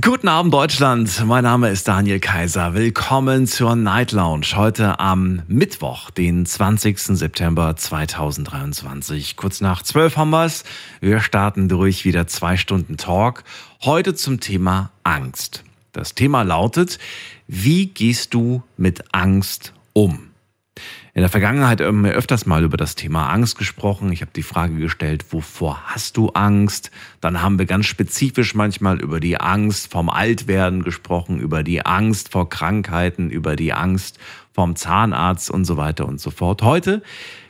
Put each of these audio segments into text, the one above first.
Guten Abend Deutschland, mein Name ist Daniel Kaiser. Willkommen zur Night Lounge heute am Mittwoch, den 20. September 2023. Kurz nach 12 haben wir's. Wir starten durch wieder zwei Stunden Talk. Heute zum Thema Angst. Das Thema lautet, wie gehst du mit Angst um? In der Vergangenheit haben wir öfters mal über das Thema Angst gesprochen. Ich habe die Frage gestellt, wovor hast du Angst? Dann haben wir ganz spezifisch manchmal über die Angst vom Altwerden gesprochen, über die Angst vor Krankheiten, über die Angst vom Zahnarzt und so weiter und so fort. Heute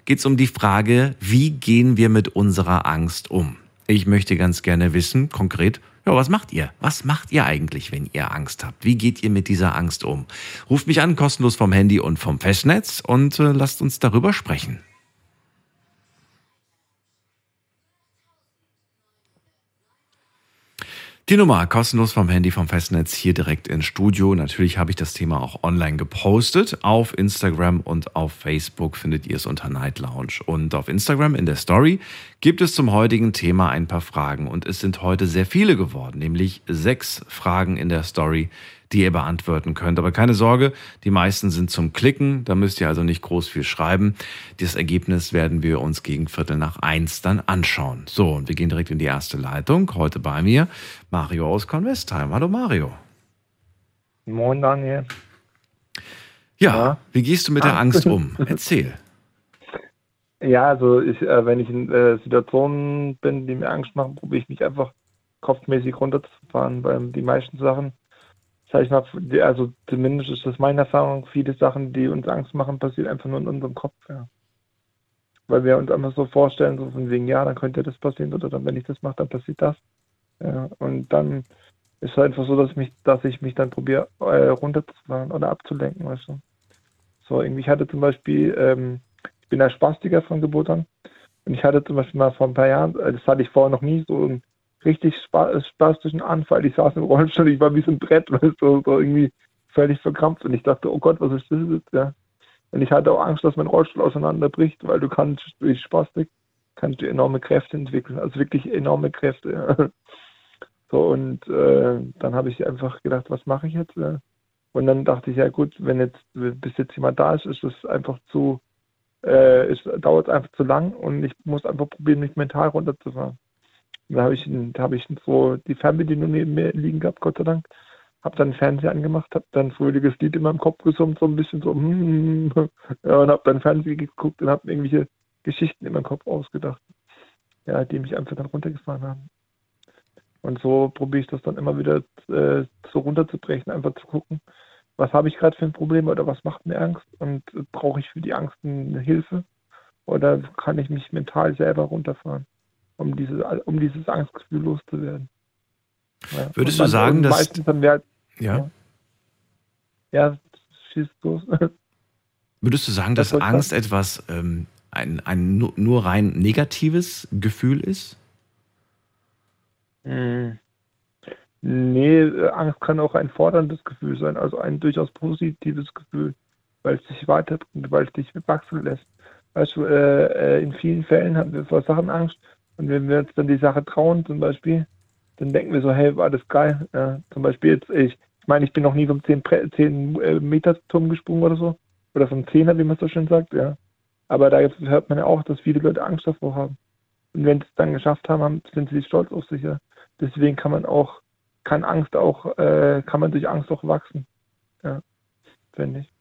geht es um die Frage, wie gehen wir mit unserer Angst um? Ich möchte ganz gerne wissen, konkret, ja, was macht ihr? Was macht ihr eigentlich, wenn ihr Angst habt? Wie geht ihr mit dieser Angst um? Ruft mich an, kostenlos vom Handy und vom Festnetz und äh, lasst uns darüber sprechen. Die Nummer kostenlos vom Handy vom Festnetz hier direkt ins Studio. Natürlich habe ich das Thema auch online gepostet. Auf Instagram und auf Facebook findet ihr es unter Night Lounge. Und auf Instagram in der Story gibt es zum heutigen Thema ein paar Fragen. Und es sind heute sehr viele geworden, nämlich sechs Fragen in der Story, die ihr beantworten könnt. Aber keine Sorge, die meisten sind zum Klicken, da müsst ihr also nicht groß viel schreiben. Das Ergebnis werden wir uns gegen Viertel nach eins dann anschauen. So, und wir gehen direkt in die erste Leitung. Heute bei mir Mario aus Convestheim. Hallo Mario. Moin Daniel. Ja, ja. wie gehst du mit der ah. Angst um? Erzähl. Ja, also ich, äh, wenn ich in äh, Situationen bin, die mir Angst machen, probiere ich mich einfach kopfmäßig runterzufahren, weil die meisten Sachen sag ich mal, also zumindest ist das meine Erfahrung, viele Sachen, die uns Angst machen, passieren einfach nur in unserem Kopf, ja. Weil wir uns einfach so vorstellen, so von wegen, ja, dann könnte das passieren oder dann, wenn ich das mache, dann passiert das. Ja, und dann ist es einfach so, dass ich mich, dass ich mich dann probiere, äh, runterzufahren oder abzulenken, weißt du. So, irgendwie, ich hatte zum Beispiel, ähm, ich bin ein Spastiker von Geburt an und ich hatte zum Beispiel mal vor ein paar Jahren, äh, das hatte ich vorher noch nie, so ein richtig spastischen Anfall. Ich saß im Rollstuhl, ich war wie so ein Brett, weißt du, so irgendwie völlig verkrampft und ich dachte, oh Gott, was ist das jetzt? Ja. Und ich hatte auch Angst, dass mein Rollstuhl auseinanderbricht, weil du kannst durch Spastik kannst du enorme Kräfte entwickeln, also wirklich enorme Kräfte. Ja. So und äh, dann habe ich einfach gedacht, was mache ich jetzt? Ja. Und dann dachte ich, ja gut, wenn jetzt bis jetzt jemand da ist, ist es einfach zu, äh, es dauert einfach zu lang und ich muss einfach probieren, mich mental runterzufahren. Da habe ich, hab ich so die Fernbedienung neben mir liegen gehabt, Gott sei Dank. Habe dann Fernseher angemacht, habe dann ein fröhliches Lied in meinem Kopf gesummt, so ein bisschen so, hm, ja, und habe dann Fernsehen geguckt und habe irgendwelche Geschichten in meinem Kopf ausgedacht, ja, die mich einfach dann runtergefahren haben. Und so probiere ich das dann immer wieder äh, so runterzubrechen, einfach zu gucken, was habe ich gerade für ein Problem oder was macht mir Angst und brauche ich für die Angst eine Hilfe oder kann ich mich mental selber runterfahren? um, diese, um dieses Angstgefühl loszuwerden. Ja. Würdest du sagen, dass. Halt, ja. Ja, schießt los. Würdest du sagen, dass das Angst sein. etwas, ähm, ein, ein nur rein negatives Gefühl ist? Hm. Nee, Angst kann auch ein forderndes Gefühl sein, also ein durchaus positives Gefühl, weil es dich weiterbringt, weil es dich wachsen lässt. Weißt du, äh, äh in vielen Fällen haben wir vor Sachen Angst, und wenn wir uns dann die Sache trauen, zum Beispiel, dann denken wir so, hey, war das geil. Ja, zum Beispiel jetzt, ich, ich meine, ich bin noch nie vom 10, 10 äh, Meter Turm gesprungen oder so. Oder vom 10er, wie man so schön sagt, ja. Aber da hört man ja auch, dass viele Leute Angst davor haben. Und wenn sie es dann geschafft haben, sind sie stolz auf sich. Ja. Deswegen kann man auch, kann Angst auch, äh, kann man durch Angst auch wachsen. Ja, finde ich.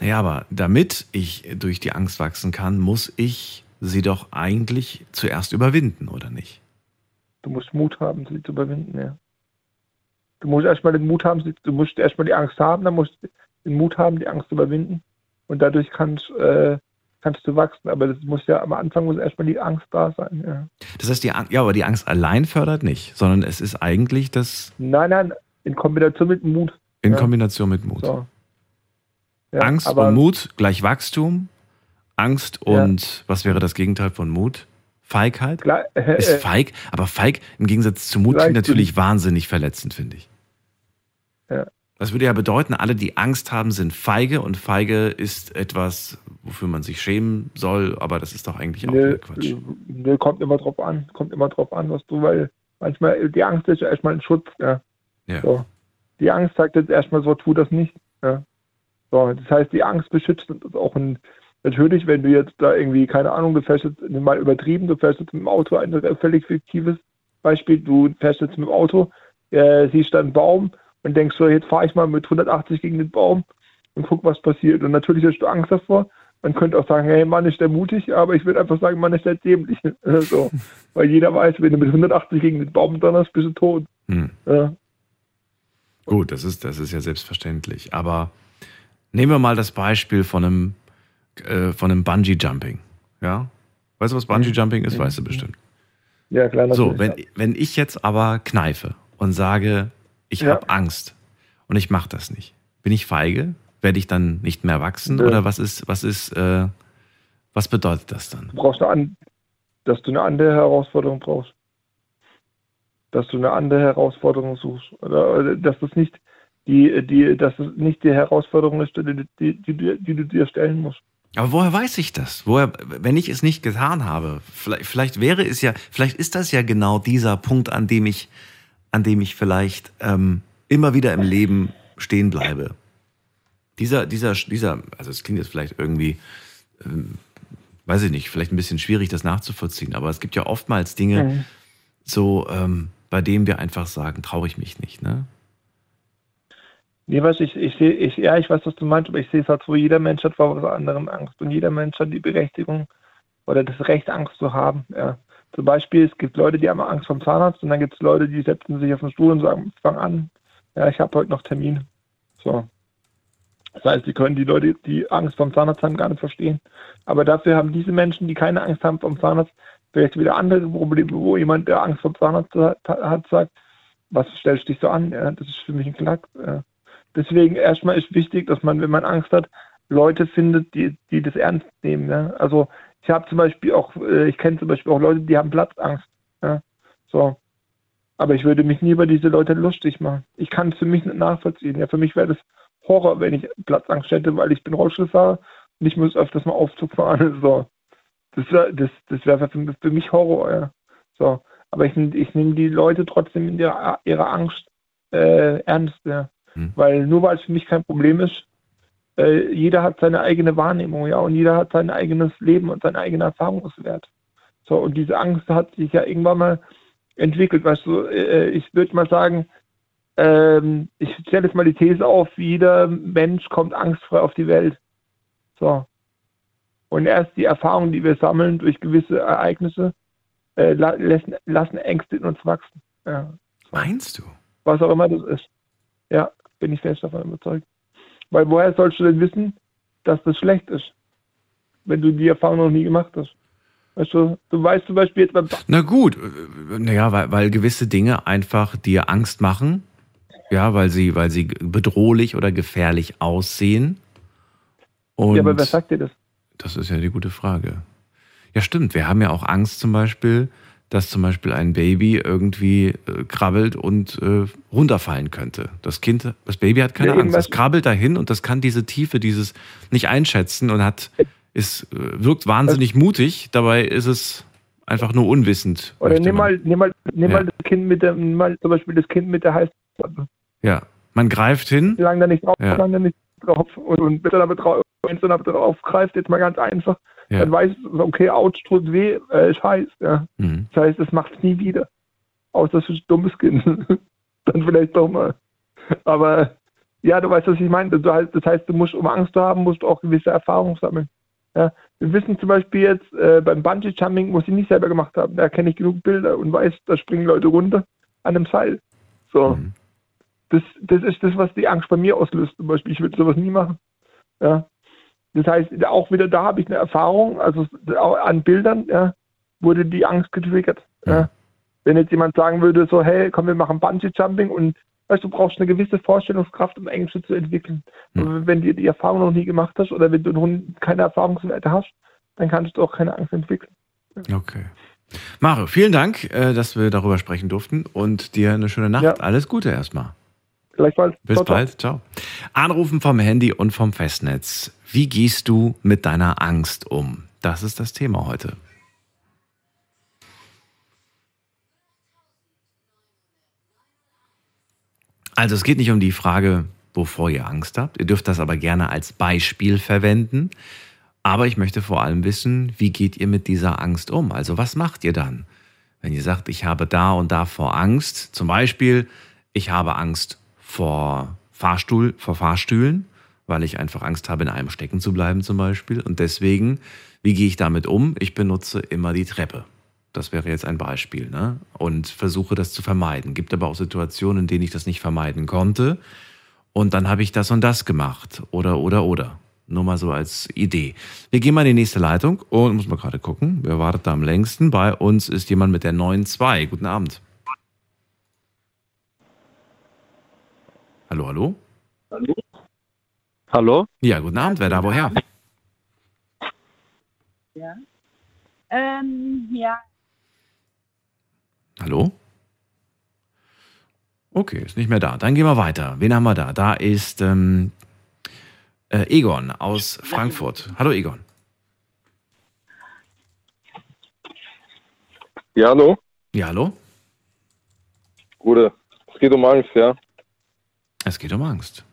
Naja, aber damit ich durch die Angst wachsen kann, muss ich sie doch eigentlich zuerst überwinden, oder nicht? Du musst Mut haben, sie zu überwinden, ja. Du musst erstmal den Mut haben, du musst erstmal die Angst haben, dann musst du den Mut haben, die Angst zu überwinden. Und dadurch kannst, äh, kannst du wachsen. Aber das muss ja am Anfang muss erstmal die Angst da sein. Ja. Das heißt, die, ja, aber die Angst allein fördert nicht, sondern es ist eigentlich das. Nein, nein, in Kombination mit Mut. In ja. Kombination mit Mut. So. Ja, Angst und Mut gleich Wachstum Angst und was wäre das Gegenteil von Mut? Feigheit? Klar, äh, ist feig, aber feig im Gegensatz zu Mut natürlich wahnsinnig verletzend, finde ich. Ja. Das würde ja bedeuten, alle, die Angst haben, sind feige und feige ist etwas, wofür man sich schämen soll, aber das ist doch eigentlich auch wieder Quatsch. nö, kommt immer drauf an, kommt immer drauf an, was du, weil manchmal die Angst ist ja erstmal ein Schutz, ja. Ja. So. Die Angst sagt jetzt erstmal so, tu das nicht. Ja. So, das heißt, die Angst beschützt uns auch ein, natürlich, wenn du jetzt da irgendwie, keine Ahnung, du fährst jetzt mal übertrieben, du fährst jetzt mit dem Auto ein völlig fiktives Beispiel, du fährst jetzt mit dem Auto, äh, siehst da einen Baum und denkst so, jetzt fahre ich mal mit 180 gegen den Baum und guck, was passiert. Und natürlich hast du Angst davor. Man könnte auch sagen, hey, Mann ist der mutig, aber ich würde einfach sagen, Mann ist der dämlich. so. Weil jeder weiß, wenn du mit 180 gegen den Baum donnerst, bist du tot. Hm. Ja. Gut, das ist, das ist ja selbstverständlich. Aber nehmen wir mal das Beispiel von einem, äh, von einem Bungee-Jumping. Ja? Weißt du, was Bungee-Jumping ist? Weißt du bestimmt. Ja, klar. So, wenn, wenn ich jetzt aber kneife und sage, ich Ja. habe Angst und ich mache das nicht, bin ich feige? Werde ich dann nicht mehr wachsen? Nö. Oder was ist, was ist, äh, was bedeutet das dann? Du brauchst eine dass du eine andere Herausforderung brauchst. Dass du eine andere Herausforderung suchst. Oder, oder dass das nicht die, die, dass es nicht die Herausforderung ist, die, die, die, die, die du dir stellen musst. Aber woher weiß ich das? Woher, wenn ich es nicht getan habe, vielleicht, vielleicht wäre es ja, vielleicht ist das ja genau dieser Punkt, an dem ich, an dem ich vielleicht ähm, immer wieder im Leben stehen bleibe. Dieser, dieser, dieser, also es klingt jetzt vielleicht irgendwie, ähm, weiß ich nicht, vielleicht ein bisschen schwierig, das nachzuvollziehen, aber es gibt ja oftmals Dinge, Mhm. so, ähm, bei denen wir einfach sagen, traue ich mich nicht, ne? Nee, was ich, ich sehe, ich, ja, ich weiß, was du meinst, aber ich sehe es halt so, jeder Mensch hat vor was anderem Angst und jeder Mensch hat die Berechtigung oder das Recht, Angst zu haben. Ja. Zum Beispiel, es gibt Leute, die haben Angst vom Zahnarzt und dann gibt es Leute, die setzen sich auf den Stuhl und sagen, fang an, ja, ich habe heute noch Termin. So. Das heißt, sie können die Leute, die Angst vom Zahnarzt haben, gar nicht verstehen. Aber dafür haben diese Menschen, die keine Angst haben vom Zahnarzt, vielleicht wieder andere Probleme, wo jemand, der Angst vom Zahnarzt hat, hat sagt, was stellst du dich so an? Ja, das ist für mich ein Knack. Ja. Deswegen erstmal ist wichtig, dass man, wenn man Angst hat, Leute findet, die, die das ernst nehmen. Ja? Also ich habe zum Beispiel auch, äh, ich kenne zum Beispiel auch Leute, die haben Platzangst. Ja? So. Aber ich würde mich nie über diese Leute lustig machen. Ich kann es für mich nicht nachvollziehen. Ja, für mich wäre das Horror, wenn ich Platzangst hätte, weil ich bin Rollstuhlfahrer und ich muss öfters mal Aufzug fahren. So. Das wäre das, das wär für, für mich Horror, ja. So. Aber ich, ich nehme die Leute trotzdem in ihrer, ihrer Angst äh, ernst, ja. Hm. Weil nur weil es für mich kein Problem ist, äh, jeder hat seine eigene Wahrnehmung, ja, und jeder hat sein eigenes Leben und seinen eigenen Erfahrungswert. So, und diese Angst hat sich ja irgendwann mal entwickelt, weißt du, äh, ich würde mal sagen, ähm, ich stelle jetzt mal die These auf, jeder Mensch kommt angstfrei auf die Welt. So. Und erst die Erfahrungen, die wir sammeln durch gewisse Ereignisse, äh, la lassen, lassen Ängste in uns wachsen. Ja. Meinst du? Was auch immer das ist. Ja, bin ich fest davon überzeugt. Weil woher sollst du denn wissen, dass das schlecht ist, wenn du die Erfahrung noch nie gemacht hast? Weißt du, du weißt zum Beispiel jetzt beim Na gut, äh, naja, weil, weil gewisse Dinge einfach dir Angst machen, ja, weil sie, weil sie bedrohlich oder gefährlich aussehen. Und Ja, aber wer sagt dir das? das ist ja die gute Frage. Ja, stimmt. Wir haben ja auch Angst zum Beispiel, dass zum Beispiel ein Baby irgendwie äh, krabbelt und äh, runterfallen könnte. Das Kind, das Baby hat keine Ja, Angst. Das krabbelt dahin und das kann diese Tiefe, dieses nicht einschätzen und hat, ist, äh, wirkt wahnsinnig mutig. Dabei ist es einfach nur unwissend. Oder nimm mal, nimm mal, nimm Ja. mal das Kind mit der, nimm mal zum Beispiel das Kind mit der Heißplatte. Ja, man greift hin. Lang da nicht drauf, Ja. lang da nicht drauf. Und, und wenn du damit drauf, wenn du damit drauf greifst, jetzt mal ganz einfach, Ja. dann weißt du, okay, Autsch, tut weh, äh, ist heiß. Ja. Mhm. Das heißt, es macht es nie wieder. Außer es ist ein dummes Kind. Dann vielleicht doch mal. Aber ja, du weißt, was ich meine. Das heißt, du musst, um Angst zu haben, musst du auch gewisse Erfahrungen sammeln. Ja. Wir wissen zum Beispiel jetzt äh, beim Bungee-Jumping, muss ich nicht selber gemacht haben, da kenne ich genug Bilder und weiß, da springen Leute runter an einem Seil. So. Mhm. Das, das ist das, was die Angst bei mir auslöst. Zum Beispiel, ich würde sowas nie machen. Ja. Das heißt, auch wieder da habe ich eine Erfahrung, also auch an Bildern, ja, wurde die Angst getriggert. Ja. Wenn jetzt jemand sagen würde, so, hey, komm, wir machen Bungee-Jumping und weißt du, brauchst eine gewisse Vorstellungskraft, um Ängste zu entwickeln. Und Wenn du die Erfahrung noch nie gemacht hast oder wenn du noch keine Erfahrungswerte hast, dann kannst du auch keine Angst entwickeln. Okay. Mario, vielen Dank, äh, dass wir darüber sprechen durften und dir eine schöne Nacht. Ja. Alles Gute erstmal. Gleichfalls. Bis Ciao, ciao. bald. Ciao. Anrufen vom Handy und vom Festnetz. Wie gehst du mit deiner Angst um? Das ist das Thema heute. Also es geht nicht um die Frage, wovor ihr Angst habt. Ihr dürft das aber gerne als Beispiel verwenden. Aber ich möchte vor allem wissen, wie geht ihr mit dieser Angst um? Also was macht ihr dann? Wenn ihr sagt, ich habe da und da vor Angst, zum Beispiel, ich habe Angst vor Fahrstuhl, vor Fahrstühlen, weil ich einfach Angst habe, in einem stecken zu bleiben zum Beispiel. Und deswegen, wie gehe ich damit um? Ich benutze immer die Treppe. Das wäre jetzt ein Beispiel, ne? Und versuche das zu vermeiden. Gibt aber auch Situationen, in denen ich das nicht vermeiden konnte. Und dann habe ich das und das gemacht. Oder, oder, oder. Nur mal so als Idee. Wir gehen mal in die nächste Leitung und muss mal gerade gucken. Wer wartet da am längsten? Bei uns ist jemand mit der 9.2. Guten Abend. Hallo, hallo? Hallo? Ja, guten Abend. Wer da woher? Ja. Ähm, ja. Hallo? Okay, ist nicht mehr da. Dann gehen wir weiter. Wen haben wir da? Da ist ähm, äh, Egon aus Frankfurt. Hallo Egon. Ja, hallo? Ja, hallo? Gute. Es geht um Angst, ja? Es geht um Angst.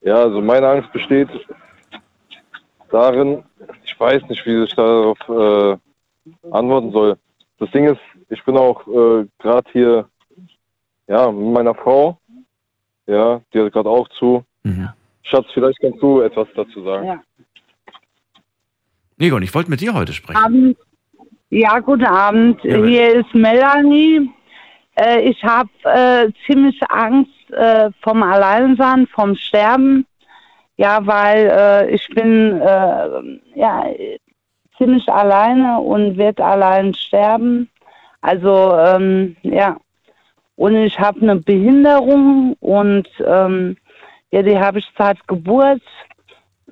Ja, also meine Angst besteht darin, ich weiß nicht, wie ich darauf äh, antworten soll. Das Ding ist, ich bin auch äh, gerade hier, ja, mit meiner Frau, ja, die hat gerade auch zu. Mhm. Schatz, vielleicht kannst du etwas dazu sagen. Ja. Egon, ich wollte mit dir heute sprechen. Abend. Ja, guten Abend. Ja. Hier ist Melanie. Äh, ich habe äh, ziemlich Angst äh, vom Alleinsein, vom Sterben. Ja, weil äh, ich bin äh, ja, ziemlich alleine und werde allein sterben. Also, ähm, ja. Und ich habe eine Behinderung und ähm, ja, die habe ich seit Geburt.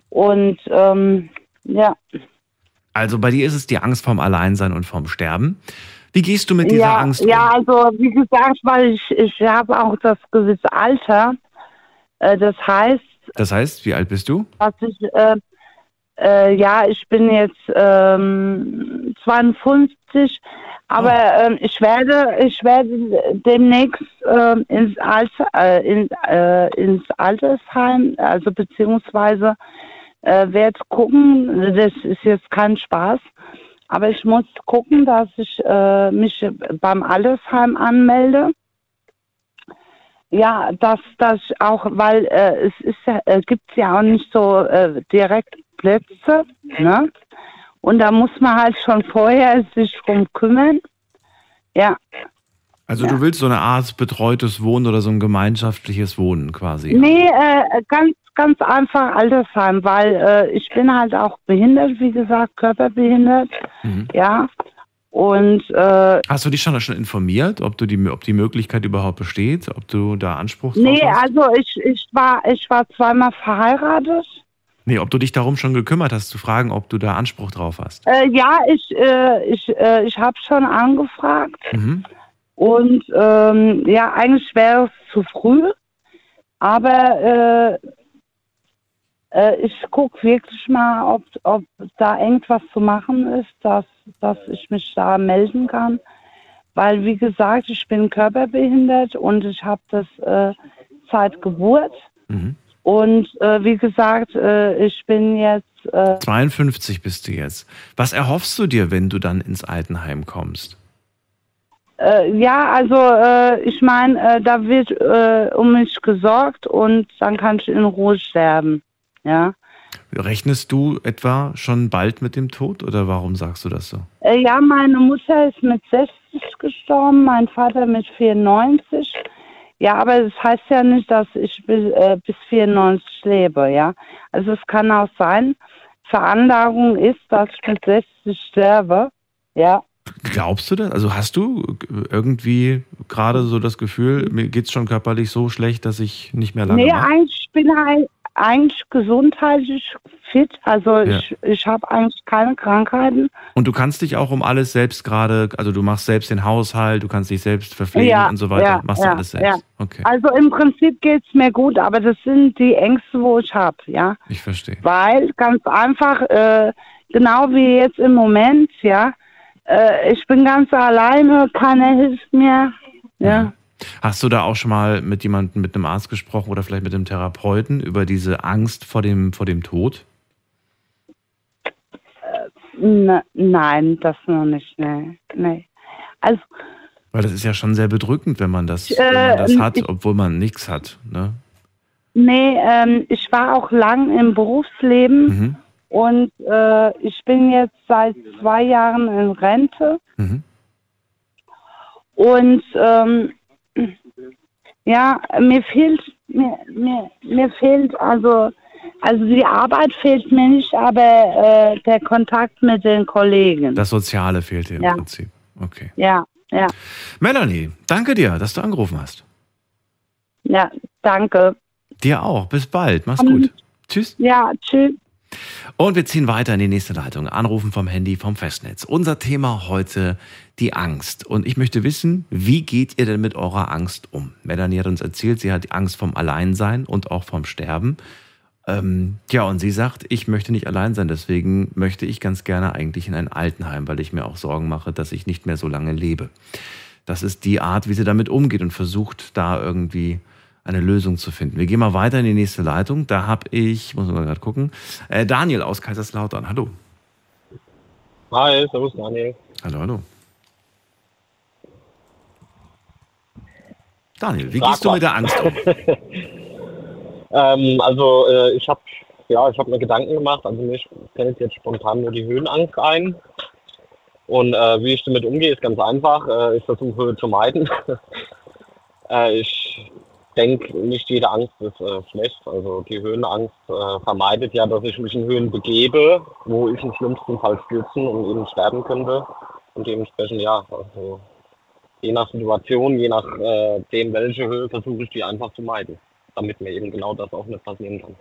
Und ähm, ja. Also bei dir ist es die Angst vom Alleinsein und vom Sterben. Wie gehst du mit dieser ja, Angst um? Ja, also wie gesagt, weil ich, ich habe auch das gewisse Alter. Äh, das heißt, Das heißt, wie alt bist du? dass ich, äh, äh, ja, ich bin jetzt ähm, 52, aber ähm, ich werde, ich werde demnächst ähm, ins Alter, äh, in, äh, ins Altersheim, also beziehungsweise äh, werde gucken. Das ist jetzt kein Spaß. Aber ich muss gucken, dass ich äh, mich beim Altersheim anmelde. Ja, dass das auch, weil äh, es ist äh, gibt ja auch nicht so äh, direkt Plätze, ne? Und da muss man halt schon vorher sich drum kümmern. Ja, Also du willst so eine Art betreutes Wohnen oder so ein gemeinschaftliches Wohnen quasi. nee, äh, ganz, ganz einfach Altersheim, weil äh, ich bin halt auch behindert, wie gesagt, körperbehindert. Mhm. Ja. Und äh, Hast du dich schon, schon informiert, ob, du die, ob die Möglichkeit überhaupt besteht, ob du da Anspruch drauf nee, hast? also ich, ich war ich war zweimal verheiratet. Nee, ob du dich darum schon gekümmert hast, zu fragen, ob du da Anspruch drauf hast. Äh, ja, ich äh, ich äh, ich habe schon angefragt Mhm. Und ähm, ja, eigentlich wäre es zu früh, aber äh, äh, ich gucke wirklich mal, ob, ob da irgendwas zu machen ist, dass, dass ich mich da melden kann. Weil, wie gesagt, ich bin körperbehindert und ich habe das äh, seit Geburt. Mhm. Und äh, wie gesagt, äh, ich bin jetzt äh, 52 bist du jetzt. Was erhoffst du dir, wenn du dann ins Altenheim kommst? Äh, ja, also äh, ich meine, äh, da wird äh, um mich gesorgt und dann kann ich in Ruhe sterben. Ja, Rechnest du etwa schon bald mit dem Tod oder warum sagst du das so? äh, ja meine Mutter ist mit 60 gestorben, mein Vater mit 94. Ja, aber das heißt ja nicht, dass ich bis, äh, bis 94 lebe. Ja, also es kann auch sein, Veranlagung ist, dass ich mit 60 sterbe. Ja, Glaubst du das? Also hast du irgendwie gerade so das Gefühl, mir geht es schon körperlich so schlecht, dass ich nicht mehr lange nee, mache? eigentlich bin, ich- eigentlich gesundheitlich fit. Also Ja. ich, ich habe eigentlich keine Krankheiten. Und du kannst dich auch um alles selbst gerade, also du machst selbst den Haushalt, du kannst dich selbst verpflegen Ja, und so weiter. ja, machst du alles selbst. Okay, Also im Prinzip geht's mir gut, aber das sind die Ängste, wo ich habe, ja. ich verstehe. Weil ganz einfach, äh, genau wie jetzt im Moment, ja, äh, ich bin ganz alleine, keiner hilft mir. Ja. Hast du da auch schon mal mit jemandem, mit einem Arzt gesprochen oder vielleicht mit einem Therapeuten über diese Angst vor dem, vor dem Tod? Ne, nein, das noch nicht, nee. nee. Also, Weil das ist ja schon sehr bedrückt, wenn man das, Äh, wenn man das hat, ich- obwohl man nichts hat. Ne? nee, ähm, ich war auch lang im Berufsleben Mhm. Und äh, ich bin jetzt seit zwei Jahren in Rente Mhm. und ähm, ja, mir fehlt, mir, mir, mir fehlt also, also die Arbeit fehlt mir nicht, aber äh, der Kontakt mit den Kollegen. Das Soziale fehlt dir im Ja. Prinzip. Okay. ja, ja, Melanie, danke dir, dass du angerufen hast. ja, danke. Dir auch. Bis bald. Mach's Ähm, gut. Tschüss. Ja, tschüss. Und wir ziehen weiter in die nächste Leitung. Anrufen vom Handy vom Festnetz. Unser Thema heute die Angst. Und ich möchte wissen, wie geht ihr denn mit eurer Angst um? Melanie hat uns erzählt, sie hat Angst vom Alleinsein und auch vom Sterben. Ähm, ja, und sie sagt, ich möchte nicht allein sein, deswegen möchte ich ganz gerne eigentlich in ein Altenheim, weil ich mir auch Sorgen mache, dass ich nicht mehr so lange lebe. Das ist die Art, wie sie damit umgeht und versucht, da irgendwie eine Lösung zu finden. Wir gehen mal weiter in die nächste Leitung. Da habe ich, muss man gerade gucken, äh, Daniel aus Kaiserslautern. Hallo. Hi, servus Daniel. Hallo, hallo. Daniel, wie Sag gehst du mal. mit der Angst um? Ähm, also äh, ich habe ja, ich habe mir Gedanken gemacht. Also mir fällt jetzt spontan nur die Höhenangst ein. Und äh, wie ich damit umgehe, ist ganz einfach. Äh, ich versuche Höhe zu meiden. äh, ich denke, nicht jede Angst ist äh, schlecht. Also die Höhenangst äh, vermeidet ja, dass ich mich in Höhen begebe, wo ich im schlimmsten Fall stürzen und eben sterben könnte. Und dementsprechend ja, also je nach Situation, je nach äh, dem, welche Höhe, versuche ich die einfach zu meiden, damit mir eben genau das auch nicht passieren kann.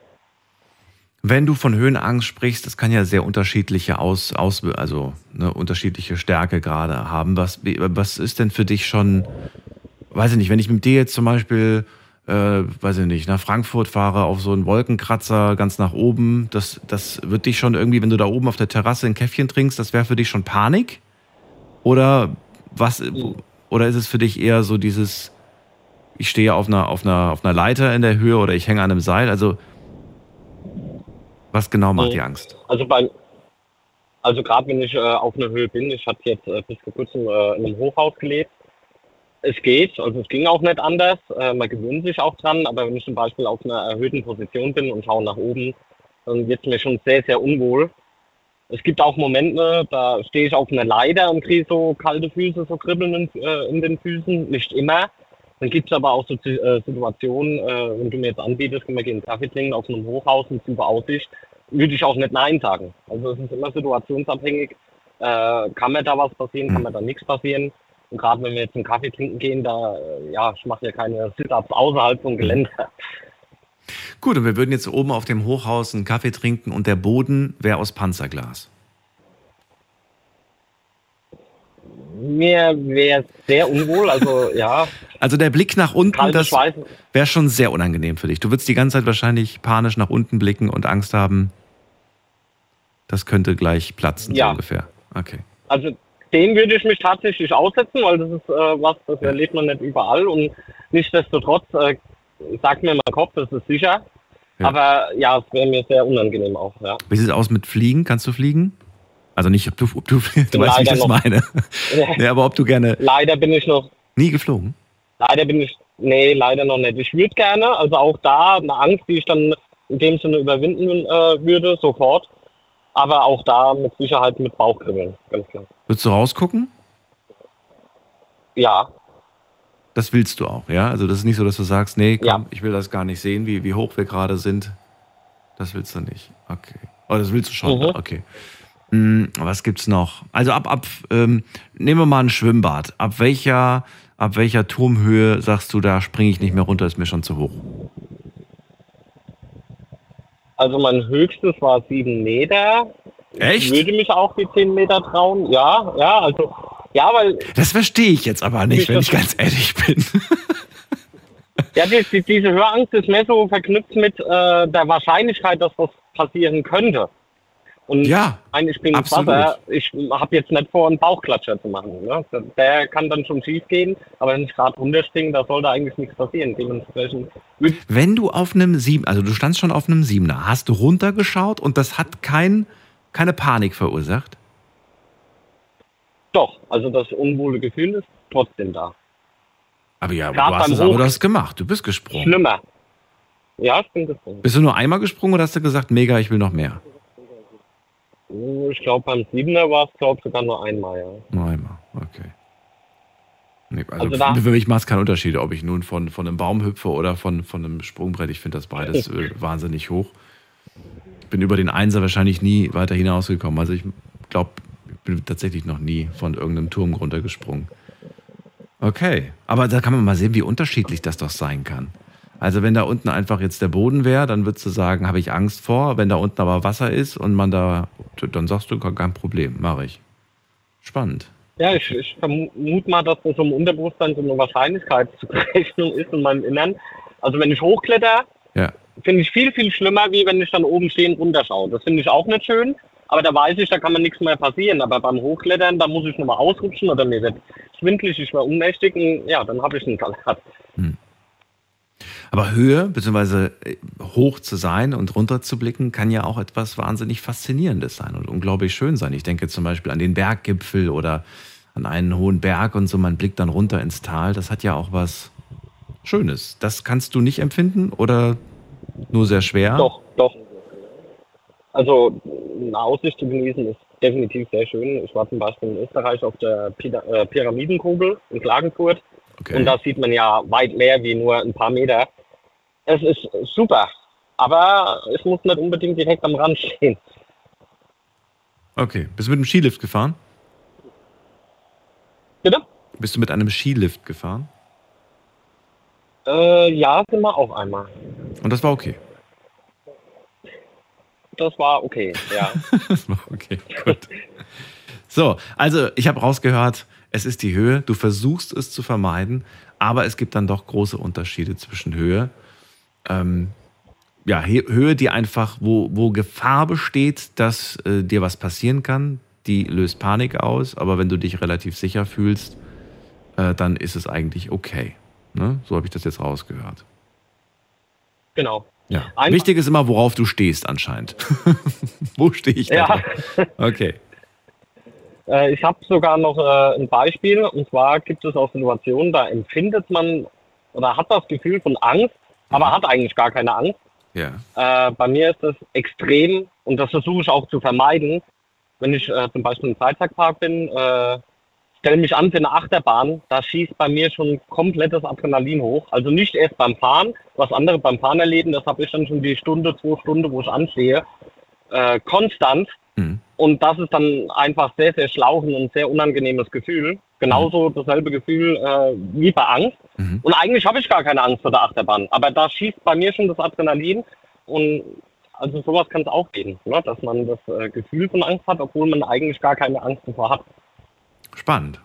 Wenn du von Höhenangst sprichst, das kann ja sehr unterschiedliche Aus, aus also eine unterschiedliche Stärke gerade haben. Was, was ist denn für dich schon, weiß ich nicht, wenn ich mit dir jetzt zum Beispiel, äh, weiß ich nicht, nach Frankfurt fahre auf so einen Wolkenkratzer ganz nach oben, das, das wird dich schon irgendwie, wenn du da oben auf der Terrasse ein Käffchen trinkst, das wäre für dich schon Panik? Oder was, oder ist es für dich eher so dieses, ich stehe auf einer, auf einer, auf einer Leiter in der Höhe oder ich hänge an einem Seil? Also, was genau macht dir Angst? Also beim also gerade wenn ich äh, auf einer Höhe bin, ich habe jetzt äh, bis vor kurzem äh, in einem Hochhaus gelebt. Es geht, also es ging auch nicht anders. Äh, man gewöhnt sich auch dran, aber wenn ich zum Beispiel auf einer erhöhten Position bin und schaue nach oben, dann wird es mir schon sehr, sehr unwohl. Es gibt auch Momente, da stehe ich auf einer Leiter und kriege so kalte Füße, so Kribbeln in, äh, in den Füßen. Nicht immer. Dann gibt es aber auch so äh, Situationen, äh, wenn du mir jetzt anbietest, wir gehen Kaffee trinken auf einem Hochhaus mit super Aussicht, würde ich auch nicht Nein sagen. Also es ist immer situationsabhängig. Äh, kann mir da was passieren, kann mir da nichts passieren. Und gerade wenn wir jetzt einen Kaffee trinken gehen, da, äh, ja, ich mache ja keine Sit-Ups außerhalb vom Gelände. Gut, und wir würden jetzt oben auf dem Hochhaus einen Kaffee trinken und der Boden wäre aus Panzerglas. Mir wäre sehr unwohl, also ja, Also der Blick nach unten, das wäre schon sehr unangenehm für dich. Du würdest die ganze Zeit wahrscheinlich panisch nach unten blicken und Angst haben, das könnte gleich platzen, so Ja. ungefähr. Okay. Also dem würde ich mich tatsächlich aussetzen, weil das ist äh, was, das erlebt man nicht überall und nichtsdestotrotz äh, sagt mir mein Kopf, das ist sicher. Ja. Aber ja, es wäre mir sehr unangenehm auch, ja. Wie sieht es aus mit Fliegen? Kannst du fliegen? Also nicht, ob du, ob du, du weißt, wie ich das noch- meine. nee, aber ob du gerne leider bin ich noch, nie geflogen? leider bin ich, nee, leider noch nicht. Ich würde gerne, also auch da eine Angst, die ich dann in dem Sinne überwinden äh, würde, sofort. Aber auch da mit Sicherheit mit Bauchkribbeln, ganz klar. Würdest du rausgucken? Ja, Das willst du auch, ja? Also das ist nicht so, dass du sagst, nee, komm, Ja. ich will das gar nicht sehen, wie, wie hoch wir gerade sind. Das willst du nicht. Okay. Oh, das willst du schon. Mhm. Okay. Hm, was gibt's noch? Also ab, ab, ähm, nehmen wir mal ein Schwimmbad. Ab welcher, ab welcher Turmhöhe sagst du, da springe ich nicht mehr runter, ist mir schon zu hoch? Also mein höchstes war sieben Meter. Echt? Ich würde mich auch die zehn Meter trauen. Ja, ja, also ja, weil Das verstehe ich jetzt aber nicht, wenn ich ganz ehrlich bin. ja, die, die, diese Höherangst ist mehr so verknüpft mit äh, der Wahrscheinlichkeit, dass was passieren könnte. Und Ja, ein, ich bin absolut. Wasser, ich habe jetzt nicht vor, einen Bauchklatscher zu machen. Ne? Der kann dann schon schief gehen, aber wenn ich gerade runterspringe, da sollte eigentlich nichts passieren. Dementsprechend Wenn du auf einem Sieben, also du standst schon auf einem Siebener, hast du runtergeschaut und das hat kein, keine Panik verursacht? doch, also das unwohle Gefühl ist trotzdem da. Aber ja, Grad du hast es aber hast gemacht, du bist gesprungen. Schlimmer. Ja, ich bin gesprungen. Bist du nur einmal gesprungen oder hast du gesagt, mega, ich will noch mehr? Ich glaube, beim Siebener war es, glaube sogar nur einmal, ja. Nur einmal, okay. Nee, also Also für mich macht es keinen Unterschied, ob ich nun von, von einem Baum hüpfe oder von, von einem Sprungbrett. Ich finde das beides äh, wahnsinnig hoch. Ich bin über den Einser wahrscheinlich nie weiter hinausgekommen. Also ich glaube, ich bin tatsächlich noch nie von irgendeinem Turm runtergesprungen. Okay, aber da kann man mal sehen, wie unterschiedlich das doch sein kann. Also wenn da unten einfach jetzt der Boden wäre, dann würdest du sagen, habe ich Angst vor. Wenn da unten aber Wasser ist und man da, dann sagst du, kein Problem, mache ich. Spannend. Ja, ich, ich vermute mal, dass das im Unterbewusstsein so eine Wahrscheinlichkeitsrechnung ist in meinem Innern. Also wenn ich hochkletter, Ja. finde ich viel, viel schlimmer, wie wenn ich dann oben stehen runterschaue. Das finde ich auch nicht schön, aber da weiß ich, da kann mir nichts mehr passieren. Aber beim Hochklettern, da muss ich nochmal ausrutschen oder mir wird schwindlig, ich war ohnmächtig und ja, dann habe ich einen Salat. Aber Höhe, beziehungsweise äh, hoch zu sein und runter zu blicken, kann ja auch etwas wahnsinnig Faszinierendes sein und unglaublich schön sein. Ich denke zum Beispiel an den Berggipfel oder an einen hohen Berg und so, man blickt dann runter ins Tal. Das hat ja auch was Schönes. Das kannst du nicht empfinden oder nur sehr schwer? Doch, doch. Also eine Aussicht zu genießen ist definitiv sehr schön. Ich war zum Beispiel in Österreich auf der äh, Pyramidenkugel in Klagenfurt. Okay. Und da sieht man ja weit mehr wie nur ein paar Meter. Es ist super, aber es muss nicht unbedingt direkt am Rand stehen. okay. Bist du mit einem Skilift gefahren? Bitte? Bist du mit einem Skilift gefahren? Äh, ja, sind wir auch einmal. Und das war okay. Das war okay, ja. Das war okay, gut. So, also ich habe rausgehört, es ist die Höhe. Du versuchst es zu vermeiden, aber es gibt dann doch große Unterschiede zwischen Höhe. Ähm, ja, He- Höhe, die einfach, wo, wo Gefahr besteht, dass äh, dir was passieren kann, die löst Panik aus. Aber wenn du dich relativ sicher fühlst, äh, dann ist es eigentlich okay. Ne? So habe ich das jetzt rausgehört. genau. Ja. Einfach- Wichtig ist immer, worauf du stehst anscheinend. Wo stehe ich da? Ja. Okay. Äh, ich habe sogar noch äh, ein Beispiel. Und zwar gibt es auch Situationen, da empfindet man oder hat das Gefühl von Angst, aber hat eigentlich gar keine Angst. Ja. Äh, bei mir ist das extrem und das versuche ich auch zu vermeiden. Wenn ich äh, zum Beispiel im Freizeitpark bin, äh, stelle mich an für eine Achterbahn, da schießt bei mir schon komplettes Adrenalin hoch. Also nicht erst beim Fahren, was andere beim Fahren erleben, das habe ich dann schon die Stunde, zwei Stunden, wo ich anstehe, äh, konstant. Mhm. Und das ist dann einfach sehr, sehr schlauchen und sehr unangenehmes Gefühl. Genauso dasselbe Gefühl äh, wie bei Angst. Mhm. Und eigentlich habe ich gar keine Angst vor der Achterbahn. Aber da schießt bei mir schon das Adrenalin. Und also sowas kann es auch geben, ne? dass man das äh, Gefühl von Angst hat, obwohl man eigentlich gar keine Angst davor hat. Spannend.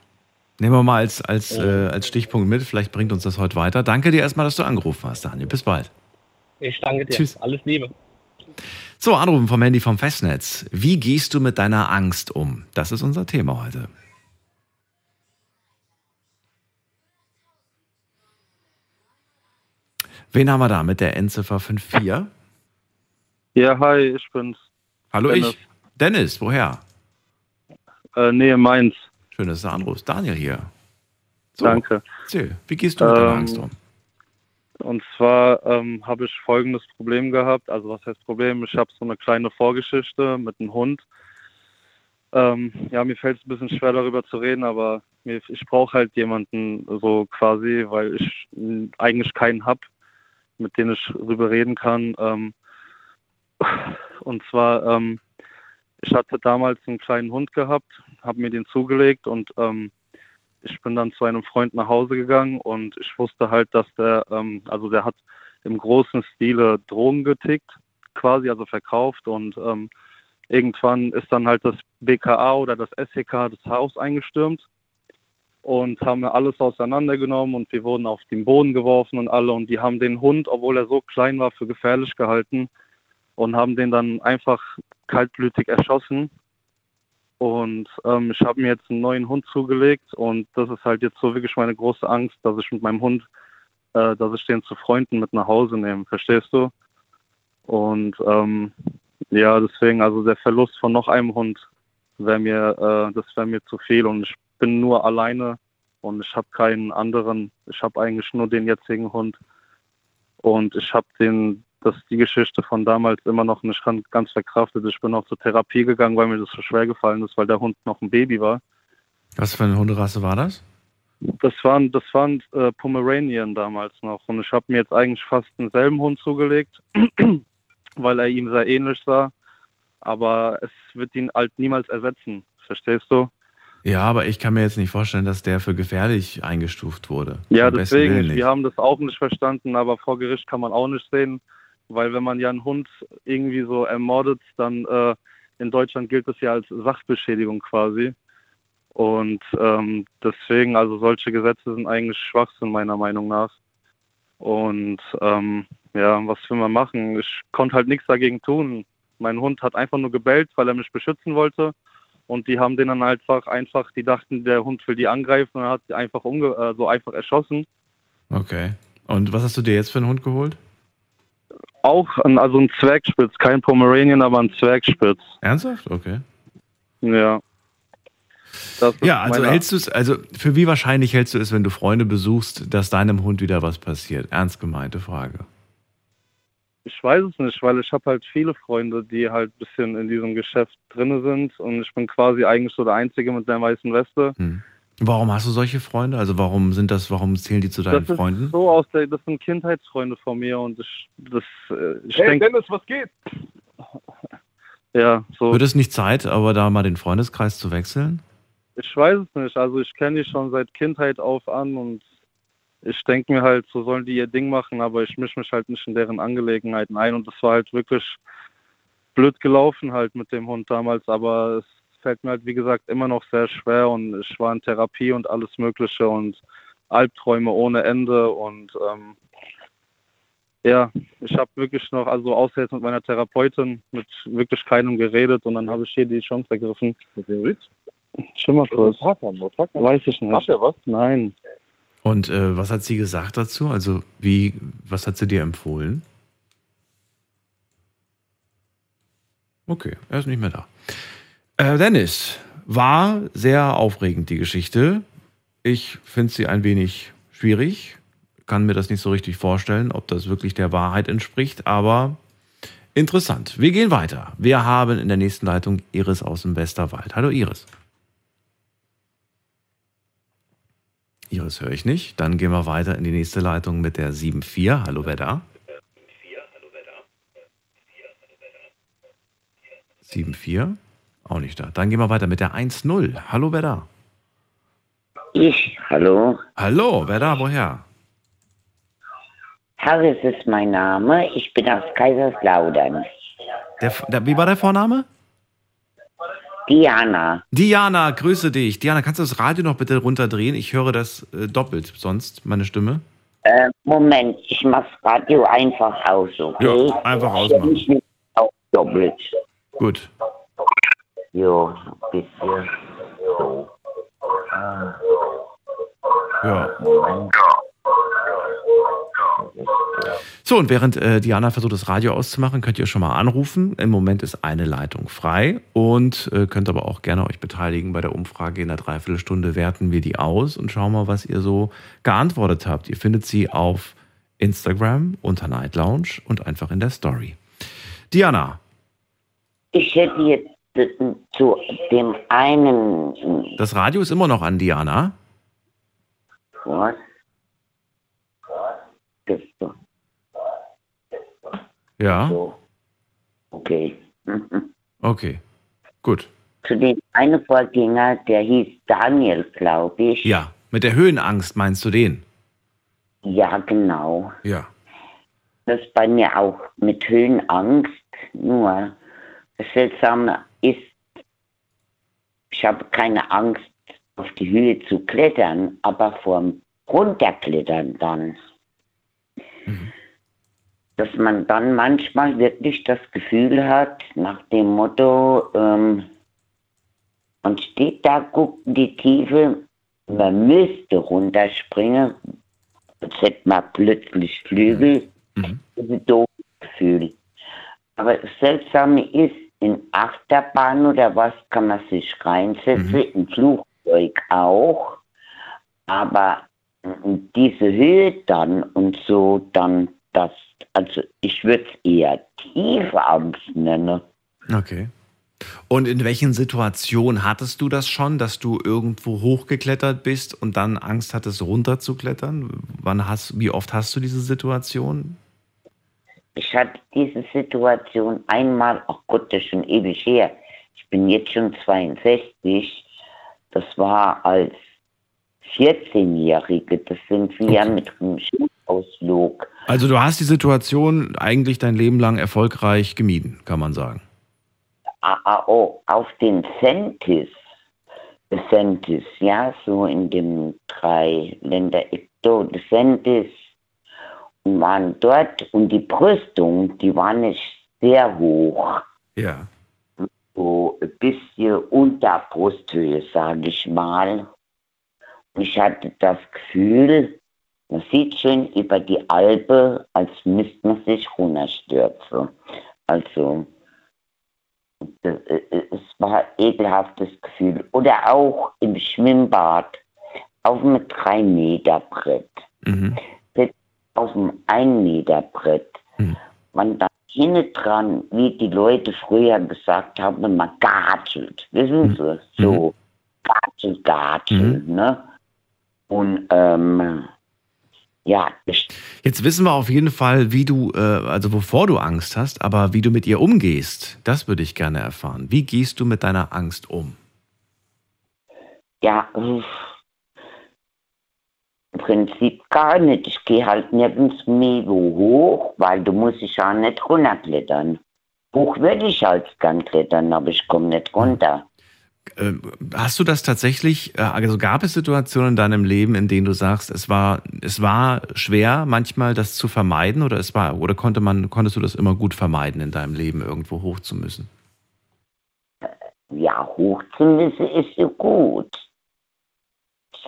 Nehmen wir mal als, als, äh, als Stichpunkt mit. Vielleicht bringt uns das heute weiter. Danke dir erstmal, dass du angerufen hast, Daniel. Bis bald. Ich danke dir. Tschüss. Alles Liebe. So, Anrufen vom Handy vom Festnetz. Wie gehst du mit deiner Angst um? Das ist unser Thema heute. Wen haben wir da mit der Endziffer 54? Ja, hi, ich bin's. Hallo, Dennis. ich. Dennis, woher? Äh, Nähe Mainz. Schön, dass du anrufst. Daniel hier. So, Danke. Erzähl, wie gehst du mit deiner Ähm, Angst um? Und zwar ähm, habe ich folgendes Problem gehabt. Also was heißt Problem? Ich habe so eine kleine Vorgeschichte mit einem Hund. Ähm, ja, mir fällt es ein bisschen schwer darüber zu reden, aber mir, ich brauche halt jemanden so quasi, weil ich eigentlich keinen habe, mit dem ich darüber reden kann. Ähm, und zwar, ähm, ich hatte damals einen kleinen Hund gehabt, habe mir den zugelegt und ähm, ich bin dann zu einem Freund nach Hause gegangen und ich wusste halt, dass der, ähm, also der hat im großen Stile Drogen getickt. quasi, also verkauft und ähm, irgendwann ist dann halt das BKA oder das SEK das Haus eingestürmt und haben alles auseinandergenommen und wir wurden auf den Boden geworfen und alle und die haben den Hund, obwohl er so klein war, für gefährlich gehalten und haben den dann einfach kaltblütig erschossen. Und ähm, ich habe mir jetzt einen neuen Hund zugelegt und das ist halt jetzt so wirklich meine große Angst, dass ich mit meinem Hund, äh, dass ich den zu Freunden mit nach Hause nehme, verstehst du? Und ähm, ja, deswegen, also der Verlust von noch einem Hund wäre mir, äh, das wäre mir zu viel und ich bin nur alleine und ich habe keinen anderen. Ich habe eigentlich nur den jetzigen Hund und ich habe den, das die Geschichte von damals immer noch nicht ganz verkraftet. Ich bin auch zur Therapie gegangen, weil mir das so schwer gefallen ist, weil der Hund noch ein Baby war. Was für eine Hunderasse war das? Das waren, das waren äh, Pomeranian damals noch und ich habe mir jetzt eigentlich fast denselben Hund zugelegt, weil er ihm sehr ähnlich sah. Aber es wird ihn halt niemals ersetzen, verstehst du? Ja, aber ich kann mir jetzt nicht vorstellen, dass der für gefährlich eingestuft wurde. Ja, deswegen, wir haben das auch nicht verstanden, aber vor Gericht kann man auch nicht sehen, weil wenn man ja einen Hund irgendwie so ermordet, dann äh, in Deutschland gilt das ja als Sachbeschädigung quasi. Und ähm, deswegen, also solche Gesetze sind eigentlich Schwachsinn meiner Meinung nach. Und ähm, ja, was will man machen? Ich konnte halt nichts dagegen tun. Mein Hund hat einfach nur gebellt, weil er mich beschützen wollte. Und die haben den dann einfach, einfach, die dachten, der Hund will die angreifen und hat sie einfach umge äh, so einfach erschossen. Okay. Und was hast du dir jetzt für einen Hund geholt? Auch, ein, also ein Zwergspitz, kein Pomeranian, aber ein Zwergspitz. Ernsthaft? Okay. Ja. ja, also hältst du es, also für wie wahrscheinlich hältst du es, wenn du Freunde besuchst, dass deinem Hund wieder was passiert? Ernst gemeinte Frage. Ich weiß es nicht, weil ich habe halt viele Freunde, die halt ein bisschen in diesem Geschäft drin sind und ich bin quasi eigentlich so der Einzige mit der weißen Weste. Hm. Warum hast du solche Freunde? Also warum sind das, warum zählen die zu deinen das Freunden? Ist so aus der, das sind Kindheitsfreunde von mir und ich, das, äh, ich Hey denk, Dennis, was geht? ja, so. Wird es nicht Zeit, aber da mal den Freundeskreis zu wechseln? Ich weiß es nicht. Also ich kenne die schon seit Kindheit auf an und ich denke mir halt, so sollen die ihr Ding machen, aber ich mische mich halt nicht in deren Angelegenheiten ein und das war halt wirklich blöd gelaufen halt mit dem Hund damals, aber es fällt mir halt wie gesagt immer noch sehr schwer und ich war in Therapie und alles Mögliche und Albträume ohne Ende und ähm, ja, ich habe wirklich noch, also außer jetzt mit meiner Therapeutin, mit wirklich keinem geredet und dann habe ich hier die Chance ergriffen. Mit dem Ritz? Schimmer kurz. Mal. Weiß ich nicht. Hat er was? Nein. Und äh, was hat sie gesagt dazu? Also wie, was hat sie dir empfohlen? Okay, er ist nicht mehr da. Äh, Dennis, war sehr aufregend die Geschichte. Ich finde sie ein wenig schwierig, kann mir das nicht so richtig vorstellen, ob das wirklich der Wahrheit entspricht, aber interessant. Wir gehen weiter. Wir haben in der nächsten Leitung Iris aus dem Westerwald. Hallo Iris. Iris höre ich nicht. Dann gehen wir weiter in die nächste Leitung mit der 7.4. Hallo, wer da? 7.4. Auch nicht da. Dann gehen wir weiter mit der 1.0. Hallo, wer da? Ich, hallo. Hallo, wer da? Woher? Harris ist mein Name. Ich bin aus Kaiserslautern. Der, der, wie war der Vorname? Diana. Diana, grüße dich. Diana, kannst du das Radio noch bitte runterdrehen? Ich höre das äh, doppelt, sonst meine Stimme. Äh, Moment, ich mach's Radio einfach aus, okay? Ja, einfach Ich ausmachen. mich nicht auch doppelt. Gut. Jo, bisschen so. Ah, Ja. Moment. So, und während äh, Diana versucht, das Radio auszumachen, könnt ihr schon mal anrufen. Im Moment ist eine Leitung frei und äh, könnt aber auch gerne euch beteiligen bei der Umfrage. In einer Dreiviertelstunde werten wir die aus und schauen mal, was ihr so geantwortet habt. Ihr findet sie auf Instagram unter Night Lounge und einfach in der Story. Diana, Ich hätte jetzt zu dem einen. das Radio ist immer noch an, Diana. Was? Ja, so. Okay. okay. Gut. Zu dem einen Vorgänger, der hieß Daniel, glaube ich. Ja, mit der Höhenangst meinst du den? Ja, genau. Ja. Das bei mir auch mit Höhenangst. Nur, Seltsame ist, ich habe keine Angst, auf die Höhe zu klettern, aber vorm Runterklettern dann. Dass man dann manchmal wirklich das Gefühl hat, nach dem Motto, ähm, man steht da, guckt in die Tiefe, man müsste runterspringen, als hätte man plötzlich Flügel. Das ist ein doofes Gefühl. Aber das Seltsame ist, in Achterbahn oder was kann man sich reinsetzen, im Flugzeug auch. Aber mm, diese Höhe dann und so, dann das, also ich würde es eher tiefe Angst nennen. Okay. Und in welchen Situationen hattest du das schon, dass du irgendwo hochgeklettert bist und dann Angst hattest, runterzuklettern? Wann hast, wie oft hast du diese Situation? Ich hatte diese Situation einmal, ach Gott, das ist schon ewig her. Ich bin jetzt schon 62. Das war als 14-Jährige. Das sind wir mit einem Schulausflug. Also du hast die Situation eigentlich dein Leben lang erfolgreich gemieden, kann man sagen. Ah, ah, oh, auf den Sentis. Sentis, ja, so in dem drei Länder Sentis und waren dort und die Brüstung, die war nicht sehr hoch. Ja. so ein bisschen unter Brusthöhe, sage ich mal. Und ich hatte das Gefühl, man sieht schon über die Alpe, als müsste man sich runterstürzen. Also, äh, äh, es war ein ekelhaftes Gefühl. Oder auch im Schwimmbad auf einem 3-Meter-Brett. Mhm. Auf einem 1-Meter-Brett. Man da hinten dran, wie die Leute früher gesagt haben, man gatschelt. Wissen Sie? So, gatschel, gatschel, ne? Und, ähm, ja, Jetzt wissen wir auf jeden Fall, wie du, äh, also wovor du Angst hast, aber wie du mit ihr umgehst, das würde ich gerne erfahren. Wie gehst du mit deiner Angst um? ja, uff. Prinzip gar nicht. Ich gehe halt nirgends mehr hoch, weil du musst dich ja nicht runterklettern. Hoch würde ich halt gern klettern, aber ich komme nicht runter. Äh, Hast du das tatsächlich, äh, also gab es Situationen in deinem Leben, in denen du sagst, es war, es war schwer, manchmal das zu vermeiden oder es war, oder konnte man, konntest du das immer gut vermeiden, in deinem Leben irgendwo hoch zu müssen? Ja, hoch zu müssen ist ja gut.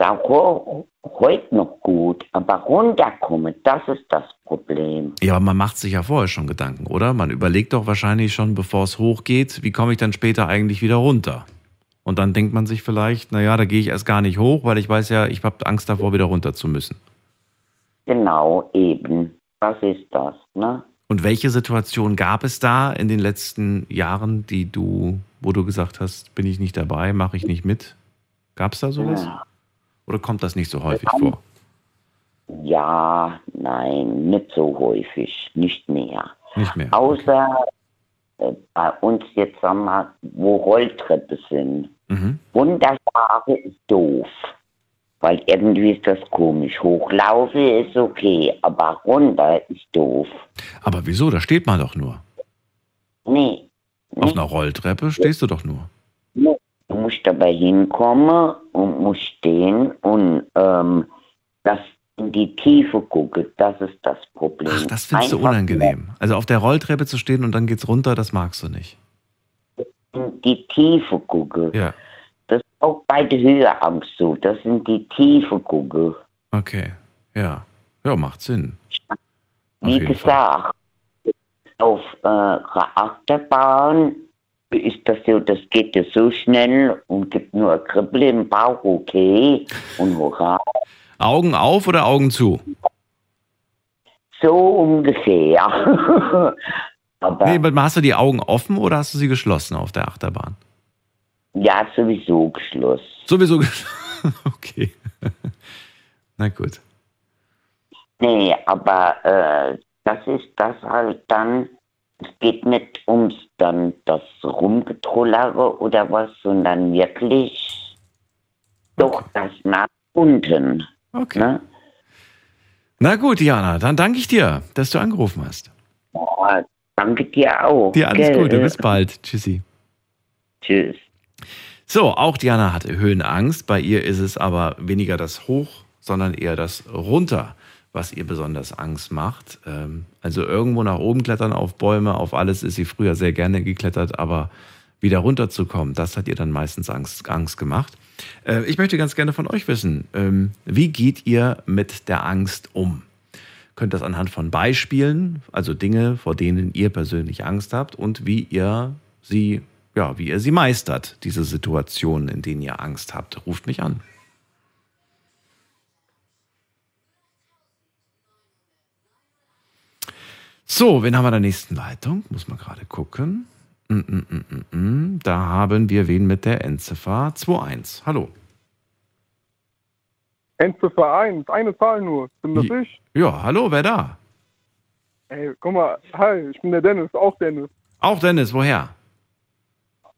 Auch ho- heute noch gut, aber runterkommen, das ist das Problem. Ja, aber man macht sich ja vorher schon Gedanken, oder? Man überlegt doch wahrscheinlich schon, bevor es hochgeht, wie komme ich dann später eigentlich wieder runter? Und dann denkt man sich vielleicht, naja, da gehe ich erst gar nicht hoch, weil ich weiß ja, ich habe Angst davor, wieder runter zu müssen. Genau, eben. Das ist das, ne? Und welche Situation gab es da in den letzten Jahren, die du, wo du gesagt hast, bin ich nicht dabei, mache ich nicht mit? Gab es da sowas? Ja. Oder kommt das nicht so häufig vor? Ja, nein, nicht so häufig, nicht mehr. Nicht mehr. Außer äh, bei uns jetzt, sagen wir, wo Rolltreppe sind. Mhm. Runterfahren ist doof. Weil irgendwie ist das komisch. Hochlaufen ist okay, aber runter ist doof. Aber wieso? Da steht man doch nur. Nee, Auf einer Rolltreppe stehst du doch nur. Du musst dabei hinkommen und musst stehen und ähm, das in die Tiefe gucken. Das ist das Problem. Ach, das findest du Einfach unangenehm. Also auf der Rolltreppe zu stehen und dann geht's runter, das magst du nicht. In die Tiefe gucken. Ja. Das ist auch bei der Höheangst so. Das sind die Tiefe gucken. Okay. Ja. Ja, macht Sinn. Auf Wie jeden Fall. gesagt, auf äh, Achterbahn ist das so, das geht ja so schnell und gibt nur ein Kribbel im Bauch, okay, und hurra. Augen auf oder Augen zu? So ungefähr. Aber Nee, aber hast du die Augen offen oder hast du sie geschlossen auf der Achterbahn? ja, sowieso geschlossen. Sowieso geschlossen. Okay. Na gut. Nee, aber äh, das ist das halt dann, es geht nicht ums dann das Rumgetrullere oder was, sondern wirklich doch das nach unten. Okay. Ne? Na gut, Jana, dann danke ich dir, dass du angerufen hast. Ja, Danke dir auch. Dir alles gell? Gute, bis bald. Tschüssi. Tschüss. So, auch Diana hatte Höhenangst. Bei ihr ist es aber weniger das Hoch, sondern eher das Runter, was ihr besonders Angst macht. Ähm, Also irgendwo nach oben klettern, auf Bäume, auf alles ist sie früher sehr gerne geklettert, aber wieder runterzukommen, das hat ihr dann meistens Angst, Angst gemacht. Äh, Ich möchte ganz gerne von euch wissen, ähm, wie geht ihr mit der Angst um? Könnt das anhand von Beispielen, also Dinge, vor denen ihr persönlich Angst habt und wie ihr sie, ja, wie ihr sie meistert, diese Situationen, in denen ihr Angst habt. Ruft mich an. So, wen haben wir in der nächsten Leitung? Muss man gerade gucken. Mm, mm, mm. Da haben wir wen mit der Endziffer 21. Hallo. Endziffer 1, eine Zahl nur. Bin das J- ich? Ja, hallo, wer da? Ey, guck mal, hi, ich bin der Dennis, auch Dennis, Auch Dennis, woher?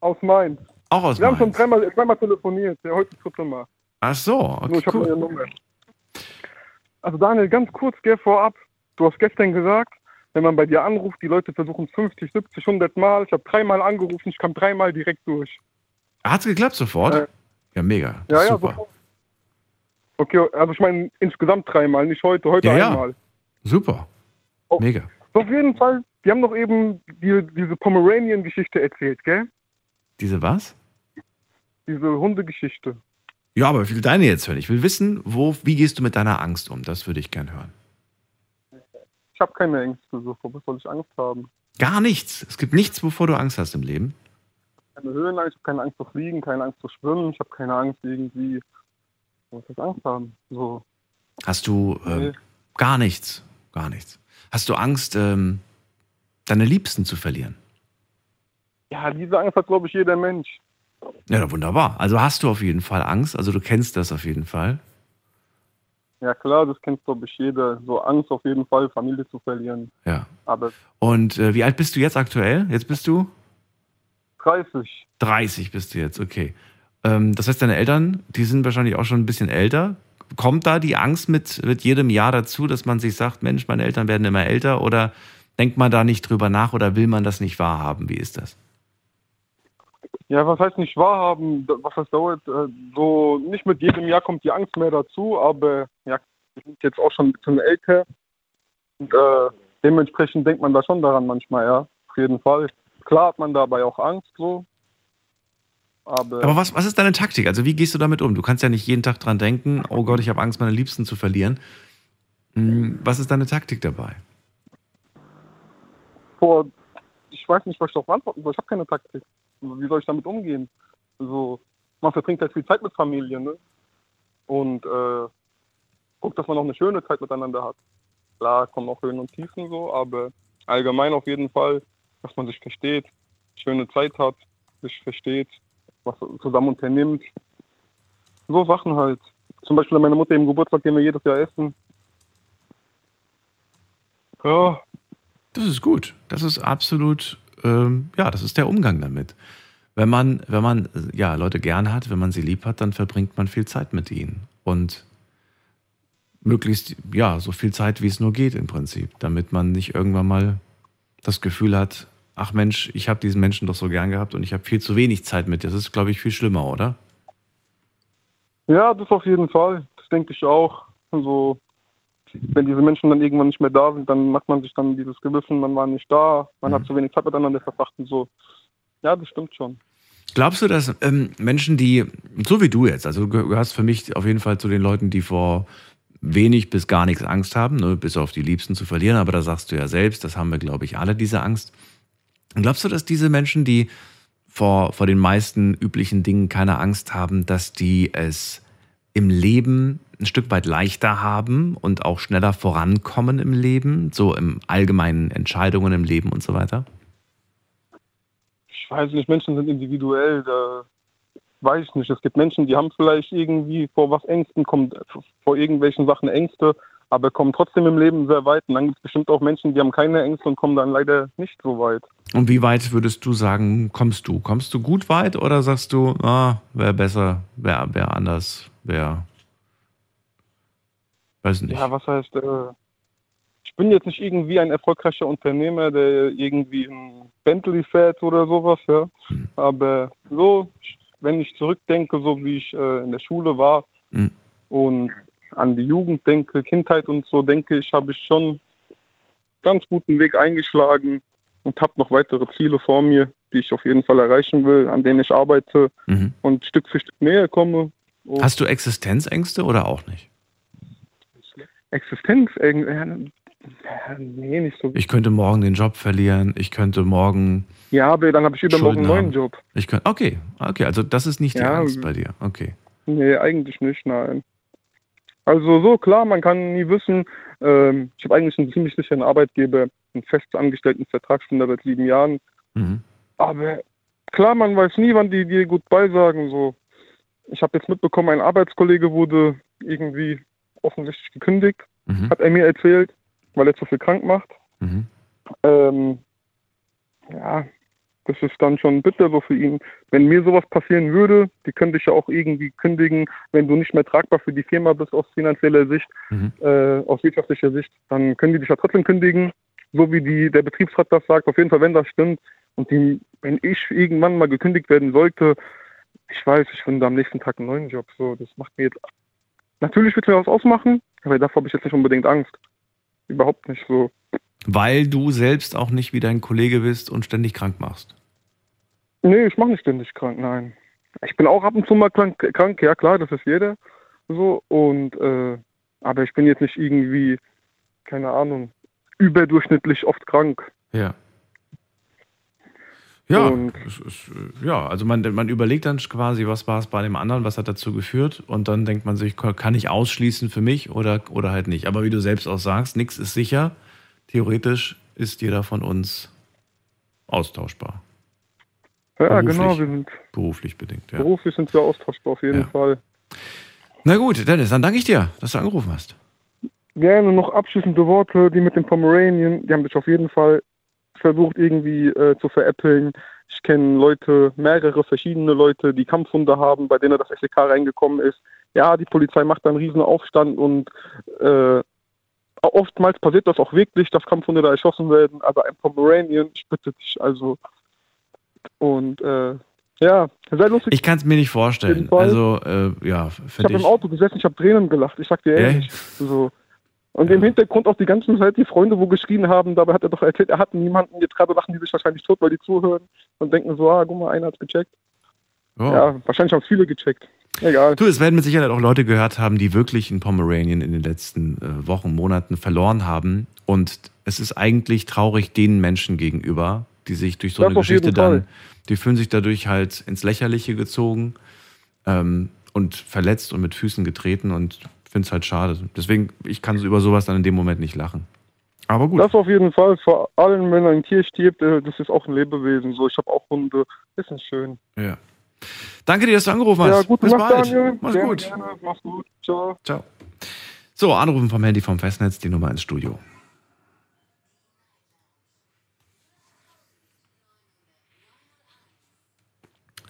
aus Mainz. Auch aus Wir haben schon Mainz. dreimal, zweimal telefoniert, ja, heute das dritte Mal. Ach so, Nur okay, ich habe cool. Nummer. Also Daniel, ganz kurz, gell, vorab. Du hast gestern gesagt, wenn man bei dir anruft, die Leute versuchen 50, 70, 100 Mal. Ich habe dreimal angerufen, ich kam dreimal direkt durch. Hat's geklappt sofort? Äh, ja, mega. Ja, ja, Super. sofort. Okay, also ich meine insgesamt dreimal, nicht heute, heute Ja, ja. einmal. Super. Mega. Auf jeden Fall, wir haben doch eben die, diese Pomeranian-Geschichte erzählt, gell? Diese was? Diese Hundegeschichte. Ja, aber ich will deine jetzt hören. Ich will wissen, wo, wie gehst du mit deiner Angst um? Das würde ich gern hören. Ich habe keine Ängste, so vor was soll ich Angst haben? Gar nichts. Es gibt nichts, wovor du Angst hast im Leben. Keine Höhenangst, ich habe keine Angst vor Fliegen, keine Angst vor Schwimmen, ich habe keine Angst irgendwie, was ich Angst haben? So, Hast du ähm, Nee. gar nichts. Gar nichts. Hast du Angst, ähm, deine Liebsten zu verlieren? ja, diese Angst hat, glaube ich, jeder Mensch. Ja, wunderbar. Also hast du auf jeden Fall Angst. Also du kennst das auf jeden Fall. Ja klar, das kennt, glaube ich, jeder. So Angst auf jeden Fall, Familie zu verlieren. Ja. Aber Und äh, wie alt bist du jetzt aktuell? Jetzt bist du 30, 30 bist du jetzt, okay. Ähm, das heißt, deine Eltern, die sind wahrscheinlich auch schon ein bisschen älter. Kommt da die Angst mit, mit jedem Jahr dazu, dass man sich sagt, Mensch, meine Eltern werden immer älter? Oder denkt man da nicht drüber nach oder will man das nicht wahrhaben? Wie ist das? Ja, was heißt nicht wahrhaben? Was das dauert? äh, So, nicht mit jedem Jahr kommt die Angst mehr dazu, aber ja, wir sind jetzt auch schon ein bisschen älter. Und äh, dementsprechend denkt man da schon daran manchmal, ja. Auf jeden Fall. Klar hat man dabei auch Angst, so. Aber, Aber was, was ist deine Taktik? Also wie gehst du damit um? Du kannst ja nicht jeden Tag dran denken, oh Gott, ich habe Angst, meine Liebsten zu verlieren. Hm, Was ist deine Taktik dabei? vor, ich weiß nicht, was ich darauf antworten soll. Ich habe keine Taktik. Wie soll ich damit umgehen? Also, man verbringt halt viel Zeit mit Familie, ne? Und äh, guckt, dass man noch eine schöne Zeit miteinander hat. Klar, kommen auch Höhen und Tiefen so, aber allgemein auf jeden Fall, dass man sich versteht, schöne Zeit hat, sich versteht, was zusammen unternimmt. So Sachen halt. Zum Beispiel an meiner Mutter im Geburtstag gehen wir jedes Jahr essen. Ja, Das ist gut. Das ist absolut, ähm, ja, das ist der Umgang damit. Wenn man, wenn man ja, Leute gern hat, wenn man sie lieb hat, dann verbringt man viel Zeit mit ihnen. Und möglichst, ja, so viel Zeit, wie es nur geht im Prinzip, damit man nicht irgendwann mal das Gefühl hat, ach Mensch, ich habe diesen Menschen doch so gern gehabt und ich habe viel zu wenig Zeit mit. Das ist, glaube ich, viel schlimmer, oder? Ja, das auf jeden Fall. Das denke ich auch. Also, wenn diese Menschen dann irgendwann nicht mehr da sind, dann macht man sich dann dieses Gewissen, man war nicht da, man hat zu wenig Zeit miteinander verbracht und so. Ja, das stimmt schon. Glaubst du, dass ähm, Menschen, die, so wie du jetzt, also du gehörst für mich auf jeden Fall zu den Leuten, die vor wenig bis gar nichts Angst haben, ne, bis auf die Liebsten zu verlieren, aber da sagst du ja selbst, das haben wir, glaube ich, alle, diese Angst. Glaubst du, dass diese Menschen, die vor, vor den meisten üblichen Dingen keine Angst haben, dass die es im Leben ein Stück weit leichter haben und auch schneller vorankommen im Leben, so im allgemeinen Entscheidungen im Leben und so weiter? Ich weiß nicht, Menschen sind individuell, da weiß ich nicht. Es gibt Menschen, die haben vielleicht irgendwie vor was Ängsten, kommen vor irgendwelchen Sachen Ängste, aber kommen trotzdem im Leben sehr weit. Und dann gibt es bestimmt auch Menschen, die haben keine Ängste und kommen dann leider nicht so weit. Und wie weit würdest du sagen, kommst du? Kommst du gut weit oder sagst du, ah, wäre besser, wäre wär anders, wäre. Weiß nicht. Ja, was heißt, äh, ich bin jetzt nicht irgendwie ein erfolgreicher Unternehmer, der irgendwie ein Bentley fährt oder sowas, ja. Hm. Aber so, wenn ich zurückdenke, so wie ich äh, in der Schule war Mhm. und an die Jugend denke, Kindheit und so, denke ich, habe ich schon ganz guten Weg eingeschlagen und habe noch weitere Ziele vor mir, die ich auf jeden Fall erreichen will, an denen ich arbeite Mhm. und Stück für Stück näher komme. Und Hast du Existenzängste oder auch nicht? Existenz, äh, ja, nee, nicht so. Ich könnte morgen den Job verlieren, ich könnte morgen. Ja, aber dann habe ich übermorgen einen neuen. Job. Ich könnte. Okay, okay, also das ist nicht die Ja, Angst bei dir. Okay. Nee, eigentlich nicht, nein. Also so, klar, man kann nie wissen. Ähm, ich habe eigentlich einen ziemlich sicheren Arbeitgeber, einen fest angestellten Vertrag schon seit sieben Jahren. Mhm. Aber klar, man weiß nie, wann die dir gut beisagen. So. Ich habe jetzt mitbekommen, ein Arbeitskollege wurde irgendwie offensichtlich gekündigt, Mhm. hat er mir erzählt, weil er zu viel krank macht. Mhm. Ähm, ja, das ist dann schon bitter so für ihn. Wenn mir sowas passieren würde, die könnte ich ja auch irgendwie kündigen, wenn du nicht mehr tragbar für die Firma bist aus finanzieller Sicht, Mhm. äh, aus wirtschaftlicher Sicht, dann können die dich ja trotzdem kündigen, so wie die, der Betriebsrat das sagt. Auf jeden Fall, wenn das stimmt. Und die, wenn ich irgendwann mal gekündigt werden sollte, ich weiß, ich finde am nächsten Tag einen neuen Job. So, das macht mir jetzt. Natürlich wird mir was ausmachen, aber davor habe ich jetzt nicht unbedingt Angst. Überhaupt nicht so. Weil du selbst auch nicht wie dein Kollege bist und ständig krank machst. Nee, ich mache nicht ständig krank, nein. Ich bin auch ab und zu mal krank, krank ja klar, das ist jeder. So, und äh, aber ich bin jetzt nicht irgendwie, keine Ahnung, überdurchschnittlich oft krank. Ja. Ja, es ist, äh, ja, also man, man überlegt dann quasi, was war es bei dem anderen, was hat dazu geführt und dann denkt man sich, kann ich ausschließen für mich oder, oder halt nicht. Aber wie du selbst auch sagst, nichts ist sicher. Theoretisch ist jeder von uns austauschbar. Ja, Beruflich. genau, wir sind Beruflich bedingt, ja. beruflich sind wir austauschbar auf jeden Ja. Fall. Na gut, Dennis, dann danke ich dir, dass du angerufen hast. Gerne noch abschließende Worte, die mit dem Pomeranian, die haben sich auf jeden Fall versucht irgendwie äh, zu veräppeln. Ich kenne Leute, mehrere verschiedene Leute, die Kampfhunde haben, bei denen das SEK reingekommen ist. Ja, die Polizei macht dann einen riesen Aufstand und äh, oftmals passiert das auch wirklich, dass Kampfhunde da erschossen werden, aber ein Pomeranian, ich bitte dich, also und äh, ja, sehr lustig. Ich kann es mir nicht vorstellen. Also, äh, ja, Ich habe im. Auto gesessen, ich habe Tränen gelacht. Ich sag dir ehrlich. So. Und im Hintergrund auch die ganze Zeit die Freunde, wo geschrien haben. Dabei hat er doch erzählt, er hat niemanden. Jetzt gerade lachen die sich wahrscheinlich tot, weil die zuhören und denken so, ah, guck mal, einer hat's gecheckt. Ja. Ja, wahrscheinlich haben viele gecheckt. Egal. Du, es werden mit Sicherheit auch Leute gehört haben, die wirklich einen Pomeranian in den letzten äh, Wochen, Monaten verloren haben. Und es ist eigentlich traurig den Menschen gegenüber, die sich durch so Das eine Geschichte dann, die fühlen sich dadurch halt ins Lächerliche gezogen ähm, und verletzt und mit Füßen getreten und finde es halt schade. Deswegen, ich kann so über sowas dann in dem Moment nicht lachen. Aber gut. Das auf jeden Fall. Vor allem, wenn ein Tier stirbt, äh, das ist auch ein Lebewesen. So, ich habe auch Hunde. Ist nicht schön. Ja. Danke dir, dass du angerufen hast. Ja, gute Bis Nacht, bald. Daniel. Mach's Gerne, gut. Gerne. Mach's gut. Ciao. Ciao. So, anrufen vom Handy vom Festnetz, die Nummer ins Studio.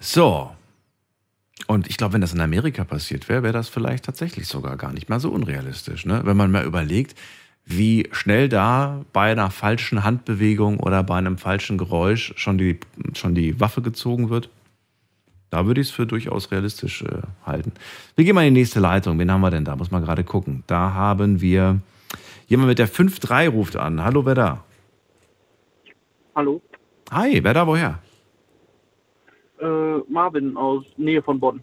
So. Und ich glaube, wenn das in Amerika passiert wäre, wäre das vielleicht tatsächlich sogar gar nicht mal so unrealistisch. Ne? Wenn man mal überlegt, wie schnell da bei einer falschen Handbewegung oder bei einem falschen Geräusch schon die, schon die Waffe gezogen wird. Da würde ich es für durchaus realistisch äh, halten. Wir gehen mal in die nächste Leitung. Wen haben wir denn da? Muss man gerade gucken. Da haben wir jemand mit der 5-3 ruft an. Hallo, wer da? Hallo, Hi, wer da woher? Äh, Marvin aus Nähe von Bonn.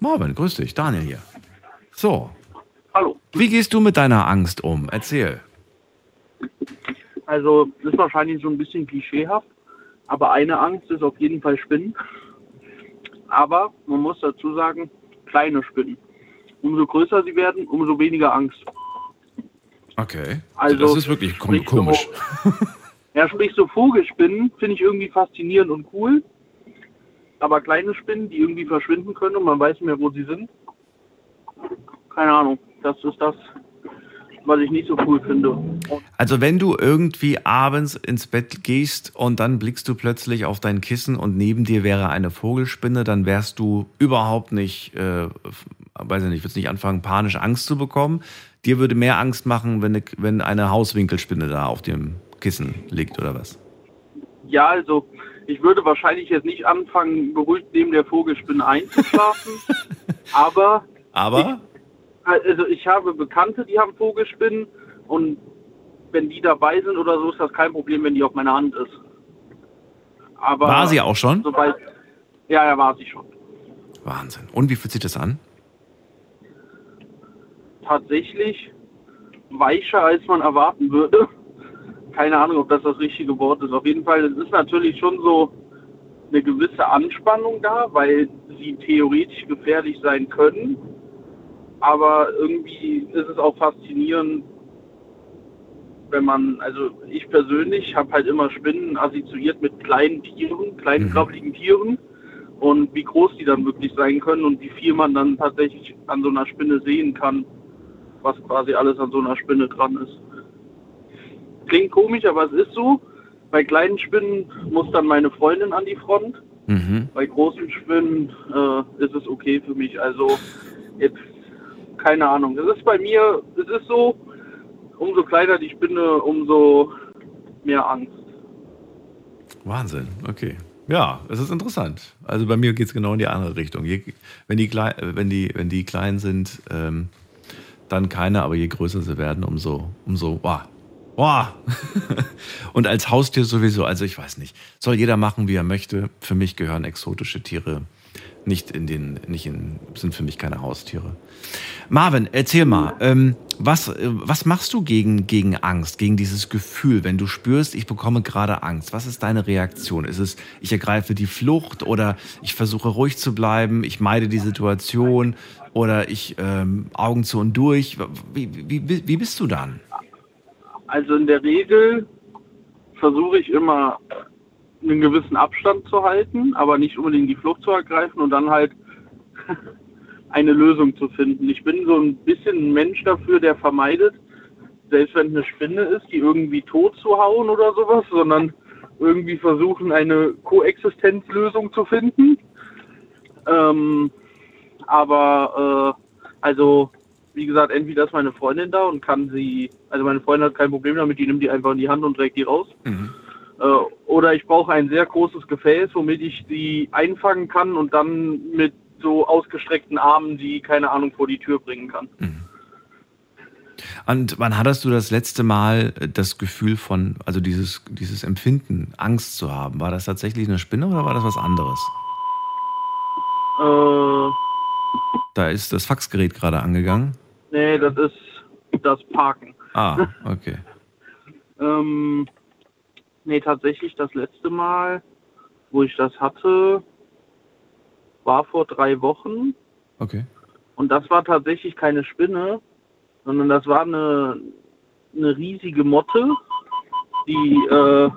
Marvin, grüß dich. Daniel hier. So. Hallo. Wie gehst du mit deiner Angst um? Erzähl. Also ist wahrscheinlich so ein bisschen klischeehaft, aber eine Angst ist auf jeden Fall Spinnen. Aber man muss dazu sagen, kleine Spinnen. Umso größer sie werden, umso weniger Angst. Okay. Also, das ist wirklich kom sprich so- komisch. Ja, sprich so Vogelspinnen finde ich irgendwie faszinierend und cool. Aber kleine Spinnen, die irgendwie verschwinden können und man weiß nicht mehr, wo sie sind. Keine Ahnung. Das ist das, was ich nicht so cool finde. Also wenn du irgendwie abends ins Bett gehst und dann blickst du plötzlich auf dein Kissen und neben dir wäre eine Vogelspinne, dann wärst du überhaupt nicht äh, weiß ich nicht, würdest nicht anfangen, panisch Angst zu bekommen. Dir würde mehr Angst machen, wenn eine, wenn eine Hauswinkelspinne da auf dem Kissen liegt oder was? Ja, also ich würde wahrscheinlich jetzt nicht anfangen, beruhigt neben der Vogelspinne einzuschlafen, aber Aber? also ich habe Bekannte, die haben Vogelspinnen und wenn die dabei sind oder so, ist das kein Problem, wenn die auf meiner Hand ist. Aber War sie auch schon? Sobald, ja, ja, war sie schon. Wahnsinn. Und wie fühlt sich das an? Tatsächlich weicher, als man erwarten würde. Keine Ahnung, ob das das richtige Wort ist. Auf jeden Fall, es ist natürlich schon so eine gewisse Anspannung da, weil sie theoretisch gefährlich sein können. Aber irgendwie ist es auch faszinierend, wenn man, also ich persönlich habe halt immer Spinnen assoziiert mit kleinen Tieren, kleinen krabbeligen Tieren und wie groß die dann wirklich sein können und wie viel man dann tatsächlich an so einer Spinne sehen kann, was quasi alles an so einer Spinne dran ist. Klingt komisch, aber es ist so. Bei kleinen Spinnen muss dann meine Freundin an die Front. Mhm. Bei großen Spinnen äh, ist es okay für mich. Also jetzt keine Ahnung. Es ist bei mir, es ist so, umso kleiner die Spinne, umso mehr Angst. Wahnsinn, okay. Ja, es ist interessant. Also bei mir geht es genau in die andere Richtung. Je, wenn, die klei- äh, wenn, die, wenn die klein sind, ähm, dann keine, aber je größer sie werden, umso, umso, wow. Wow. Und als Haustier sowieso, also ich weiß nicht. Soll jeder machen, wie er möchte. Für mich gehören exotische Tiere nicht in den, nicht in, sind für mich keine Haustiere. Marvin, erzähl mal, ähm, was, äh, was machst du gegen, gegen Angst, gegen dieses Gefühl, wenn du spürst, ich bekomme gerade Angst? Was ist deine Reaktion? Ist es, ich ergreife die Flucht oder ich versuche ruhig zu bleiben, ich meide die Situation oder ich ähm, Augen zu und durch? Wie, wie, wie bist du dann? Also in der Regel versuche ich immer einen gewissen Abstand zu halten, aber nicht unbedingt die Flucht zu ergreifen und dann halt eine Lösung zu finden. Ich bin so ein bisschen ein Mensch dafür, der vermeidet, selbst wenn eine Spinne ist, die irgendwie tot zu hauen oder sowas, sondern irgendwie versuchen, eine Koexistenzlösung zu finden. Ähm, aber äh, also wie gesagt, entweder ist meine Freundin da und kann sie, also meine Freundin hat kein Problem damit, die nimmt die einfach in die Hand und trägt die raus. Äh, oder ich brauche ein sehr großes Gefäß, womit ich sie einfangen kann und dann mit so ausgestreckten Armen die, keine Ahnung, vor die Tür bringen kann. Und wann hattest du das letzte Mal das Gefühl von, also dieses, dieses Empfinden, Angst zu haben? War das tatsächlich eine Spinne oder war das was anderes? Äh, Da ist das Faxgerät gerade angegangen. Nee, das ist das Parken. Ah, okay. Ähm, nee, tatsächlich das letzte Mal, wo ich das hatte, war vor drei Wochen. Okay. Und das war tatsächlich keine Spinne, sondern das war eine, eine riesige Motte, die äh,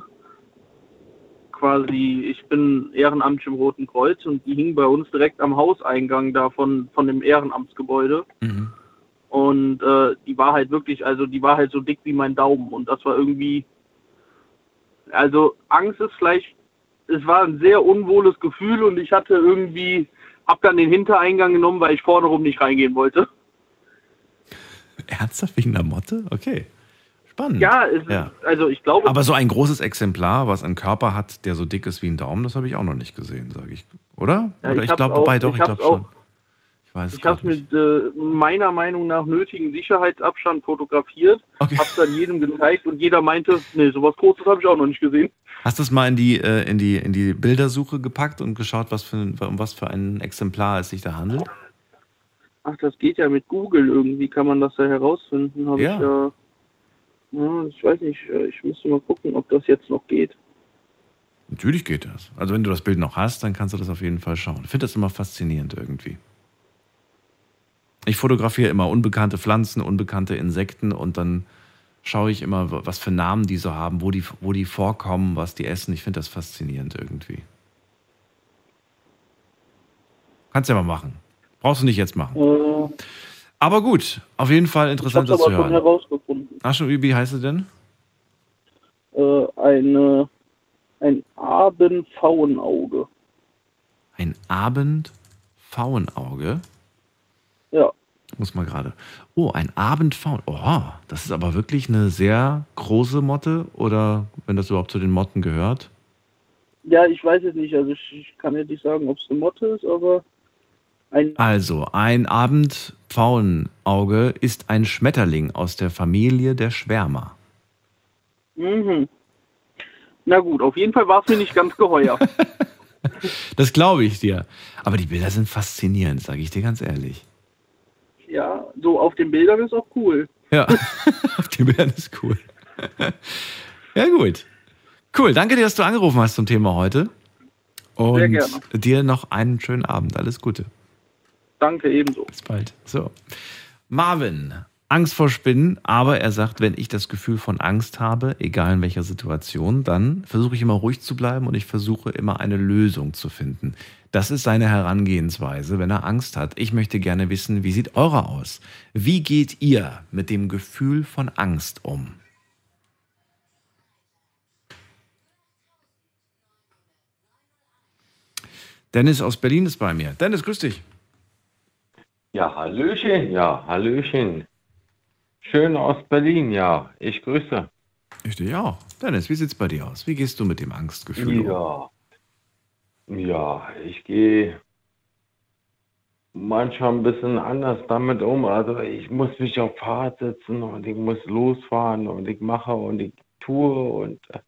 quasi, ich bin ehrenamtlich im Roten Kreuz und die hing bei uns direkt am Hauseingang da von, von dem Ehrenamtsgebäude. Und äh, die war halt wirklich, also die war halt so dick wie mein Daumen und das war irgendwie, also Angst ist vielleicht, es war ein sehr unwohles Gefühl und ich hatte irgendwie, hab dann den Hintereingang genommen, weil ich vorne rum nicht reingehen wollte. Ernsthaft wegen der Motte? Okay. Spannend. Ja, es Ja. Ist, also ich glaube, Aber so ein großes Exemplar, was einen Körper hat, der so dick ist wie ein Daumen, das habe ich auch noch nicht gesehen, sage ich. Oder? Ja, Oder ich ich, hab's glaube, wobei doch, ich ich glaube schon. Weiß es ich habe nicht. mit äh, meiner Meinung nach nötigen Sicherheitsabstand fotografiert, Okay. hab's dann jedem gezeigt und jeder meinte, nee, sowas Großes habe ich auch noch nicht gesehen. Hast du es mal in die, äh, in, die, in die Bildersuche gepackt und geschaut, was für, um was für ein Exemplar es sich da handelt? Ach, das geht ja mit Google irgendwie, kann man das da herausfinden. Hab Ja. Ich, ja, ja, ich weiß nicht, äh, ich müsste mal gucken, ob das jetzt noch geht. Natürlich geht das. Also wenn du das Bild noch hast, dann kannst du das auf jeden Fall schauen. Ich finde das immer faszinierend irgendwie. Ich fotografiere immer unbekannte Pflanzen, unbekannte Insekten und dann schaue ich immer, was für Namen die so haben, wo die, wo die vorkommen, was die essen. Ich finde das faszinierend irgendwie. Kannst ja mal machen. Brauchst du nicht jetzt machen. Äh, Aber gut, auf jeden Fall ich interessant, das zu hören. herausgefunden. Ach schon, wie, heißt sie denn? Äh, eine, ein Abendpfauenauge. Ein Abendpfauenauge. Ja. Muss man gerade. Oh, ein Abendfaun. Oh, das ist aber wirklich eine sehr große Motte oder wenn das überhaupt zu den Motten gehört. Ja, ich weiß es nicht. Also ich, ich kann ja nicht sagen, ob es eine Motte ist, aber ein Also, ein Abendpfauenauge ist ein Schmetterling aus der Familie der Schwärmer. Mhm. Na gut, auf jeden Fall war es mir nicht ganz geheuer. Das glaube ich dir. Aber die Bilder sind faszinierend, sage ich dir ganz ehrlich. Ja, so auf den Bildern ist auch cool. Ja, auf die Bildern ist cool. Ja, gut. Cool, danke dir, dass du angerufen hast zum Thema heute. Und Sehr gerne. dir noch einen schönen Abend. Alles Gute. Danke, ebenso. Bis bald. So. Marvin, Angst vor Spinnen, aber er sagt, wenn ich das Gefühl von Angst habe, egal in welcher Situation, dann versuche ich immer ruhig zu bleiben und ich versuche immer eine Lösung zu finden. Das ist seine Herangehensweise, wenn er Angst hat. Ich möchte gerne wissen, wie sieht eure aus? Wie geht ihr mit dem Gefühl von Angst um? Dennis aus Berlin ist bei mir. Dennis, grüß dich. Ja, Hallöchen, ja, Hallöchen. Schön aus Berlin, ja. Ich grüße. Ich dich auch. Dennis, wie sieht's bei dir aus? Wie gehst du mit dem Angstgefühl um? Ja. Ich gehe manchmal ein bisschen anders damit um. Also ich muss mich auf Fahrt setzen und ich muss losfahren und ich mache und ich tue und äh,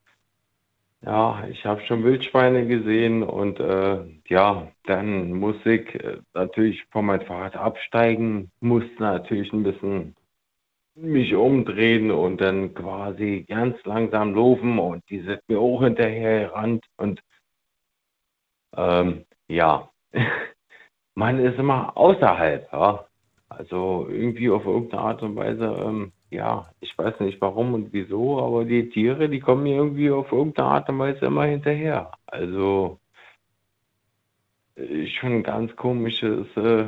ja, ich habe schon Wildschweine gesehen und äh, ja, dann muss ich äh, natürlich von meinem Fahrrad absteigen, muss natürlich ein bisschen mich umdrehen und dann quasi ganz langsam laufen und die sind mir auch hinterher gerannt und ähm, ja, man ist immer außerhalb, ja. Also irgendwie auf irgendeine Art und Weise, ähm, ja, ich weiß nicht warum und wieso, aber die Tiere, die kommen mir irgendwie auf irgendeine Art und Weise immer hinterher. Also ist schon ein ganz komisches, äh,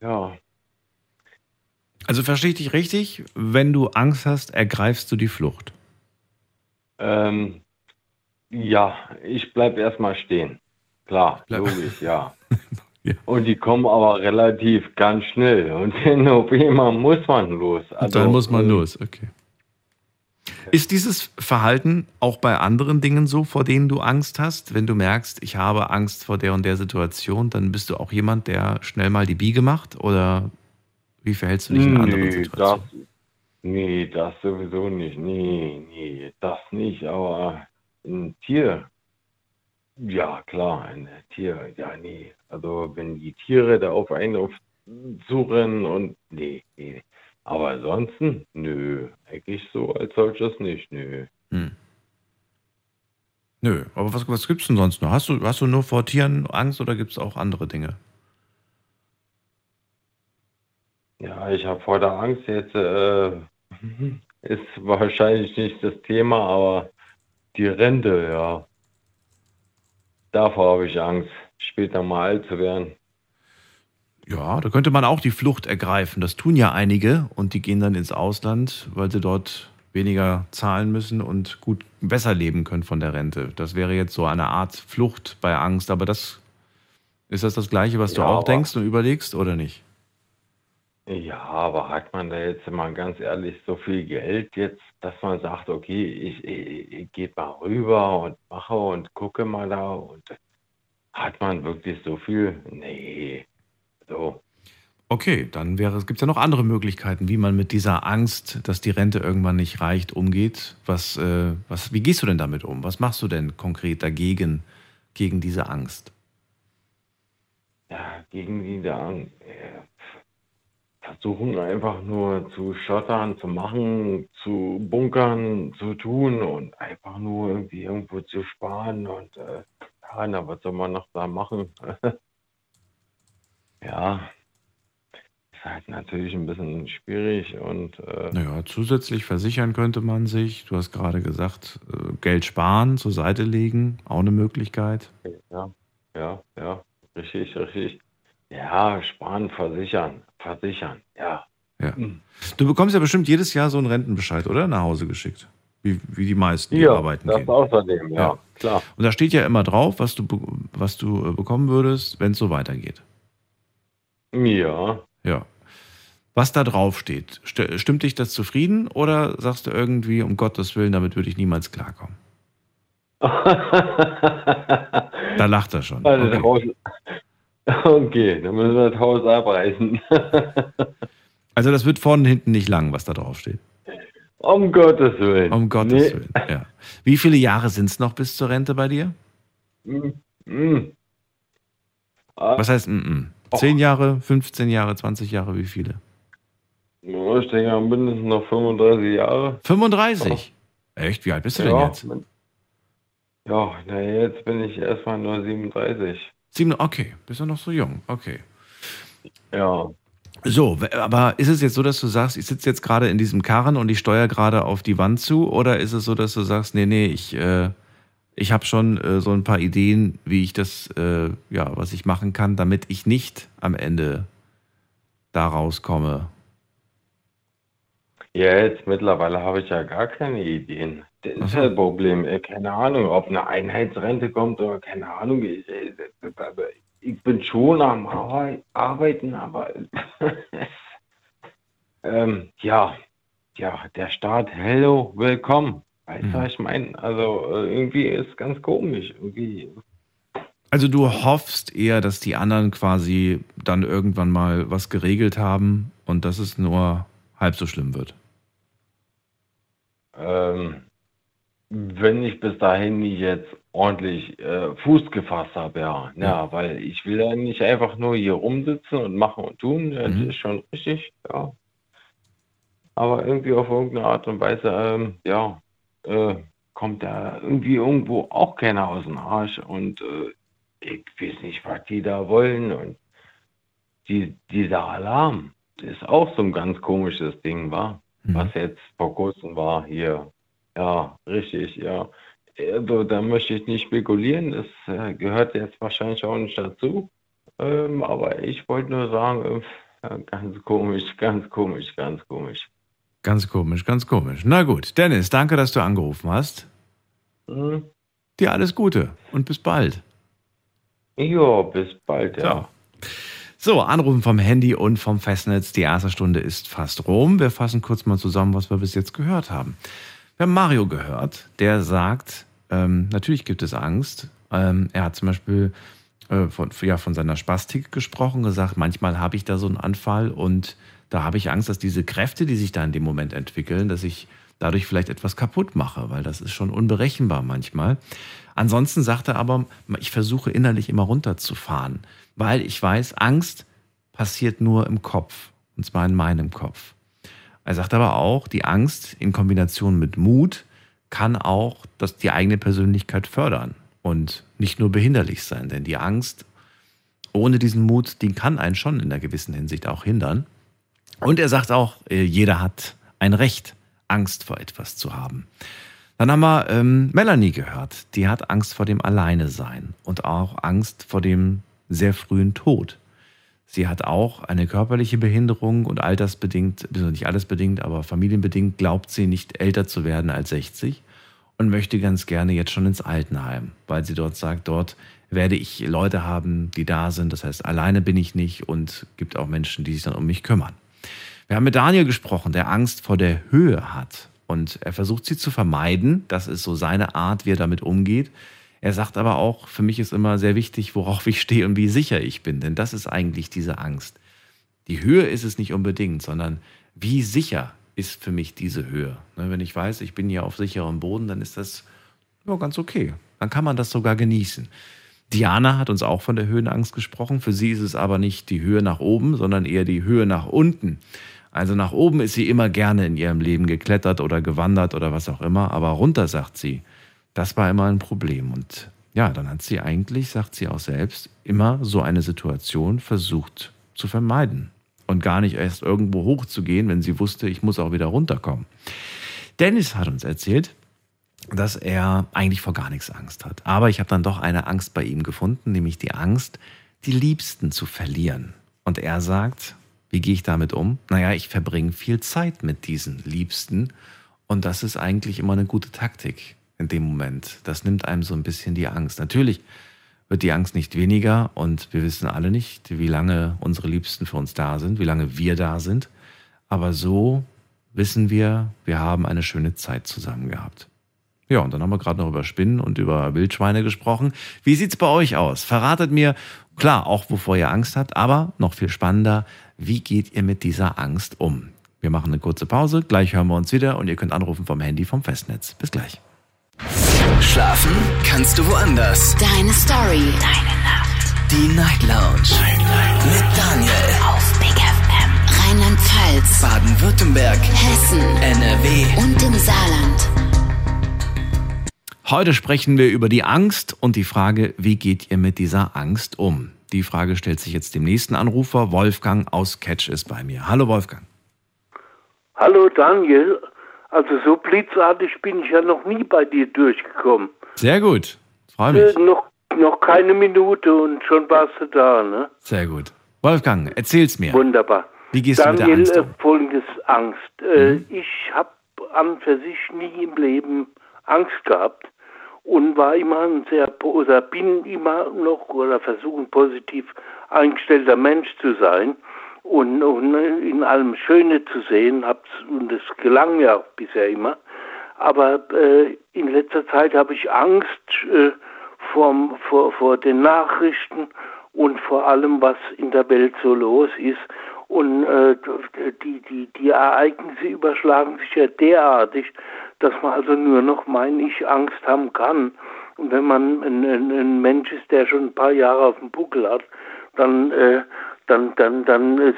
ja, Also verstehe ich dich richtig? Wenn du Angst hast, ergreifst du die Flucht. Ähm, ja, ich bleib erstmal stehen. Klar, logisch, ja. Und die kommen aber relativ ganz schnell. Und dann auf einmal muss man los. Also, Dann muss man äh, los, okay. Ist dieses Verhalten auch bei anderen Dingen so, vor denen du Angst hast? Wenn du merkst, ich habe Angst vor der und der Situation, dann bist du auch jemand, der schnell mal die Biege macht? Oder wie verhältst du dich in anderen Nee, Situationen? das, nee, das sowieso nicht. Nee, nee, das nicht. Aber ein Tier, ja klar, ein Tier, ja, nee. Also wenn die Tiere da auf einen auf zurennen und nee, nee. Aber ansonsten, nö, eigentlich so als solches nicht, nö. Hm. Nö, aber was, was gibt's denn sonst noch? Hast du, hast du nur vor Tieren Angst oder gibt es auch andere Dinge? Ja, ich habe vor der Angst jetzt, äh, ist wahrscheinlich nicht das Thema, aber die Rente, ja. Davor habe ich Angst, später mal alt zu werden. Ja, da könnte man auch die Flucht ergreifen. Das tun ja einige und die gehen dann ins Ausland, weil sie dort weniger zahlen müssen und gut besser leben können von der Rente. Das wäre jetzt so eine Art Flucht bei Angst, aber das ist das das gleiche, was du Ja, auch aber- denkst und überlegst oder nicht? Ja, aber hat man da jetzt mal ganz ehrlich so viel Geld jetzt, dass man sagt, okay, ich, ich, ich gehe mal rüber und mache und gucke mal da und hat man wirklich so viel? Nee. So. Okay, dann wäre es gibt ja noch andere Möglichkeiten, wie man mit dieser Angst, dass die Rente irgendwann nicht reicht, umgeht. Was, äh, was, wie gehst du denn damit um? Was machst du denn konkret dagegen, gegen diese Angst? Ja, gegen die da äh, versuchen einfach nur zu schottern, zu machen, zu bunkern, zu tun und einfach nur irgendwie irgendwo zu sparen und äh, ja, na, was soll man noch da machen? ja, ist halt natürlich ein bisschen schwierig und äh, Naja, zusätzlich versichern könnte man sich. Du hast gerade gesagt, äh, Geld sparen, zur Seite legen, auch eine Möglichkeit. ja, ja, ja, richtig, richtig. Ja, sparen, versichern, versichern, ja. Ja. Du bekommst ja bestimmt jedes Jahr so einen Rentenbescheid, oder? Nach Hause geschickt. Wie, wie die meisten, die Ja, arbeiten das gehen. außerdem, ja, klar. Und da steht ja immer drauf, was du, was du äh, bekommen würdest, wenn es so weitergeht. Ja. Ja. was da drauf steht. St stimmt dich das zufrieden oder sagst du irgendwie, um Gottes Willen, damit würde ich niemals klarkommen? da lacht er schon. Also Okay. Okay, dann müssen wir das Haus abreißen. Also das wird vorne und hinten nicht lang, was da drauf steht. um Gottes Willen. Um Gottes Nee. Willen. Ja. Wie viele Jahre sind es noch bis zur Rente bei dir? Mm, mm. Was heißt mm, mm? 10 Jahre, 15 Jahre, 20 Jahre, wie viele? Ich denke, mindestens noch 35 Jahre. 35? Echt? Wie alt bist du denn Ja, jetzt? mit- Ja, na jetzt bin ich erstmal nur 37. Sieben, okay, bist du noch so jung. Okay. Ja. So, aber ist es jetzt so, dass du sagst, ich sitze jetzt gerade in diesem Karren und ich steuere gerade auf die Wand zu? Oder ist es so, dass du sagst, nee, nee, ich, äh, ich habe schon äh, so ein paar Ideen, wie ich das, äh, ja, was ich machen kann, damit ich nicht am Ende da rauskomme? Ja, jetzt mittlerweile habe ich ja gar keine Ideen. Das ist ja das Problem. Äh, Keine Ahnung, ob eine Einheitsrente kommt oder keine Ahnung. Ich, äh, ich bin schon am Arbeit, Arbeiten, aber ähm, ja, ja, der Staat, hello, willkommen. Weißt du, was ich meine? Also äh, irgendwie ist ganz komisch. Irgendwie Also du hoffst eher, dass die anderen quasi dann irgendwann mal was geregelt haben und dass es nur halb so schlimm wird. Ähm, wenn ich bis dahin nicht jetzt ordentlich äh, Fuß gefasst habe, ja. Ja, weil ich will ja nicht einfach nur hier rumsitzen und machen und tun. Das ist schon richtig, ja. Aber irgendwie auf irgendeine Art und Weise, ähm, ja, äh, kommt da irgendwie irgendwo auch keiner aus dem Arsch und äh, ich weiß nicht, was die da wollen und die, dieser Alarm ist auch so ein ganz komisches Ding, war, was jetzt vor kurzem war hier. Ja, richtig, ja. Also, da möchte ich nicht spekulieren, das äh, gehört jetzt wahrscheinlich auch nicht dazu. Ähm, aber ich wollte nur sagen, äh, ganz komisch, ganz komisch, ganz komisch. Ganz komisch, ganz komisch. Na gut, Dennis, danke, dass du angerufen hast. Hm. Dir alles Gute und bis bald. Ja, bis bald, ja. So, Anrufen vom Handy und vom Festnetz. Die erste Stunde ist fast rum. Wir fassen kurz mal zusammen, was wir bis jetzt gehört haben. Wir haben Mario gehört, der sagt, ähm, natürlich gibt es Angst. Ähm, er hat zum Beispiel äh, von, ja, von seiner Spastik gesprochen, gesagt, manchmal habe ich da so einen Anfall und da habe ich Angst, dass diese Kräfte, die sich da in dem Moment entwickeln, dass ich dadurch vielleicht etwas kaputt mache, weil das ist schon unberechenbar manchmal. Ansonsten sagt er aber, ich versuche innerlich immer runterzufahren, weil ich weiß, Angst passiert nur im Kopf, und zwar in meinem Kopf. Er sagt aber auch, die Angst in Kombination mit Mut kann auch das, die eigene Persönlichkeit fördern und nicht nur behinderlich sein, denn die Angst ohne diesen Mut, die kann einen schon in einer gewissen Hinsicht auch hindern. Und er sagt auch, äh, jeder hat ein Recht, Angst vor etwas zu haben. Dann haben wir ähm, Melanie gehört, die hat Angst vor dem Alleinesein und auch Angst vor dem sehr frühen Tod. Sie hat auch eine körperliche Behinderung und altersbedingt, nicht allesbedingt, aber familienbedingt glaubt sie nicht älter zu werden als 60 und möchte ganz gerne jetzt schon ins Altenheim, weil sie dort sagt, dort werde ich Leute haben, die da sind. Das heißt, alleine bin ich nicht und gibt auch Menschen, die sich dann um mich kümmern. Wir haben mit Daniel gesprochen, der Angst vor der Höhe hat und er versucht sie zu vermeiden. Das ist so seine Art, wie er damit umgeht. Er sagt aber auch, für mich ist immer sehr wichtig, worauf ich stehe und wie sicher ich bin, denn das ist eigentlich diese Angst. Die Höhe ist es nicht unbedingt, sondern wie sicher ist für mich diese Höhe. Ne, Wenn ich weiß, ich bin hier auf sicherem Boden, dann ist das ja, ganz okay. Dann kann man das sogar genießen. Diana hat uns auch von der Höhenangst gesprochen. Für sie ist es aber nicht die Höhe nach oben, sondern eher die Höhe nach unten. Also nach oben ist sie immer gerne in ihrem Leben geklettert oder gewandert oder was auch immer, aber runter, sagt sie, das war immer ein Problem. Und ja, dann hat sie eigentlich, sagt sie auch selbst, immer so eine Situation versucht zu vermeiden und gar nicht erst irgendwo hochzugehen, wenn sie wusste, ich muss auch wieder runterkommen. Dennis hat uns erzählt, dass er eigentlich vor gar nichts Angst hat. Aber ich habe dann doch eine Angst bei ihm gefunden, nämlich die Angst, die Liebsten zu verlieren. Und er sagt, wie gehe ich damit um? Naja, ich verbringe viel Zeit mit diesen Liebsten und das ist eigentlich immer eine gute Taktik in dem Moment. Das nimmt einem so ein bisschen die Angst. Natürlich wird die Angst nicht weniger und wir wissen alle nicht, wie lange unsere Liebsten für uns da sind, wie lange wir da sind. Aber so wissen wir, wir haben eine schöne Zeit zusammen gehabt. Ja, und dann haben wir gerade noch über Spinnen und über Wildschweine gesprochen. Wie sieht's bei euch aus? Verratet mir, klar, auch wovor ihr Angst habt, aber noch viel spannender, wie geht ihr mit dieser Angst um? Wir machen eine kurze Pause, gleich hören wir uns wieder und ihr könnt anrufen vom Handy vom Festnetz. Bis gleich. Schlafen kannst du woanders. Deine Story. Deine Nacht. Die Night Lounge. Night, Night. Mit Daniel. Auf Big FM. Rheinland-Pfalz. Baden-Württemberg. Hessen. NRW. Und im Saarland. Heute sprechen wir über die Angst und die Frage, wie geht ihr mit dieser Angst um? Die Frage stellt sich jetzt dem nächsten Anrufer. Wolfgang aus Catch ist bei mir. Hallo Wolfgang. Hallo Daniel. Also so blitzartig bin ich ja noch nie bei dir durchgekommen. Sehr gut. Freue mich. Äh, noch, noch keine Minute und schon warst du da, ne? Sehr gut. Wolfgang, erzähl's mir. Wunderbar. Wie gehst du mit der Daniel, Angst äh, um? folgendes Angst. Äh, Ich habe an für sich nie im Leben Angst gehabt und war immer ein sehr oder bin immer noch oder versuche positiv eingestellter Mensch zu sein und, und in allem Schöne zu sehen. Hab's, und das gelang mir auch bisher immer. Aber äh, in letzter Zeit habe ich Angst äh, vorm, vor, vor den Nachrichten und vor allem, was in der Welt so los ist. Und äh, die, die, die Ereignisse überschlagen sich ja derartig, dass man also nur noch, meine ich, Angst haben kann. Und wenn man ein, ein, ein Mensch ist, der schon ein paar Jahre auf dem Buckel hat, dann, äh, dann, dann, dann,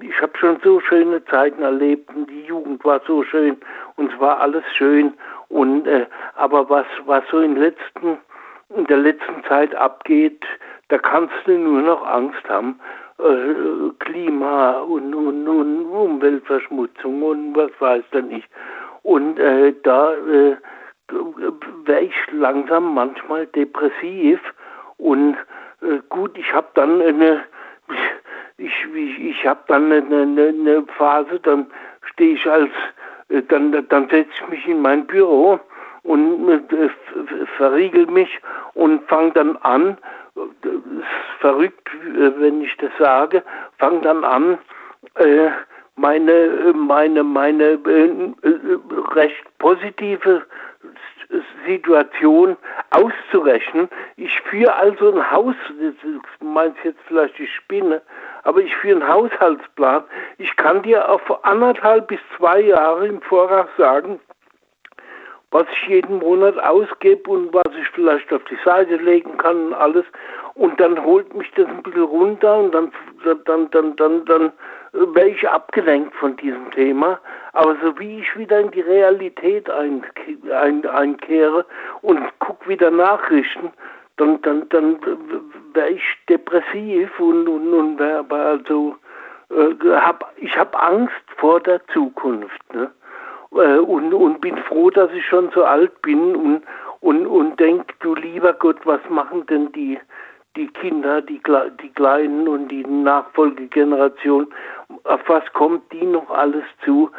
ich habe schon so schöne Zeiten erlebt und die Jugend war so schön und es war alles schön. Und äh, aber was, was so in letzten, in der letzten Zeit abgeht, da kannst du nur noch Angst haben. Äh, Klima und, und, und Umweltverschmutzung und was weiß denn ich. Und äh, da äh, wäre ich langsam manchmal depressiv und äh, gut, ich habe dann eine ich, ich, ich habe dann eine, eine, eine Phase, dann stehe ich als äh, dann dann setze ich mich in mein Büro und äh, verriegel mich und fange dann an, verrückt, äh, wenn ich das sage, fange dann an, meine, meine, meine recht positive Situation auszurechnen. Ich führe also ein Haus, das meinst jetzt vielleicht die Spinne, aber ich führe einen Haushaltsplan. Ich kann dir auf anderthalb bis zwei Jahre im Voraus sagen, was ich jeden Monat ausgebe und was ich vielleicht auf die Seite legen kann und alles. Und dann holt mich das ein bisschen runter und dann, dann, dann, dann, dann wäre ich abgelenkt von diesem Thema. Aber so wie ich wieder in die Realität ein, ein, einkehre und gucke wieder Nachrichten, dann, dann, dann wäre ich depressiv und, und, und wär also, äh, hab, ich habe Angst vor der Zukunft. Ne? äh, und, und bin froh, dass ich schon so alt bin und, und, und denk, du lieber Gott, was machen denn die, die Kinder, die, die Kleinen und die Nachfolgegeneration, auf was kommt die noch alles zu?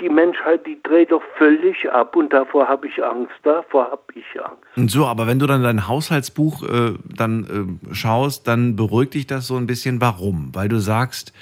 Die Menschheit, die dreht doch völlig ab und davor habe ich Angst, davor habe ich Angst. Und so, aber wenn du dann dein Haushaltsbuch äh, dann äh, schaust, dann beruhigt dich das so ein bisschen. Warum? Weil du sagst,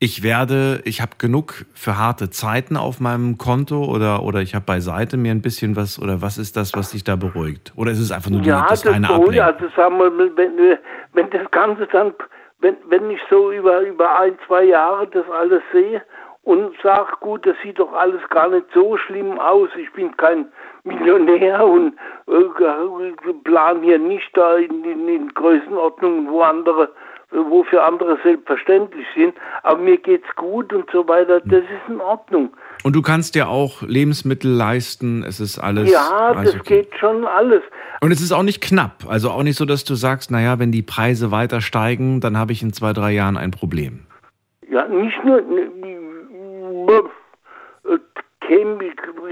ich werde, ich habe genug für harte Zeiten auf meinem Konto oder oder ich habe beiseite mir ein bisschen was oder was ist das, was dich da beruhigt? Oder ist es einfach nur die, Ja, das das eine Ablenkung? also sagen wir, wenn, wir- wenn das Ganze dann, wenn, wenn ich so über, über ein, zwei Jahre das alles sehe und sage, gut, das sieht doch alles gar nicht so schlimm aus, ich bin kein Millionär und äh, plan hier nicht da in, in, in Größenordnungen, wo andere wo für andere selbstverständlich sind, aber mir geht's gut und so weiter, das ist in Ordnung. Und du kannst dir auch Lebensmittel leisten, es ist alles ja, alles das okay. geht schon alles. Und es ist auch nicht knapp, also auch nicht so, dass du sagst, naja, wenn die Preise weiter steigen, dann habe ich in zwei, drei Jahren ein Problem. Ja, nicht nur, ne, äh,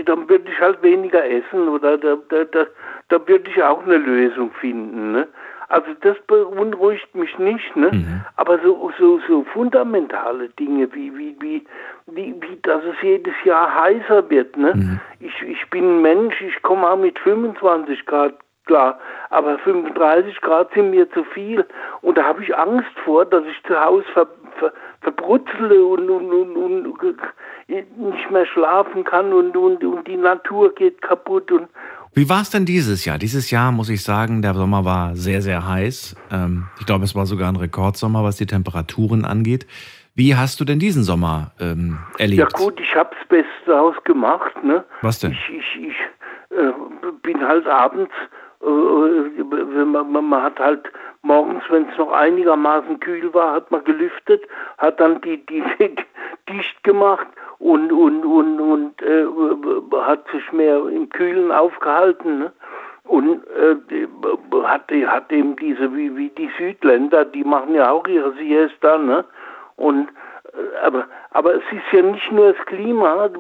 dann würde ich halt weniger essen oder da, da, da, da würde ich auch eine Lösung finden. Ne? Also das beunruhigt mich nicht, ne? aber so, so, so fundamentale Dinge wie, wie, wie, wie, wie, dass es jedes Jahr heißer wird. Ne? Ich, ich bin ein Mensch, ich komme auch mit 25 Grad klar, aber 35 Grad sind mir zu viel und da habe ich Angst vor, dass ich zu Hause ver, ver, verbrutzle und, und, und, und nicht mehr schlafen kann und, und, und die Natur geht kaputt und Wie war es denn dieses Jahr? Dieses Jahr muss ich sagen, der Sommer war sehr, sehr heiß. Ähm, ich glaube, es war sogar ein Rekordsommer, was die Temperaturen angeht. Wie hast du denn diesen Sommer ähm, erlebt? Ja gut, ich habe das Beste daraus gemacht. Ne? Was denn? Ich, ich, ich äh, bin halt abends, äh, wenn man, man, hat halt morgens, wenn es noch einigermaßen kühl war, hat man gelüftet, hat dann die, die dicht gemacht und, und, und, und äh, hat sich mehr im Kühlen aufgehalten. Ne? Und äh, hat, hat eben diese, wie, wie die Südländer, die machen ja auch ihre Siesta, ne? Und äh, aber, aber es ist ja nicht nur das Klima,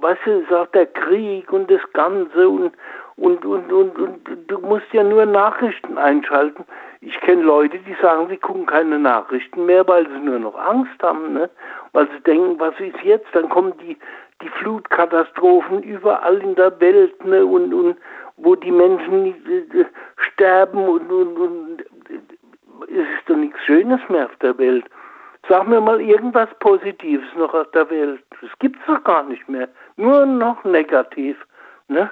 weißt ist auch der Krieg und das Ganze und, und, und, und, und du musst ja nur Nachrichten einschalten. Ich kenne Leute, die sagen, sie gucken keine Nachrichten mehr, weil sie nur noch Angst haben, ne? weil sie denken, was ist jetzt? Dann kommen die, die Flutkatastrophen überall in der Welt ne? und, und wo die Menschen äh, sterben und, und, und es ist doch nichts Schönes mehr auf der Welt. Sag mir mal irgendwas Positives noch auf der Welt. Das gibt's doch gar nicht mehr. Nur noch negativ. Ne?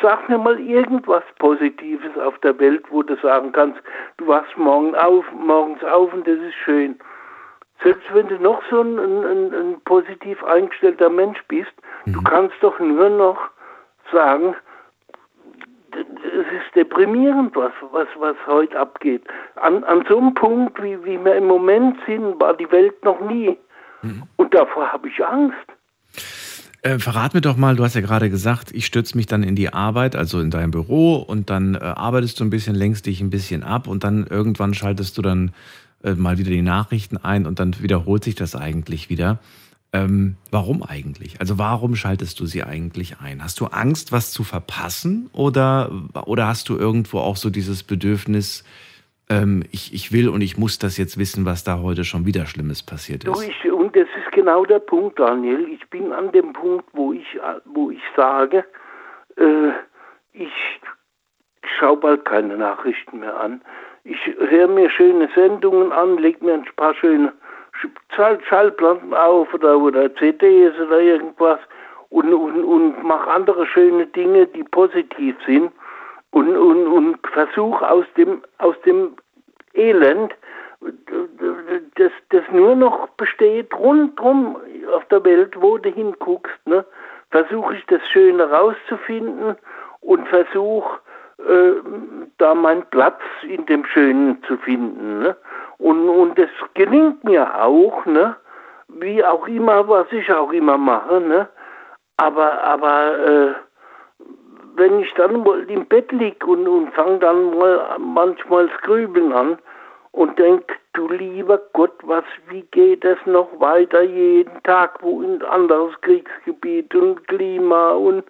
Sag mir mal irgendwas Positives auf der Welt, wo du sagen kannst, du wachst morgen auf, morgens auf und das ist schön. Selbst wenn du noch so ein, ein, ein positiv eingestellter Mensch bist, du kannst doch nur noch sagen, es ist deprimierend, was, was, was heute abgeht. An, an so einem Punkt, wie, wie wir im Moment sind, war die Welt noch nie. Und davor habe ich Angst. Äh, verrat mir doch mal, du hast ja gerade gesagt, ich stürze mich dann in die Arbeit, also in dein Büro und dann äh, arbeitest du ein bisschen, lenkst dich ein bisschen ab und dann irgendwann schaltest du dann äh, mal wieder die Nachrichten ein und dann wiederholt sich das eigentlich wieder. Ähm, warum eigentlich? Also warum schaltest du sie eigentlich ein? Hast du Angst, was zu verpassen oder, oder hast du irgendwo auch so dieses Bedürfnis, ähm, ich, ich will und ich muss das jetzt wissen, was da heute schon wieder Schlimmes passiert Du, ist? ich, und das ist genau der Punkt, Daniel. Ich bin an dem Punkt, wo ich, wo ich sage, äh, ich schaue bald keine Nachrichten mehr an. Ich höre mir schöne Sendungen an, leg mir ein paar schöne Schall Schallplatten auf oder, oder CDs oder irgendwas und, und, und mache andere schöne Dinge, die positiv sind und, und, und versuche aus dem, aus dem Elend, das, das nur noch besteht rundherum auf der Welt, wo du hinguckst, ne, versuche ich das Schöne rauszufinden und versuche äh, da meinen Platz in dem Schönen zu finden. Ne? Und, und das gelingt mir auch, ne? wie auch immer, was ich auch immer mache. Ne? Aber, aber äh, wenn ich dann mal im Bett liege und, und fange dann mal manchmal das Grübeln an und denke, du lieber Gott, was, wie geht es noch weiter jeden Tag, wo ein anderes Kriegsgebiet und Klima und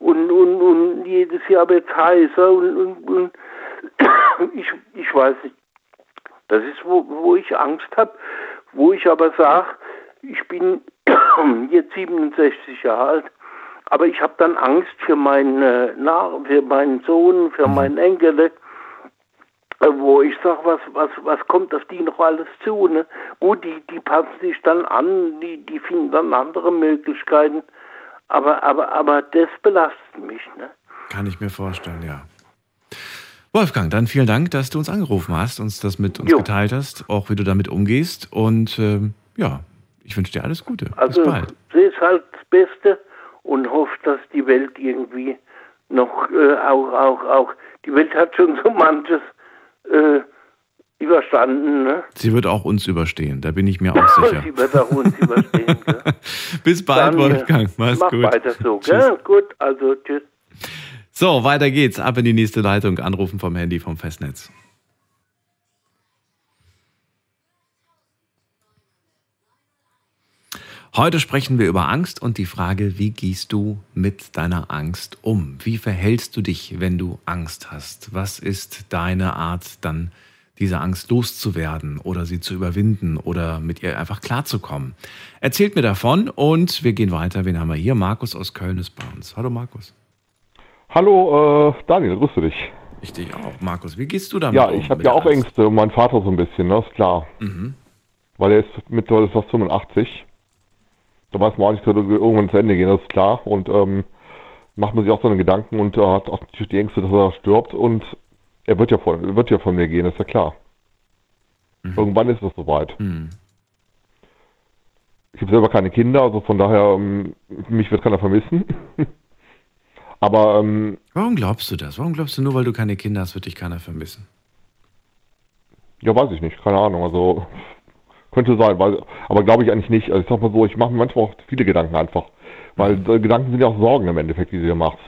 und, und, und jedes Jahr wird es heißer und, und, und ich, ich weiß nicht. Das ist, wo, wo ich Angst habe, wo ich aber sage, ich bin jetzt 67 Jahre alt, aber ich habe dann Angst für meinen, äh, für meinen Sohn, für meinen Enkel, äh, wo ich sage, was, was, was kommt auf die noch alles zu? Ne? Gut, die, die passen sich dann an, die, die finden dann andere Möglichkeiten. Aber, aber, aber das belastet mich. Ne? Kann ich mir vorstellen, ja. Wolfgang, dann vielen Dank, dass du uns angerufen hast, uns das mit uns Jo. geteilt hast, auch wie du damit umgehst. Und ähm, ja, ich wünsche dir alles Gute. Also, Bis bald. sie ist halt das Beste und hofft, dass die Welt irgendwie noch äh, auch, auch, auch, die Welt hat schon so manches äh, überstanden. Ne? Sie wird auch uns überstehen, da bin ich mir auch sicher. Sie wird auch uns überstehen. Bis bald, Dann, Wolfgang. Mach's mach gut. weiter so. Gell? Gut, also tschüss. So, weiter geht's. Ab in die nächste Leitung. Anrufen vom Handy vom Festnetz. Heute sprechen wir über Angst und die Frage, wie gehst du mit deiner Angst um? Wie verhältst du dich, wenn du Angst hast? Was ist deine Art, dann diese Angst loszuwerden oder sie zu überwinden oder mit ihr einfach klarzukommen? Erzählt mir davon und wir gehen weiter. Wen haben wir hier? Markus aus Köln ist bei uns. Hallo Markus. Hallo, äh, Daniel, grüße dich. Ich dich auch. Markus, wie gehst du damit Ja, um? ich habe ja auch Angst? Ängste, mein Vater so ein bisschen, ne, ist klar. Mhm. weil er ist mittlerweile fast 85. Da weiß man auch nicht, dass irgendwann zu Ende gehen, das ist klar. Und ähm, macht man sich auch so einen Gedanken und äh, hat auch natürlich die Ängste, dass er stirbt. Und er wird ja von, wird ja von mir gehen, ist ja klar. Irgendwann ist es soweit. Mhm. Ich habe selber keine Kinder, also von daher, ähm, mich wird keiner vermissen. Aber ähm, Warum glaubst du das? Warum glaubst du nur, weil du keine Kinder hast, wird dich keiner vermissen? ja, weiß ich nicht, keine Ahnung. Also könnte sein, weil, aber glaube ich eigentlich nicht. Also ich sag mal so, ich mache mir manchmal auch viele Gedanken einfach. Weil äh, Gedanken sind ja auch Sorgen im Endeffekt, die du dir machst.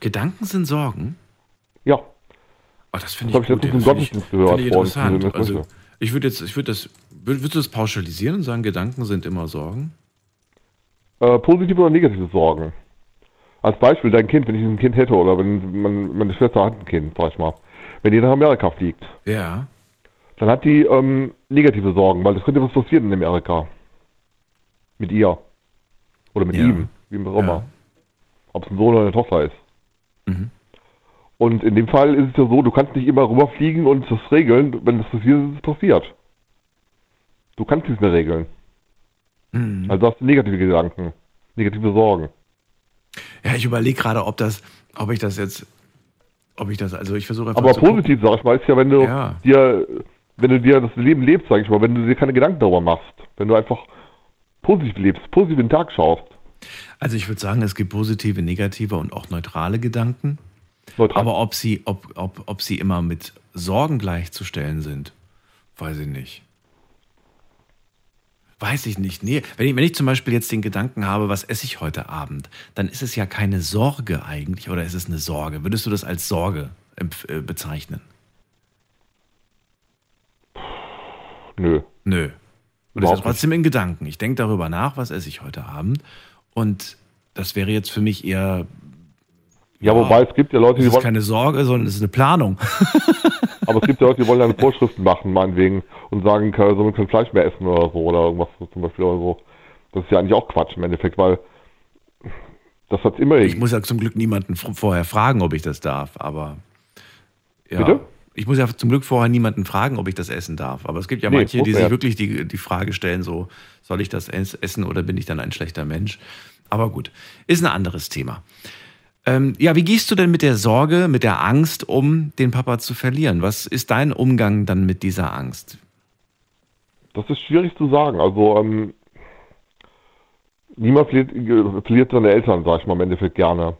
Gedanken sind Sorgen? Ja. Oh, das finde Das ich hab gut. ich letztens im ja, das ich, gehört, finde ich interessant. der Also, ich würde jetzt, ich würde das, würd- würdest du das pauschalisieren und sagen, Gedanken sind immer Sorgen? Äh, positive oder negative Sorgen. Als Beispiel, dein Kind, wenn ich ein Kind hätte oder wenn man, meine Schwester hat ein Kind, sag ich mal. Wenn die nach Amerika fliegt, Ja. Dann hat die ähm, negative Sorgen, weil es könnte was passieren in Amerika. Mit ihr. Oder mit Ja. ihm, wie auch immer. Ob es ein Sohn oder eine Tochter ist. Mhm. Und in dem Fall ist es ja so, du kannst nicht immer rüberfliegen und das regeln. Wenn das passiert, ist es passiert. Du kannst es nicht mehr regeln. Mhm. Also hast du negative Gedanken, negative Sorgen. Ja, ich überlege gerade, ob das, ob ich das jetzt, ob ich das, also ich versuche einfach Aber zu gucken. positiv, sag ich mal, ist ja, wenn du Ja. dir, wenn du dir das Leben lebst, sag ich mal, wenn du dir keine Gedanken darüber machst, wenn du einfach positiv lebst, positiv den Tag schaust. Also ich würde sagen, es gibt positive, negative und auch neutrale Gedanken. Aber ob sie, ob, ob, ob sie immer mit Sorgen gleichzustellen sind, weiß ich nicht. Weiß ich nicht. Nee, wenn ich, wenn ich zum Beispiel jetzt den Gedanken habe, was esse ich heute Abend, dann ist es ja keine Sorge eigentlich, oder ist es eine Sorge? Würdest du das als Sorge äh, bezeichnen? Nö. Nö. Und ist ja trotzdem in Gedanken. Ich denke darüber nach, was esse ich heute Abend. Und das wäre jetzt für mich eher. Ja, wobei es gibt ja Leute, es die ist wollen, keine Sorge, sondern es ist eine Planung. aber es gibt ja Leute, die wollen dann Vorschriften machen, meinetwegen, und sagen, kann- somit kein Fleisch mehr essen oder so, oder irgendwas so zum Beispiel oder so. Das ist ja eigentlich auch Quatsch im Endeffekt, weil das hat immer Ich muss ja zum Glück niemanden vorher fragen, ob ich das darf, aber. Ja. Bitte? Ich muss ja zum Glück vorher niemanden fragen, ob ich das essen darf. Aber es gibt ja Nee, manche, die sich wirklich die, die Frage stellen: so, soll ich das es- essen oder bin ich dann ein schlechter Mensch? Aber gut, ist ein anderes Thema. Ähm, ja, wie gehst du denn mit der Sorge, mit der Angst um, den Papa zu verlieren? Was ist dein Umgang dann mit dieser Angst? Das ist schwierig zu sagen. Also, ähm, niemand verliert, ge- verliert seine Eltern, sag ich mal, im Endeffekt gerne.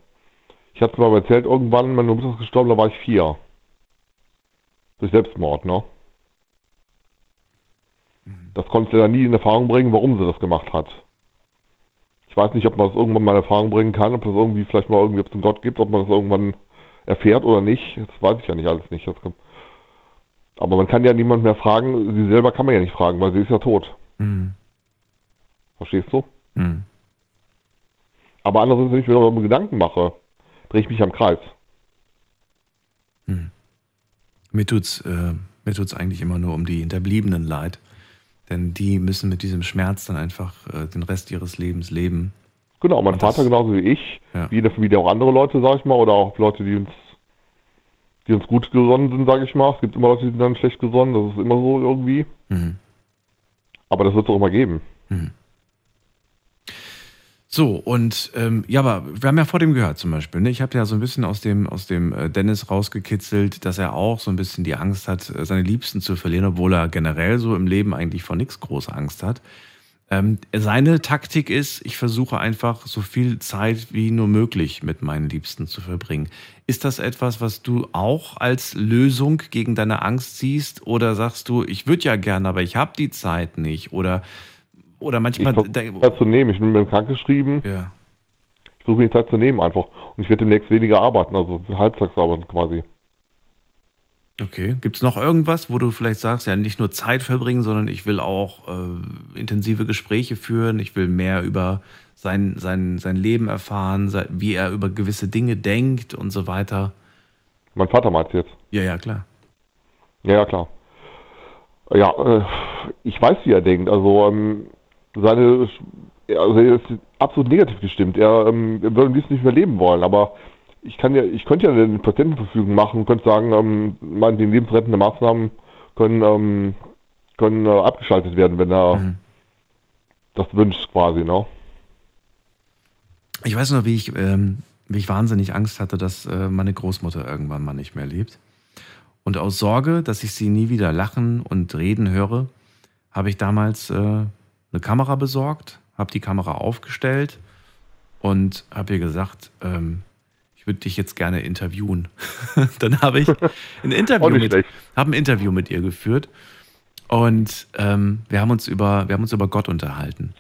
Ich hatte mal erzählt, irgendwann, meine Mutter ist gestorben, da war ich vier. Durch Selbstmord, ne? Das konnte sie dann nie in Erfahrung bringen, warum sie das gemacht hat. Ich weiß nicht, ob man das irgendwann mal in Erfahrung bringen kann, ob das irgendwie vielleicht mal irgendwie ob es einen Gott gibt, ob man das irgendwann erfährt oder nicht. Das weiß ich ja nicht alles nicht. Kann, aber man kann ja niemand mehr fragen. Sie selber kann man ja nicht fragen, weil sie ist ja tot. Hm. Verstehst du? Hm. Aber andererseits, wenn ich mir darüber Gedanken mache, drehe ich mich am Kreis. Mir tut's, äh, mir tut's eigentlich immer nur um die Hinterbliebenen leid. Denn die müssen mit diesem Schmerz dann einfach äh, den Rest ihres Lebens leben. Genau, mein Und das- Vater genauso wie ich, Ja. wie in der Familie auch andere Leute, sag ich mal, oder auch Leute, die uns, die uns gut gesonnen sind, sag ich mal. Es gibt immer Leute, die sind dann schlecht gesonnen, das ist immer so irgendwie. Mhm. Aber das wird es auch immer geben. So, und ähm, ja, aber wir haben ja vor dem gehört zum Beispiel. Ne? Ich habe ja so ein bisschen aus dem, aus dem äh, Dennis rausgekitzelt, dass er auch so ein bisschen die Angst hat, äh, seine Liebsten zu verlieren, obwohl er generell so im Leben eigentlich vor nichts große Angst hat. Ähm, seine Taktik ist, ich versuche einfach so viel Zeit wie nur möglich mit meinen Liebsten zu verbringen. Ist das etwas, was du auch als Lösung gegen deine Angst siehst? Oder sagst du, ich würde ja gerne, aber ich habe die Zeit nicht? Oder, oder manchmal. Ich versuche Zeit zu nehmen. Ich bin mir krank geschrieben. Ja. Ich versuche mir die Zeit zu nehmen einfach. Und ich werde demnächst weniger arbeiten, also halbtagsarbeiten quasi. Okay. Gibt es noch irgendwas, wo du vielleicht sagst, ja, nicht nur Zeit verbringen, sondern ich will auch äh, intensive Gespräche führen, ich will mehr über sein, sein, sein Leben erfahren, wie er über gewisse Dinge denkt und so weiter. Mein Vater meint jetzt. Ja, ja, klar. Ja, ja, klar. Ja, äh, ich weiß, wie er denkt. Also, ähm, seine, also er ist absolut negativ gestimmt. Er, ähm, er würde am liebsten nicht mehr leben wollen, aber ich kann ja, ich könnte ja eine Patientenverfügung machen und könnte sagen, ähm, meine, die lebensrettende Maßnahmen können, ähm, können äh, abgeschaltet werden, wenn er Mhm. das wünscht quasi, ne? Ich weiß noch, wie ich, ähm, wie ich wahnsinnig Angst hatte, dass äh, meine Großmutter irgendwann mal nicht mehr lebt. Und aus Sorge, dass ich sie nie wieder lachen und reden höre, habe ich damals äh, eine Kamera besorgt, habe die Kamera aufgestellt und habe ihr gesagt, ähm, ich würde dich jetzt gerne interviewen. Dann habe ich ein Interview, mit, habe ein Interview mit ihr geführt und ähm, wir haben uns über, wir haben uns über Gott unterhalten.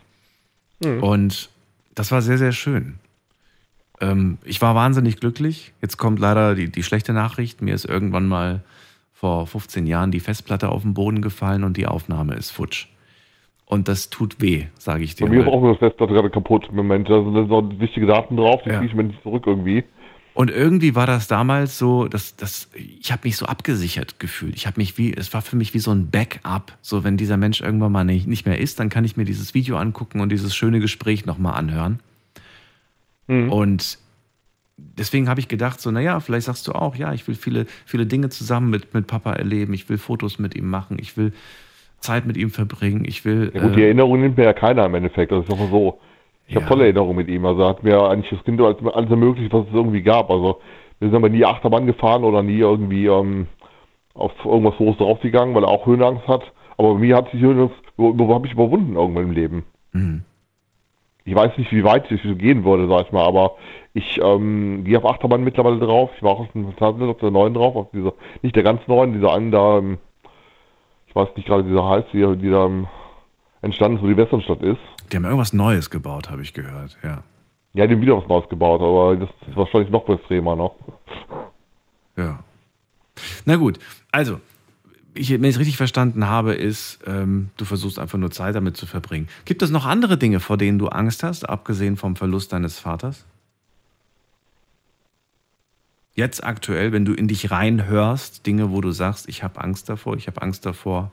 Mhm. Und das war sehr, sehr schön. Ähm, ich war wahnsinnig glücklich. Jetzt kommt leider die, die schlechte Nachricht. Mir ist irgendwann mal vor 15 Jahren die Festplatte auf den Boden gefallen und die Aufnahme ist futsch. Und das tut weh, sage ich dir. Bei mir ist weil- auch eine Festplatte gerade kaputt im Moment. Da sind noch wichtige Daten drauf, die kriege ich mir nicht zurück irgendwie. Und irgendwie war das damals so, dass, dass ich habe mich so abgesichert gefühlt. Ich habe mich wie, es war für mich wie so ein Backup. So, wenn dieser Mensch irgendwann mal nicht, nicht mehr ist, dann kann ich mir dieses Video angucken und dieses schöne Gespräch nochmal anhören. Und deswegen habe ich gedacht, so, naja, vielleicht sagst du auch, ja, ich will viele, viele Dinge zusammen mit, mit Papa erleben. Ich will Fotos mit ihm machen. Ich will Zeit mit ihm verbringen. Ich will. Ja gut, die äh, Erinnerung nimmt mir ja keiner im Endeffekt. Das ist doch mal so. Ich habe tolle Erinnerungen mit ihm. Also er hat mir eigentlich das Kind alles, alles ermöglicht, was es irgendwie gab. Also wir sind aber nie Achterbahn gefahren oder nie irgendwie ähm, auf irgendwas Hohes draufgegangen, weil er auch Höhenangst hat. Aber mir hat sich Höhenangst, habe ich überwunden irgendwann im Leben. Mhm. Ich weiß nicht, wie weit ich so gehen würde, sag ich mal, aber ich ähm, gehe auf Achterbahn mittlerweile drauf. Ich war auch auf dem auf der neuen drauf, auf dieser, nicht der ganz neuen, dieser einen da, ähm, ich weiß nicht gerade, dieser heißt, die, die da entstanden ist, wo die Westernstadt ist. Die haben irgendwas Neues gebaut, habe ich gehört, ja. Ja, die haben wieder was Neues gebaut, aber das ist wahrscheinlich noch extremer noch. Ja. Na gut, also, ich, wenn ich es richtig verstanden habe, ist, ähm, du versuchst einfach nur Zeit damit zu verbringen. Gibt es noch andere Dinge, vor denen du Angst hast, abgesehen vom Verlust deines Vaters? Jetzt aktuell, wenn du in dich reinhörst, Dinge, wo du sagst, ich habe Angst davor, ich habe Angst davor.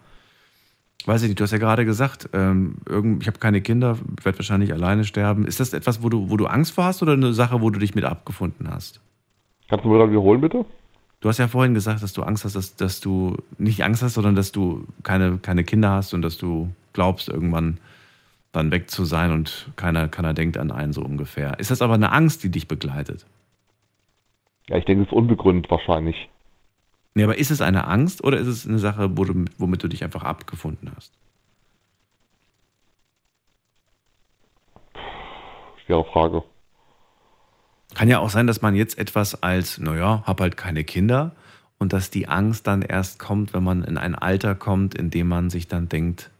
Weiß ich nicht, du hast ja gerade gesagt, ähm, irgend, ich habe keine Kinder, werde wahrscheinlich alleine sterben. Ist das etwas, wo du, wo du Angst vor hast oder eine Sache, wo du dich mit abgefunden hast? Kannst du mir das wiederholen, bitte? Du hast ja vorhin gesagt, dass du Angst hast, dass, dass du nicht Angst hast, sondern dass du keine, keine Kinder hast und dass du glaubst, irgendwann dann weg zu sein und keiner, keiner denkt an einen so ungefähr. Ist das aber eine Angst, die dich begleitet? Ja, ich denke, es ist unbegründet wahrscheinlich. Nee, aber ist es eine Angst oder ist es eine Sache, wo du, womit du dich einfach abgefunden hast? Schwere Frage. Kann ja auch sein, dass man jetzt etwas als, naja, hab halt keine Kinder und dass die Angst dann erst kommt, wenn man in ein Alter kommt, in dem man sich dann denkt,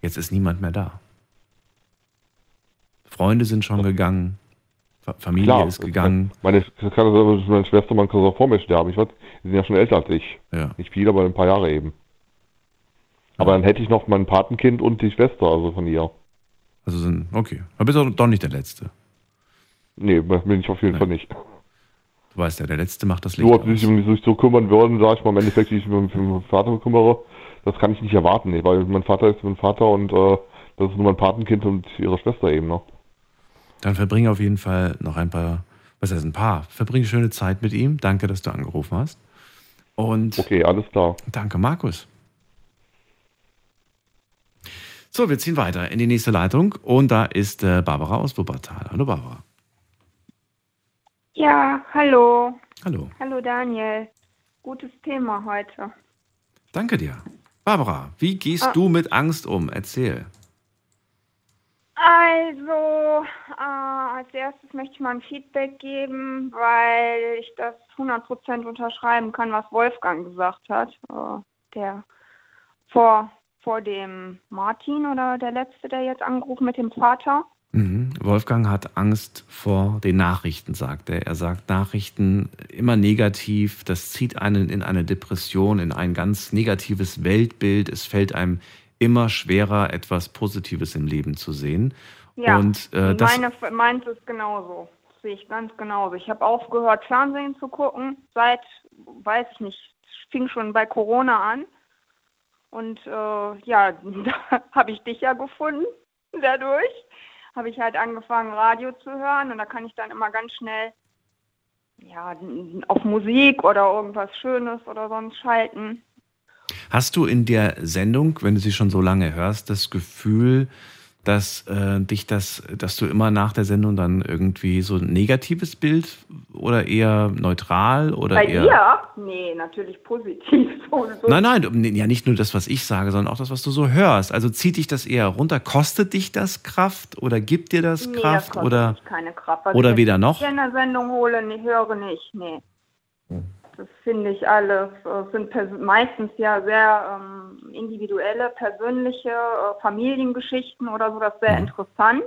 jetzt ist niemand mehr da. Freunde sind schon gegangen, Familie Klar, ist gegangen. Meine, kann, kann, meine Schwester, mein Cousin vor mir sterben. Ich weiß, die sind ja schon älter als ich. Ja. Nicht viel, aber ein paar Jahre eben. Aber dann hätte ich noch mein Patenkind und die Schwester, also von ihr. Also sind, okay. Aber bist auch doch nicht der Letzte. Nee, bin ich auf jeden Fall nicht. Du weißt ja, der Letzte macht das Licht So, ob sie aus. sich um sich so kümmern würden, sage ich mal, im Endeffekt, wie ich mich um meinen Vater kümmere, das kann ich nicht erwarten, nee, weil mein Vater ist mein Vater und äh, das ist nur mein Patenkind und ihre Schwester eben noch. Dann verbringe auf jeden Fall noch ein paar, was heißt ein paar, verbringe schöne Zeit mit ihm. Danke, dass du angerufen hast. Und okay, alles klar. Danke, Markus. So, wir ziehen weiter in die nächste Leitung und da ist äh, Barbara aus Wuppertal. Hallo Barbara. Ja, hallo. Hallo. Hallo Daniel. Gutes Thema heute. Danke dir. Barbara, wie gehst Ah. du mit Angst um? Erzähl. Also, äh, als erstes möchte ich mal ein Feedback geben, weil ich das 100% unterschreiben kann, was Wolfgang gesagt hat. Äh, der vor, vor dem Martin oder der letzte, der jetzt angerufen mit dem Vater. Mhm. Wolfgang hat Angst vor den Nachrichten, sagt er. Er sagt, Nachrichten immer negativ, das zieht einen in eine Depression, in ein ganz negatives Weltbild. Es fällt einem immer schwerer, etwas Positives im Leben zu sehen. Ja, Und äh, das, meine, meins ist genauso. Das sehe ich ganz genauso. Ich habe aufgehört, Fernsehen zu gucken, seit, weiß ich nicht, fing schon bei Corona an. Und äh, ja, da habe ich dich ja gefunden dadurch. Habe ich halt angefangen, Radio zu hören und da kann ich dann immer ganz schnell ja, auf Musik oder irgendwas Schönes oder sonst schalten. Hast du in der Sendung, wenn du sie schon so lange hörst, das Gefühl, dass äh, dich das, dass du immer nach der Sendung dann irgendwie so ein negatives Bild oder eher neutral oder Bei eher. dir? Nee, natürlich positiv. So, so. Nein, nein, ja nicht nur das, was ich sage, sondern auch das, was du so hörst. Also zieht dich das eher runter? Kostet dich das Kraft oder gibt dir das nee, Kraft das oder keine Kraft. Was oder ich weder jetzt noch? in der Sendung hole, nee, höre nicht, nee. Hm. Das finde ich alles, äh, sind meistens ja sehr ähm, individuelle, persönliche äh, Familiengeschichten oder so, das ist Mhm. sehr interessant.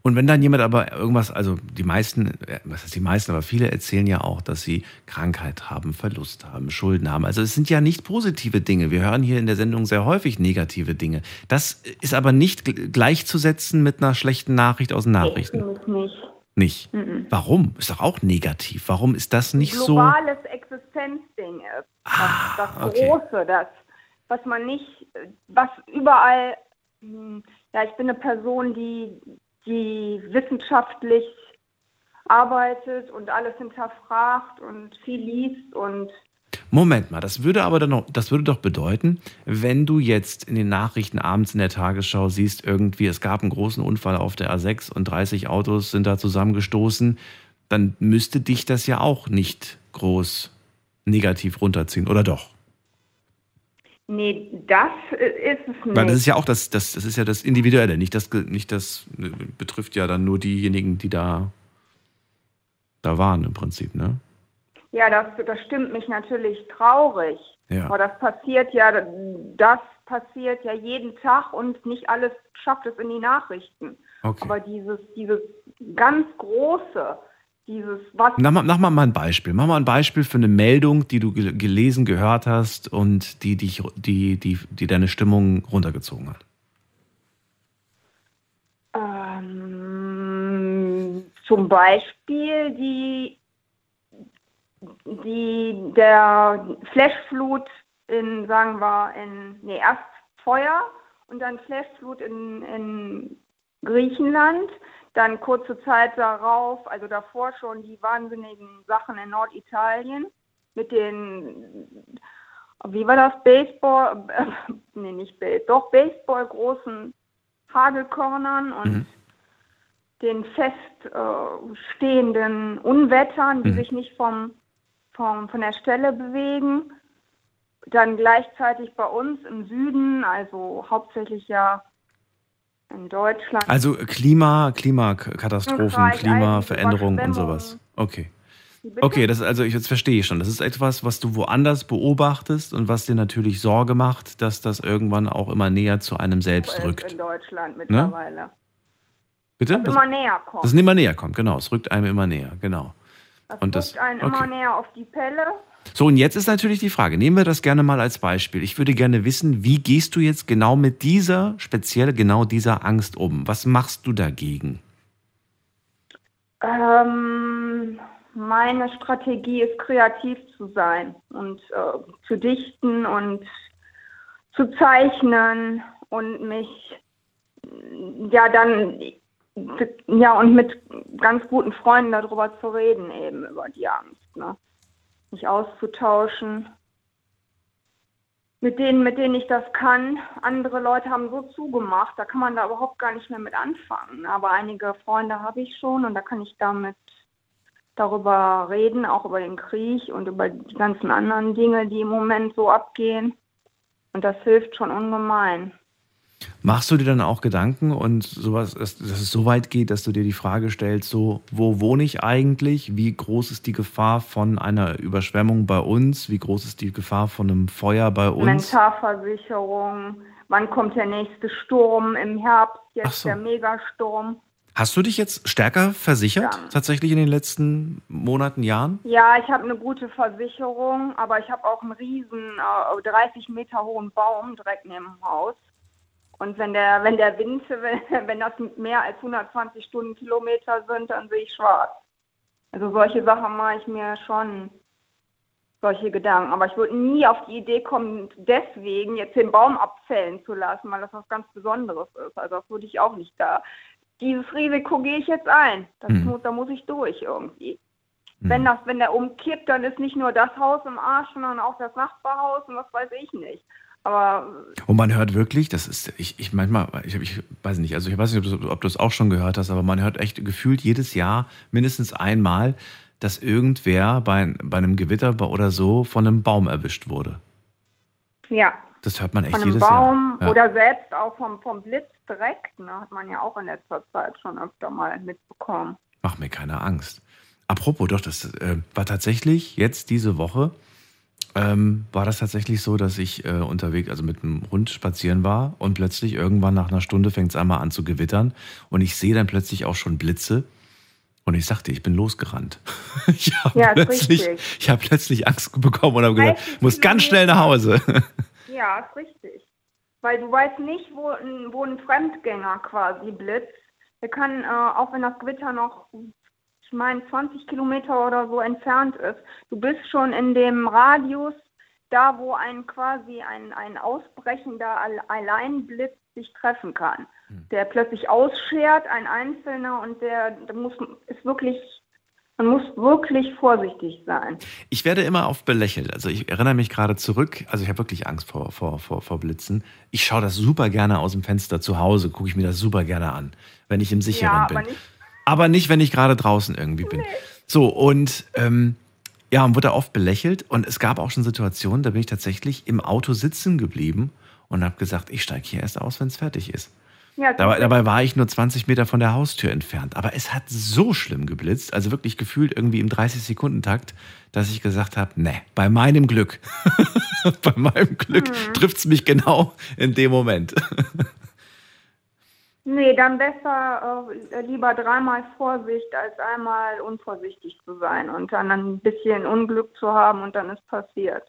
Und wenn dann jemand aber irgendwas, also die meisten, äh, was heißt die meisten, aber viele erzählen ja auch, dass sie Krankheit haben, Verlust haben, Schulden haben. Also es sind ja nicht positive Dinge. Wir hören hier in der Sendung sehr häufig negative Dinge. Das ist aber nicht gl- gleichzusetzen mit einer schlechten Nachricht aus den Nachrichten. Ich nicht. Nicht. Mhm. Warum? Ist doch auch negativ. Warum ist das nicht so? globales Existenzding ist. Das, das Ah, okay. Große, das, was man nicht, was überall, hm, ja, ich bin eine Person, die, die wissenschaftlich arbeitet und alles hinterfragt und viel liest und Moment mal, das würde aber dann noch, das würde doch bedeuten, wenn du jetzt in den Nachrichten abends in der Tagesschau siehst, irgendwie, es gab einen großen Unfall auf der A6 und 30 Autos sind da zusammengestoßen, dann müsste dich das ja auch nicht groß negativ runterziehen, oder doch? nee, das ist es nicht. Weil das ist ja auch das, das, das ist ja das Individuelle, nicht das, nicht das äh, betrifft ja dann nur diejenigen, die da, da waren im Prinzip, ne? Ja, das, das stimmt mich natürlich traurig. Ja. Aber das passiert ja, das passiert ja jeden Tag und nicht alles schafft es in die Nachrichten. Okay. Aber dieses, dieses ganz große, dieses, was Mach mal, mach mal ein Beispiel. Mach mal ein Beispiel für eine Meldung, die du gel- gelesen, gehört hast und die dich, die, die, die deine Stimmung runtergezogen hat. ähm, zum Beispiel die, die, der Flashflut in, sagen wir, in, nee, erst Feuer und dann Flashflut in, in Griechenland, dann kurze Zeit darauf, also davor schon die wahnsinnigen Sachen in Norditalien mit den, wie war das, Baseball, äh, nee, nicht Baseball, doch Baseball großen Hagelkörnern und den fest äh, Unwettern, die Mhm. sich nicht vom, vom, von der Stelle bewegen. Dann gleichzeitig bei uns im Süden, also hauptsächlich ja in Deutschland. Also Klima, Klimakatastrophen, Klimaveränderungen und sowas. Okay. Okay, das ist also, ich jetzt verstehe ich schon. Das ist etwas, was du woanders beobachtest und was dir natürlich Sorge macht, dass das irgendwann auch immer näher zu einem selbst rückt. in Deutschland mittlerweile. Bitte? Das immer näher kommt. Das immer näher kommt, genau. Es rückt einem immer näher, genau. Das und das, einen immer okay. näher auf die Pelle. So, und jetzt ist natürlich die Frage, nehmen wir das gerne mal als Beispiel. Ich würde gerne wissen, wie gehst du jetzt genau mit dieser, speziell genau dieser Angst um? Was machst du dagegen? Ähm, meine Strategie ist, kreativ zu sein und äh, zu dichten und zu zeichnen und mich ja dann ja und mit ganz guten Freunden darüber zu reden eben über die Angst, ne? Mich auszutauschen mit denen, mit denen ich das kann. Andere Leute haben so zugemacht, da kann man da überhaupt gar nicht mehr mit anfangen. Aber einige Freunde habe ich schon und da kann ich damit darüber reden, auch über den Krieg und über die ganzen anderen Dinge, die im Moment so abgehen. Und das hilft schon ungemein. Machst du dir dann auch Gedanken und sowas, dass, dass es so weit geht, dass du dir die Frage stellst, so, wo wohne ich eigentlich? Wie groß ist die Gefahr von einer Überschwemmung bei uns? Wie groß ist die Gefahr von einem Feuer bei uns? Mentalversicherung, wann kommt der nächste Sturm im Herbst, jetzt so. der Megasturm. Hast du dich jetzt stärker versichert, Ja. tatsächlich in den letzten Monaten, Jahren? Ja, ich habe eine gute Versicherung, aber ich habe auch einen riesen äh, 30 Meter hohen Baum direkt neben dem Haus. Und wenn der, wenn der Wind, wenn, das mehr als 120 Stundenkilometer sind, dann sehe ich schwarz. Also solche Sachen mache ich mir schon solche Gedanken. Aber ich würde nie auf die Idee kommen, deswegen jetzt den Baum abfällen zu lassen, weil das was ganz Besonderes ist. Also das würde ich auch nicht da. Dieses Risiko gehe ich jetzt ein. Das Mhm. muss, da muss ich durch irgendwie. Wenn das, wenn der umkippt, dann ist nicht nur das Haus im Arsch, sondern auch das Nachbarhaus und was weiß ich nicht. Aber Und man hört wirklich, das ist, ich, ich manchmal, ich, ich weiß nicht, also ich weiß nicht, ob du, es auch schon gehört hast, aber man hört echt gefühlt jedes Jahr mindestens einmal, dass irgendwer bei, bei einem Gewitter oder so von einem Baum erwischt wurde. ja, Das hört man echt von einem jedes Baum Jahr. Ja. oder selbst auch vom, vom Blitz direkt, ne, hat man ja auch in letzter Zeit schon öfter mal mitbekommen. Mach mir keine Angst. Apropos, doch, das äh, war tatsächlich jetzt diese Woche, ähm, war das tatsächlich so, dass ich äh, unterwegs, also mit einem Hund spazieren war und plötzlich irgendwann nach einer Stunde fängt es einmal an zu gewittern und ich sehe dann plötzlich auch schon Blitze und ich sagte, ich bin losgerannt. ich habe Ja, ist plötzlich, richtig. ich hab plötzlich Angst bekommen und habe gesagt, du, ich muss ganz schnell nach Hause. Ja, ist richtig. Weil du weißt nicht, wo ein, wo ein Fremdgänger quasi blitzt. Der kann, äh, auch wenn das Gewitter noch, ich meine, 20 Kilometer oder so entfernt ist, du bist schon in dem Radius, da wo ein quasi ein, ein ausbrechender Al- Alleinblitz sich treffen kann. Der plötzlich ausschert, ein Einzelner, und der, der muss, ist wirklich, man muss wirklich vorsichtig sein. Ich werde immer oft belächelt. Also ich erinnere mich gerade zurück, also ich habe wirklich Angst vor, vor, vor, vor Blitzen. Ich schaue das super gerne aus dem Fenster zu Hause, gucke ich mir das super gerne an, wenn ich im Sicheren ja, bin. aber nicht Aber nicht, wenn ich gerade draußen irgendwie bin. So, und ähm, ja, und wurde oft belächelt. Und es gab auch schon Situationen, da bin ich tatsächlich im Auto sitzen geblieben und habe gesagt, ich steige hier erst aus, wenn es fertig ist. Ja, Dabei, dabei war ich nur 20 Meter von der Haustür entfernt. Aber es hat so schlimm geblitzt, also wirklich gefühlt irgendwie im 30-Sekunden-Takt, dass ich gesagt habe, ne, bei meinem Glück, bei meinem Glück Mhm. trifft es mich genau in dem Moment. Nee, dann besser äh, lieber dreimal Vorsicht, als einmal unvorsichtig zu sein und dann ein bisschen Unglück zu haben und dann ist passiert.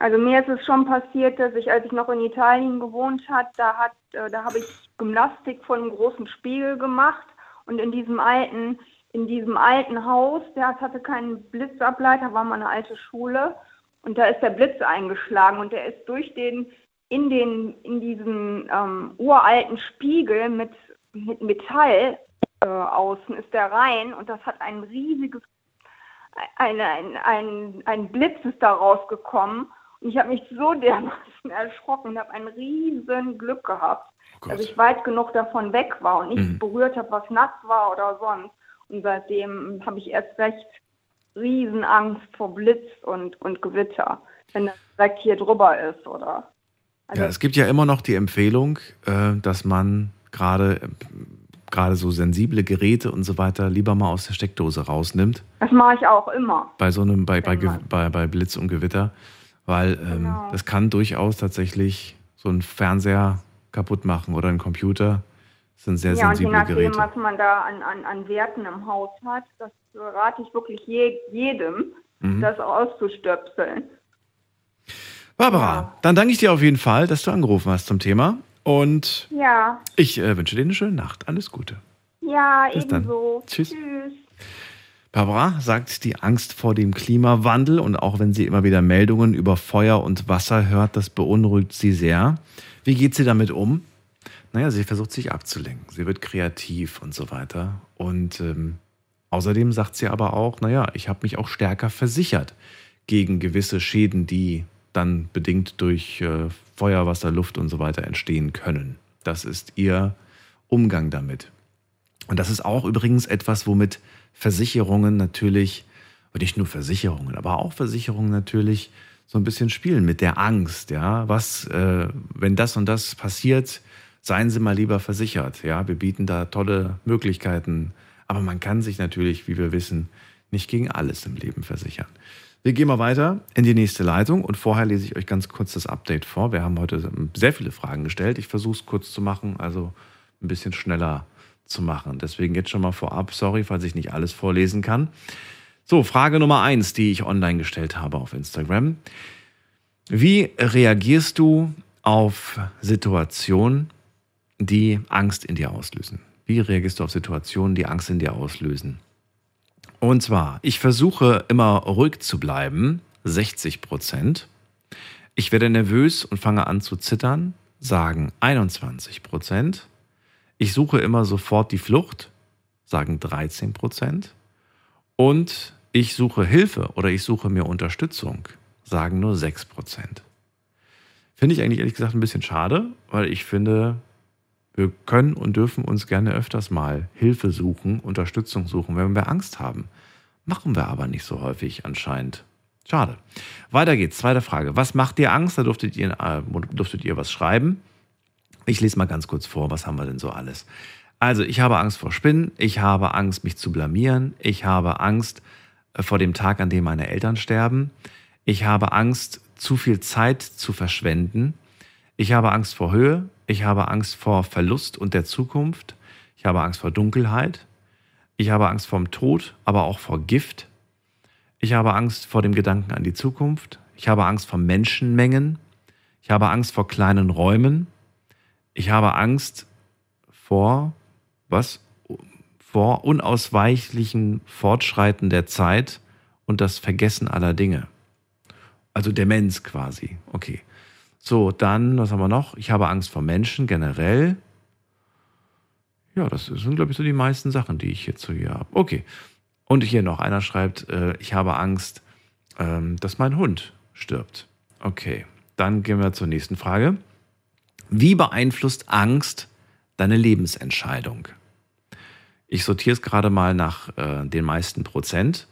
Also mir ist es schon passiert, dass ich, als ich noch in Italien gewohnt hat, da hat, äh, da habe ich Gymnastik vor einem großen Spiegel gemacht und in diesem alten, in diesem alten Haus, der hatte keinen Blitzableiter, war mal eine alte Schule und da ist der Blitz eingeschlagen und der ist durch den in den in diesen ähm, uralten Spiegel mit mit Metall äh, außen ist der rein und das hat ein riesiges ein, ein, ein, ein Blitz ist da rausgekommen und ich habe mich so dermaßen erschrocken und habe ein riesen Glück gehabt, dass ich weit genug davon weg war und nichts Mhm. berührt habe, was nass war oder sonst. Und seitdem habe ich erst recht riesen Angst vor Blitz und, und Gewitter, wenn das direkt hier drüber ist, oder? Also Ja, es gibt ja immer noch die Empfehlung, äh, dass man gerade äh, gerade so sensible Geräte und so weiter lieber mal aus der Steckdose rausnimmt Das mache ich auch immer. bei so einem bei bei, bei, bei Blitz und Gewitter, weil ähm, Genau. das kann durchaus tatsächlich so einen Fernseher kaputt machen oder einen Computer. Das sind sehr ja, und je sensible nachdem, Geräte. was man da an, an, an Werten im Haus hat, das rate ich wirklich je, jedem, Mhm. das auszustöpseln. Barbara, dann danke ich dir auf jeden Fall, dass du angerufen hast zum Thema und Ja, ich äh, wünsche dir eine schöne Nacht. Alles Gute. ja, Bis dann. ebenso. Tschüss. Tschüss. Barbara sagt, die Angst vor dem Klimawandel und auch wenn sie immer wieder Meldungen über Feuer und Wasser hört, das beunruhigt sie sehr. Wie geht sie damit um? Naja, sie versucht sich abzulenken. Sie wird kreativ und so weiter. Und ähm, außerdem sagt sie aber auch, naja, ich habe mich auch stärker versichert gegen gewisse Schäden, die dann bedingt durch äh, Feuer, Wasser, Luft und so weiter entstehen können. Das ist ihr Umgang damit. Und das ist auch übrigens etwas, womit Versicherungen natürlich, und nicht nur Versicherungen, aber auch Versicherungen natürlich so ein bisschen spielen mit der Angst, ja. Was, äh, wenn das und das passiert, seien Sie mal lieber versichert, ja. Wir bieten da tolle Möglichkeiten, aber man kann sich natürlich, wie wir wissen, nicht gegen alles im Leben versichern. Wir gehen mal weiter in die nächste Leitung und vorher lese ich euch ganz kurz das Update vor. Wir haben heute sehr viele Fragen gestellt. Ich versuche es kurz zu machen, also ein bisschen schneller zu machen. Deswegen jetzt schon mal vorab, sorry, falls ich nicht alles vorlesen kann. So, Frage Nummer eins, die ich online gestellt habe auf Instagram. Wie reagierst du auf Situationen, die Angst in dir auslösen? Wie reagierst du auf Situationen, die Angst in dir auslösen? Und zwar, ich versuche immer ruhig zu bleiben, 60 Prozent. Ich werde nervös und fange an zu zittern, sagen 21 Prozent. Ich suche immer sofort die Flucht, sagen 13 Prozent. Und ich suche Hilfe oder ich suche mir Unterstützung, sagen nur 6 Prozent. Finde ich eigentlich ehrlich gesagt ein bisschen schade, weil ich finde, wir können und dürfen uns gerne öfters mal Hilfe suchen, Unterstützung suchen, wenn wir Angst haben. Machen wir aber nicht so häufig anscheinend. Schade. Weiter geht's. Zweite Frage. Was macht dir Angst? Da durftet ihr, äh, durftet ihr was schreiben. Ich lese mal ganz kurz vor. Was haben wir denn so alles? Also, ich habe Angst vor Spinnen. Ich habe Angst, mich zu blamieren. Ich habe Angst äh, vor dem Tag, an dem meine Eltern sterben. Ich habe Angst, zu viel Zeit zu verschwenden. Ich habe Angst vor Höhe. Ich habe Angst vor Verlust und der Zukunft. Ich habe Angst vor Dunkelheit. Ich habe Angst vor dem Tod, aber auch vor Gift. Ich habe Angst vor dem Gedanken an die Zukunft. Ich habe Angst vor Menschenmengen. Ich habe Angst vor kleinen Räumen. Ich habe Angst vor, was? Vor unausweichlichen Fortschreiten der Zeit und das Vergessen aller Dinge. Also Demenz quasi. Okay. So, dann, was haben wir noch? Ich habe Angst vor Menschen generell. Ja, das sind, glaube ich, so die meisten Sachen, die ich jetzt so hier habe. Okay. Und hier noch einer schreibt, äh, ich habe Angst, ähm, dass mein Hund stirbt. Okay, dann gehen wir zur nächsten Frage. Wie beeinflusst Angst deine Lebensentscheidung? Ich sortiere es gerade mal nach äh, den meisten Prozent.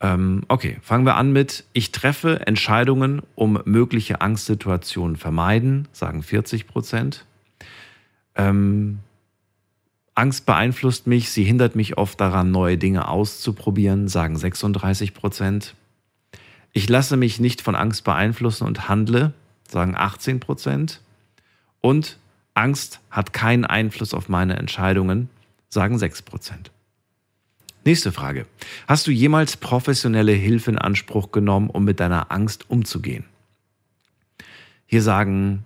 Ähm, okay, fangen wir an mit, ich treffe Entscheidungen, um mögliche Angstsituationen vermeiden, sagen 40 Prozent. Ähm, Angst beeinflusst mich, sie hindert mich oft daran, neue Dinge auszuprobieren, sagen 36 Prozent. Ich lasse mich nicht von Angst beeinflussen und handle, sagen 18 Prozent. Und Angst hat keinen Einfluss auf meine Entscheidungen, sagen 6 Prozent. Nächste Frage. Hast du jemals professionelle Hilfe in Anspruch genommen, um mit deiner Angst umzugehen? Hier sagen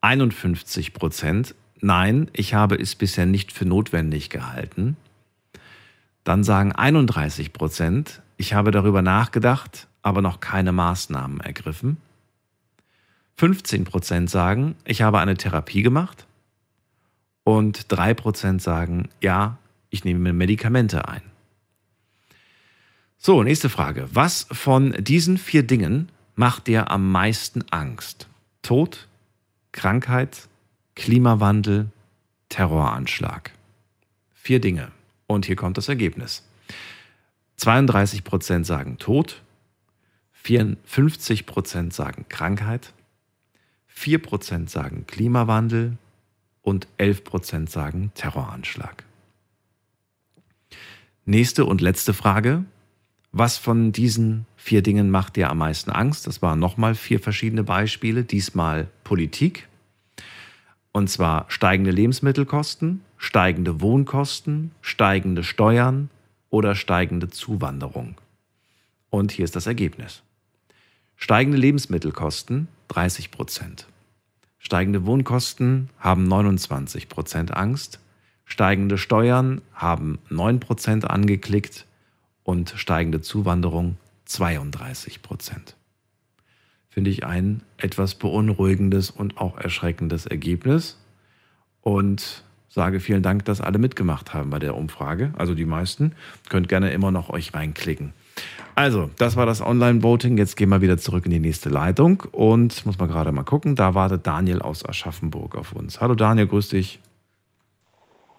51 Prozent, nein, ich habe es bisher nicht für notwendig gehalten. Dann sagen 31 Prozent, ich habe darüber nachgedacht, aber noch keine Maßnahmen ergriffen. 15 Prozent sagen, ich habe eine Therapie gemacht. Und 3 Prozent sagen, ja, ich nehme Medikamente ein. So, nächste Frage. Was von diesen vier Dingen macht dir am meisten Angst? Tod, Krankheit, Klimawandel, Terroranschlag. Vier Dinge. Und hier kommt das Ergebnis. 32 Prozent sagen Tod, 54 Prozent sagen Krankheit, 4 Prozent sagen Klimawandel und 11 Prozent sagen Terroranschlag. Nächste und letzte Frage. Was von diesen vier Dingen macht dir am meisten Angst? Das waren nochmal vier verschiedene Beispiele. Diesmal Politik, und zwar steigende Lebensmittelkosten, steigende Wohnkosten, steigende Steuern oder steigende Zuwanderung. Und hier ist das Ergebnis. Steigende Lebensmittelkosten 30 Prozent. Steigende Wohnkosten haben 29 Prozent Angst. Steigende Steuern haben 9 Prozent angeklickt und steigende Zuwanderung 32 Prozent finde ich ein etwas beunruhigendes und auch erschreckendes Ergebnis. Und sage vielen Dank, dass alle mitgemacht haben bei der Umfrage. Also die meisten. Könnt gerne immer noch euch reinklicken. Also, das war das Online-Voting. Jetzt gehen wir wieder zurück in die nächste Leitung und muss man gerade mal gucken. Da wartet Daniel aus Aschaffenburg auf uns. Hallo Daniel, grüß dich.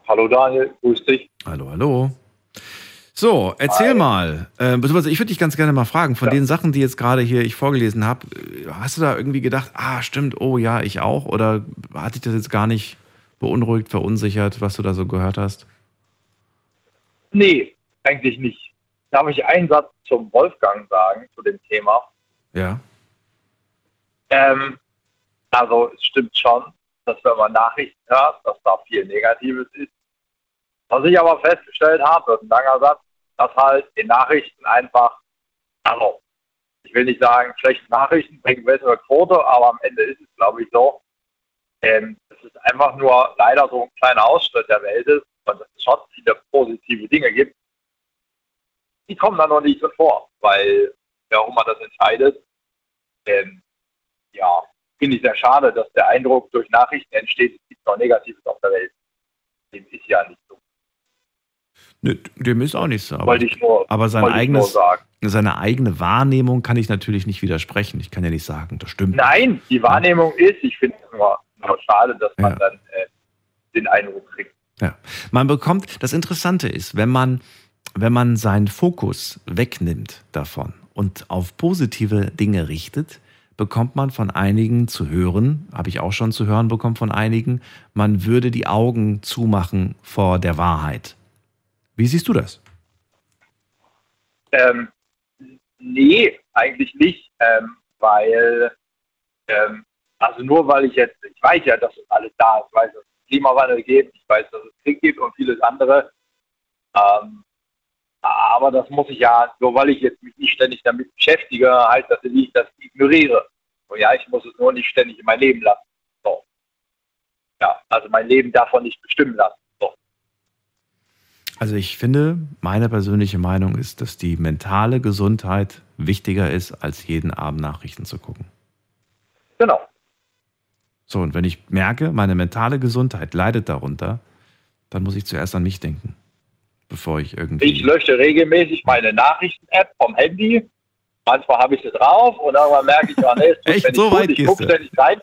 Hallo Daniel, grüß dich. Hallo, hallo. So, erzähl Hi. mal. Äh, ich würde dich ganz gerne mal fragen, von ja. den Sachen, die jetzt gerade hier ich vorgelesen habe, hast du da irgendwie gedacht, ah, stimmt, oh ja, ich auch? Oder hat dich das jetzt gar nicht beunruhigt, verunsichert, was du da so gehört hast? Nee, eigentlich nicht. Darf ich einen Satz zum Wolfgang sagen, zu dem Thema? Ja. Ähm, also es stimmt schon, dass wenn man Nachrichten hört, dass da viel Negatives ist. Was ich aber festgestellt habe, ein langer Satz, dass halt in Nachrichten einfach, also ich will nicht sagen, schlechte Nachrichten bringen bessere Quote, aber am Ende ist es, glaube ich, so, ähm, es einfach nur leider so ein kleiner Ausschnitt der Welt ist und es schon viele positive Dinge gibt. Die kommen dann noch nicht so vor, weil wer auch immer das entscheidet, ähm, ja, finde ich sehr schade, dass der Eindruck durch Nachrichten entsteht, es gibt noch Negatives auf der Welt. Dem ist ja nicht so. Nö, dem ist auch nicht so. Aber, nur- aber sein eigenes, seine eigene Wahrnehmung kann ich natürlich nicht widersprechen. Ich kann ja nicht sagen, das stimmt. Nein, die Wahrnehmung ist, ich finde es nur, nur schade, dass man dann äh, den Eindruck kriegt. Ja. Man bekommt, das Interessante ist, wenn man, wenn man seinen Fokus wegnimmt davon und auf positive Dinge richtet, bekommt man von einigen zu hören, habe ich auch schon zu hören bekommen von einigen, man würde die Augen zumachen vor der Wahrheit. Wie siehst du das? Ähm, nee, eigentlich nicht, ähm, weil, ähm, also nur weil ich jetzt, ich weiß ja, dass es alles da ist, ich weiß, dass es Klimawandel gibt, ich weiß, dass es Krieg gibt und vieles andere, ähm, aber das muss ich ja, nur weil ich jetzt mich nicht ständig damit beschäftige, das nicht, dass ich ignoriere. Und ja, ich muss es nur nicht ständig in mein Leben lassen. So. Ja, also mein Leben davon nicht bestimmen lassen. So. Also ich finde, meine persönliche Meinung ist, dass die mentale Gesundheit wichtiger ist, als jeden Abend Nachrichten zu gucken. Genau. So, und wenn ich merke, meine mentale Gesundheit leidet darunter, dann muss ich zuerst an mich denken, bevor ich irgendwie. Ich lösche regelmäßig meine Nachrichten-App vom Handy. Manchmal habe ich sie drauf und irgendwann merke ich, ah, nee, es tut Echt? So gut, weit ich gehst gucke ständig rein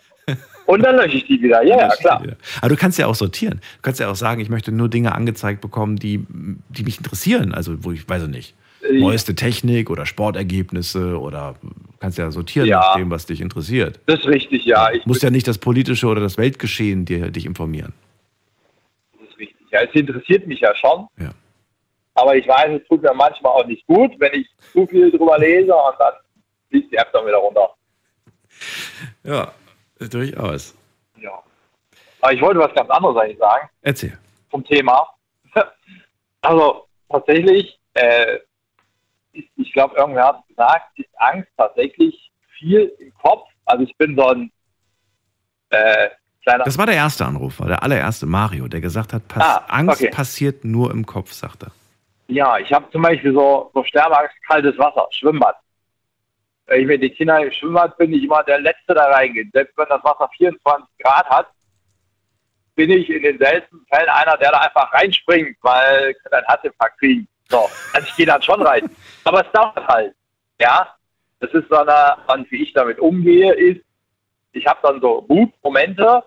und dann lösche ich die wieder. Ja, ja, klar. Aber du kannst ja auch sortieren. Du kannst ja auch sagen, ich möchte nur Dinge angezeigt bekommen, die, die mich interessieren. Also, wo ich weiß ich nicht. Äh, Neueste Technik oder Sportergebnisse oder du kannst ja sortieren Ja. nach dem, was dich interessiert. Das ist richtig, ja. Ich, Du musst ja nicht das politische oder das Weltgeschehen dir, dich informieren. das ist richtig. Ja, es interessiert mich ja schon. Ja. Aber ich weiß, es tut mir manchmal auch nicht gut, wenn ich zu viel drüber lese und dann liegt die App dann wieder runter. Ja, durchaus. Ja. Aber ich wollte was ganz anderes eigentlich sagen. Erzähl. zum Thema. Also tatsächlich, äh, ist, ich glaube, irgendwer hat es gesagt, ist Angst tatsächlich viel im Kopf. Also ich bin so ein äh, kleiner. Das war der erste Anrufer, der allererste Mario, der gesagt hat, pass, Ah, Angst okay. passiert nur im Kopf, sagt er. Ja, ich habe zum Beispiel so, so Sterbeangst, kaltes Wasser, Schwimmbad. Wenn ich mit den Kindern im Schwimmbad bin, ich immer der Letzte, der reingeht. Selbst wenn das Wasser 24 Grad hat, bin ich in den seltensten Fällen einer, der da einfach reinspringt, weil ich kann einen Herzinfarkt kriegen. So, also ich gehe dann schon rein. Aber es dauert halt. Ja, das ist so eine, und wie ich damit umgehe, ist, ich habe dann so Mutmomente,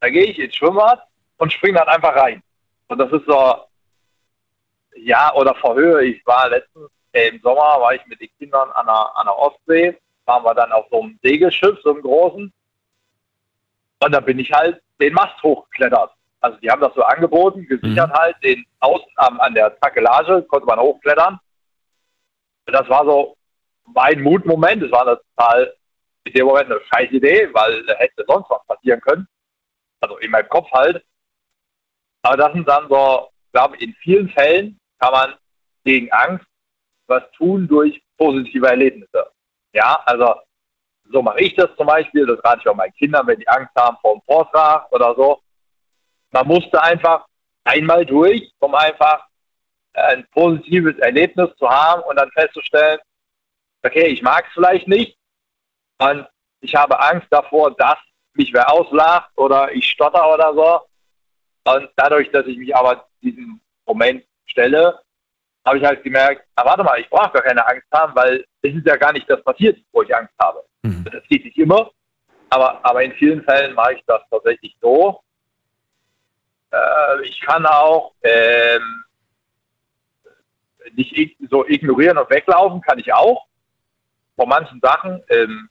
da gehe ich ins Schwimmbad und springe dann einfach rein. Und das ist so, ja, oder vor Höhe. Ich war letztens äh, im Sommer, war ich mit den Kindern an der, an der Ostsee, waren wir dann auf so einem Segelschiff, so einem großen. Und da bin ich halt den Mast hochgeklettert. Also die haben das so angeboten, gesichert halt, den außen am, an der Takelage konnte man hochklettern. Und das war so mein Mutmoment. Das war eine total in dem Moment eine scheiß Idee, weil da hätte sonst was passieren können. Also in meinem Kopf halt. Aber das sind dann so, ich glaube, in vielen Fällen kann man gegen Angst was tun durch positive Erlebnisse. Ja, also so mache ich das zum Beispiel, das rate ich auch meinen Kindern, wenn die Angst haben vor dem Vortrag oder so. Man musste einfach einmal durch, um einfach ein positives Erlebnis zu haben und dann festzustellen, okay, ich mag es vielleicht nicht und ich habe Angst davor, dass mich wer auslacht oder ich stotter oder so. Und dadurch, dass ich mich aber diesem Moment stelle, habe ich halt gemerkt, ah, warte mal, ich brauche gar keine Angst haben, weil es ist ja gar nicht das passiert, wo ich Angst habe. Das geht nicht immer, aber, aber in vielen Fällen mache ich das tatsächlich so. Äh, ich kann auch ähm, nicht so ignorieren und weglaufen, kann ich auch. Vor manchen Sachen, ähm,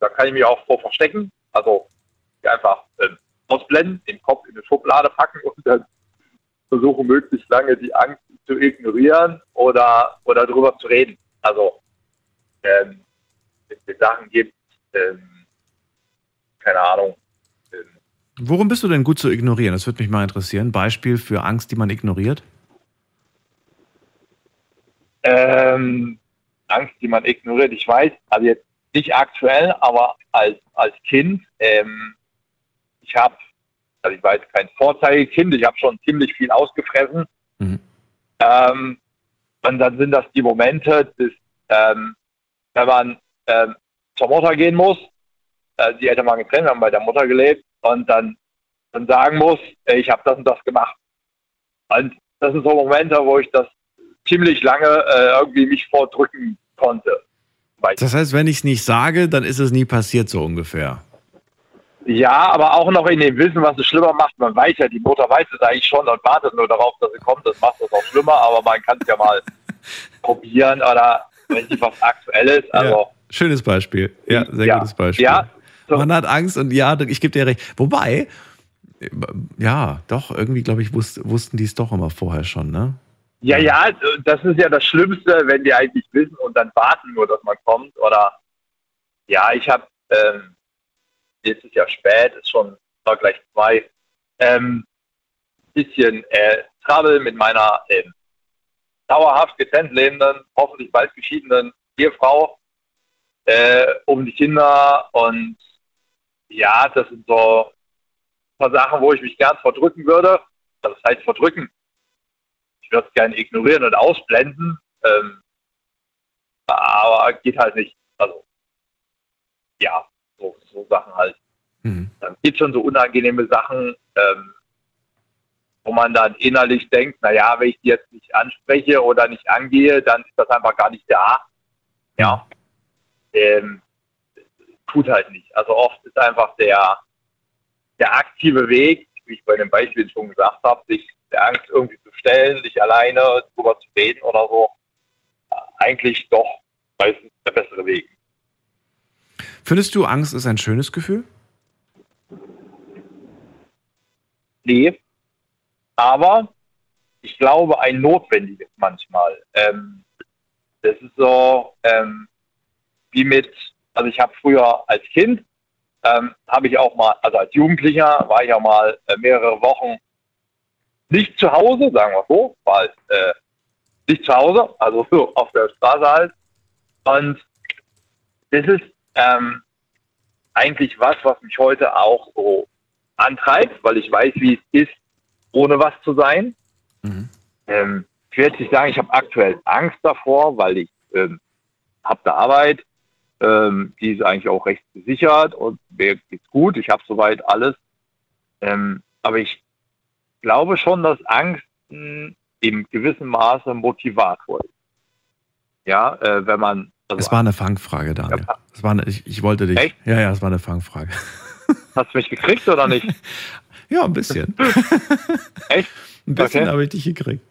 da kann ich mich auch vor verstecken. Also einfach ähm, ausblenden, den Kopf in eine Schublade packen und dann versuchen, möglichst lange die Angst zu ignorieren oder, oder drüber zu reden. Also ähm, wenn es Sachen gibt, ähm, keine Ahnung, Worum bist du denn gut zu ignorieren? Das würde mich mal interessieren. Beispiel für Angst, die man ignoriert? Ähm, Angst, die man ignoriert. Ich weiß, also jetzt nicht aktuell, aber als, als Kind, ähm, ich habe, also ich war jetzt kein Vorzeigekind, ich habe schon ziemlich viel ausgefressen. Ähm, und dann sind das die Momente, dass, ähm, wenn man ähm, zur Mutter gehen muss, äh, die Eltern waren getrennt, wir haben bei der Mutter gelebt und dann, dann sagen muss, ich habe das und das gemacht. Und das sind so Momente, wo ich das ziemlich lange äh, irgendwie mich vordrücken konnte. Das heißt, wenn ich es nicht sage, dann ist es nie passiert, so ungefähr. Ja, aber auch noch in dem Wissen, was es schlimmer macht. Man weiß ja, die Mutter weiß es eigentlich schon und wartet nur darauf, dass sie kommt. Das macht es auch schlimmer, aber man kann es ja mal probieren oder wenn es was Aktuelles. Also, ja, schönes Beispiel. Ja, sehr Ja. gutes Beispiel. Ja, Man hat Angst und ja, ich gebe dir recht. Wobei, ja, doch, irgendwie, glaube ich, wus wussten die es doch immer vorher schon, ne? Ja, ja, das ist ja das Schlimmste, wenn die eigentlich wissen und dann warten nur, dass man kommt. Oder ja, ich habe, ähm, jetzt ist ja spät, ist schon war gleich zwei, ähm, bisschen äh, Trouble mit meiner ähm, dauerhaft getrennt lebenden, hoffentlich bald geschiedenen Ehefrau äh, um die Kinder und ja, das sind so ein paar Sachen, wo ich mich gern verdrücken würde. Also das heißt verdrücken. Ich würde es gerne ignorieren und ausblenden, ähm, aber geht halt nicht. Also ja, so, so Sachen halt. Dann gibt schon so unangenehme Sachen, ähm, wo man dann innerlich denkt, naja, wenn ich die jetzt nicht anspreche oder nicht angehe, dann ist das einfach gar nicht da. Ja. Ähm, tut halt nicht. Also oft ist einfach der, der aktive Weg, wie ich bei dem Beispiel schon gesagt habe, sich der Angst irgendwie zu stellen, sich alleine drüber zu reden oder so, eigentlich doch meistens der bessere Weg. Findest du, Angst ist ein schönes Gefühl? Nee. Aber ich glaube, ein notwendiges manchmal. Ähm, das ist so ähm, wie mit, also ich habe früher als Kind, ähm, habe ich auch mal, also als Jugendlicher war ich auch mal äh, mehrere Wochen nicht zu Hause, sagen wir so, war halt, äh, nicht zu Hause, also so auf der Straße halt. Und das ist ähm, eigentlich was, was mich heute auch so antreibt, weil ich weiß, wie es ist, ohne was zu sein. Ähm, ich werde nicht sagen, ich habe aktuell Angst davor, weil ich ähm, habe eine Arbeit, ähm, die ist eigentlich auch recht gesichert und mir geht's gut. Ich habe soweit alles. Ähm, aber ich glaube schon, dass Angst mh, im gewissen Maße Motivator ist. Ja, äh, wenn man also Es war eine Fangfrage, Daniel. Es war eine, ich, ich wollte dich. Echt? Ja, ja, es war eine Fangfrage. Hast du mich gekriegt oder nicht? ja, ein bisschen. Echt? Ein bisschen Okay. habe ich dich gekriegt.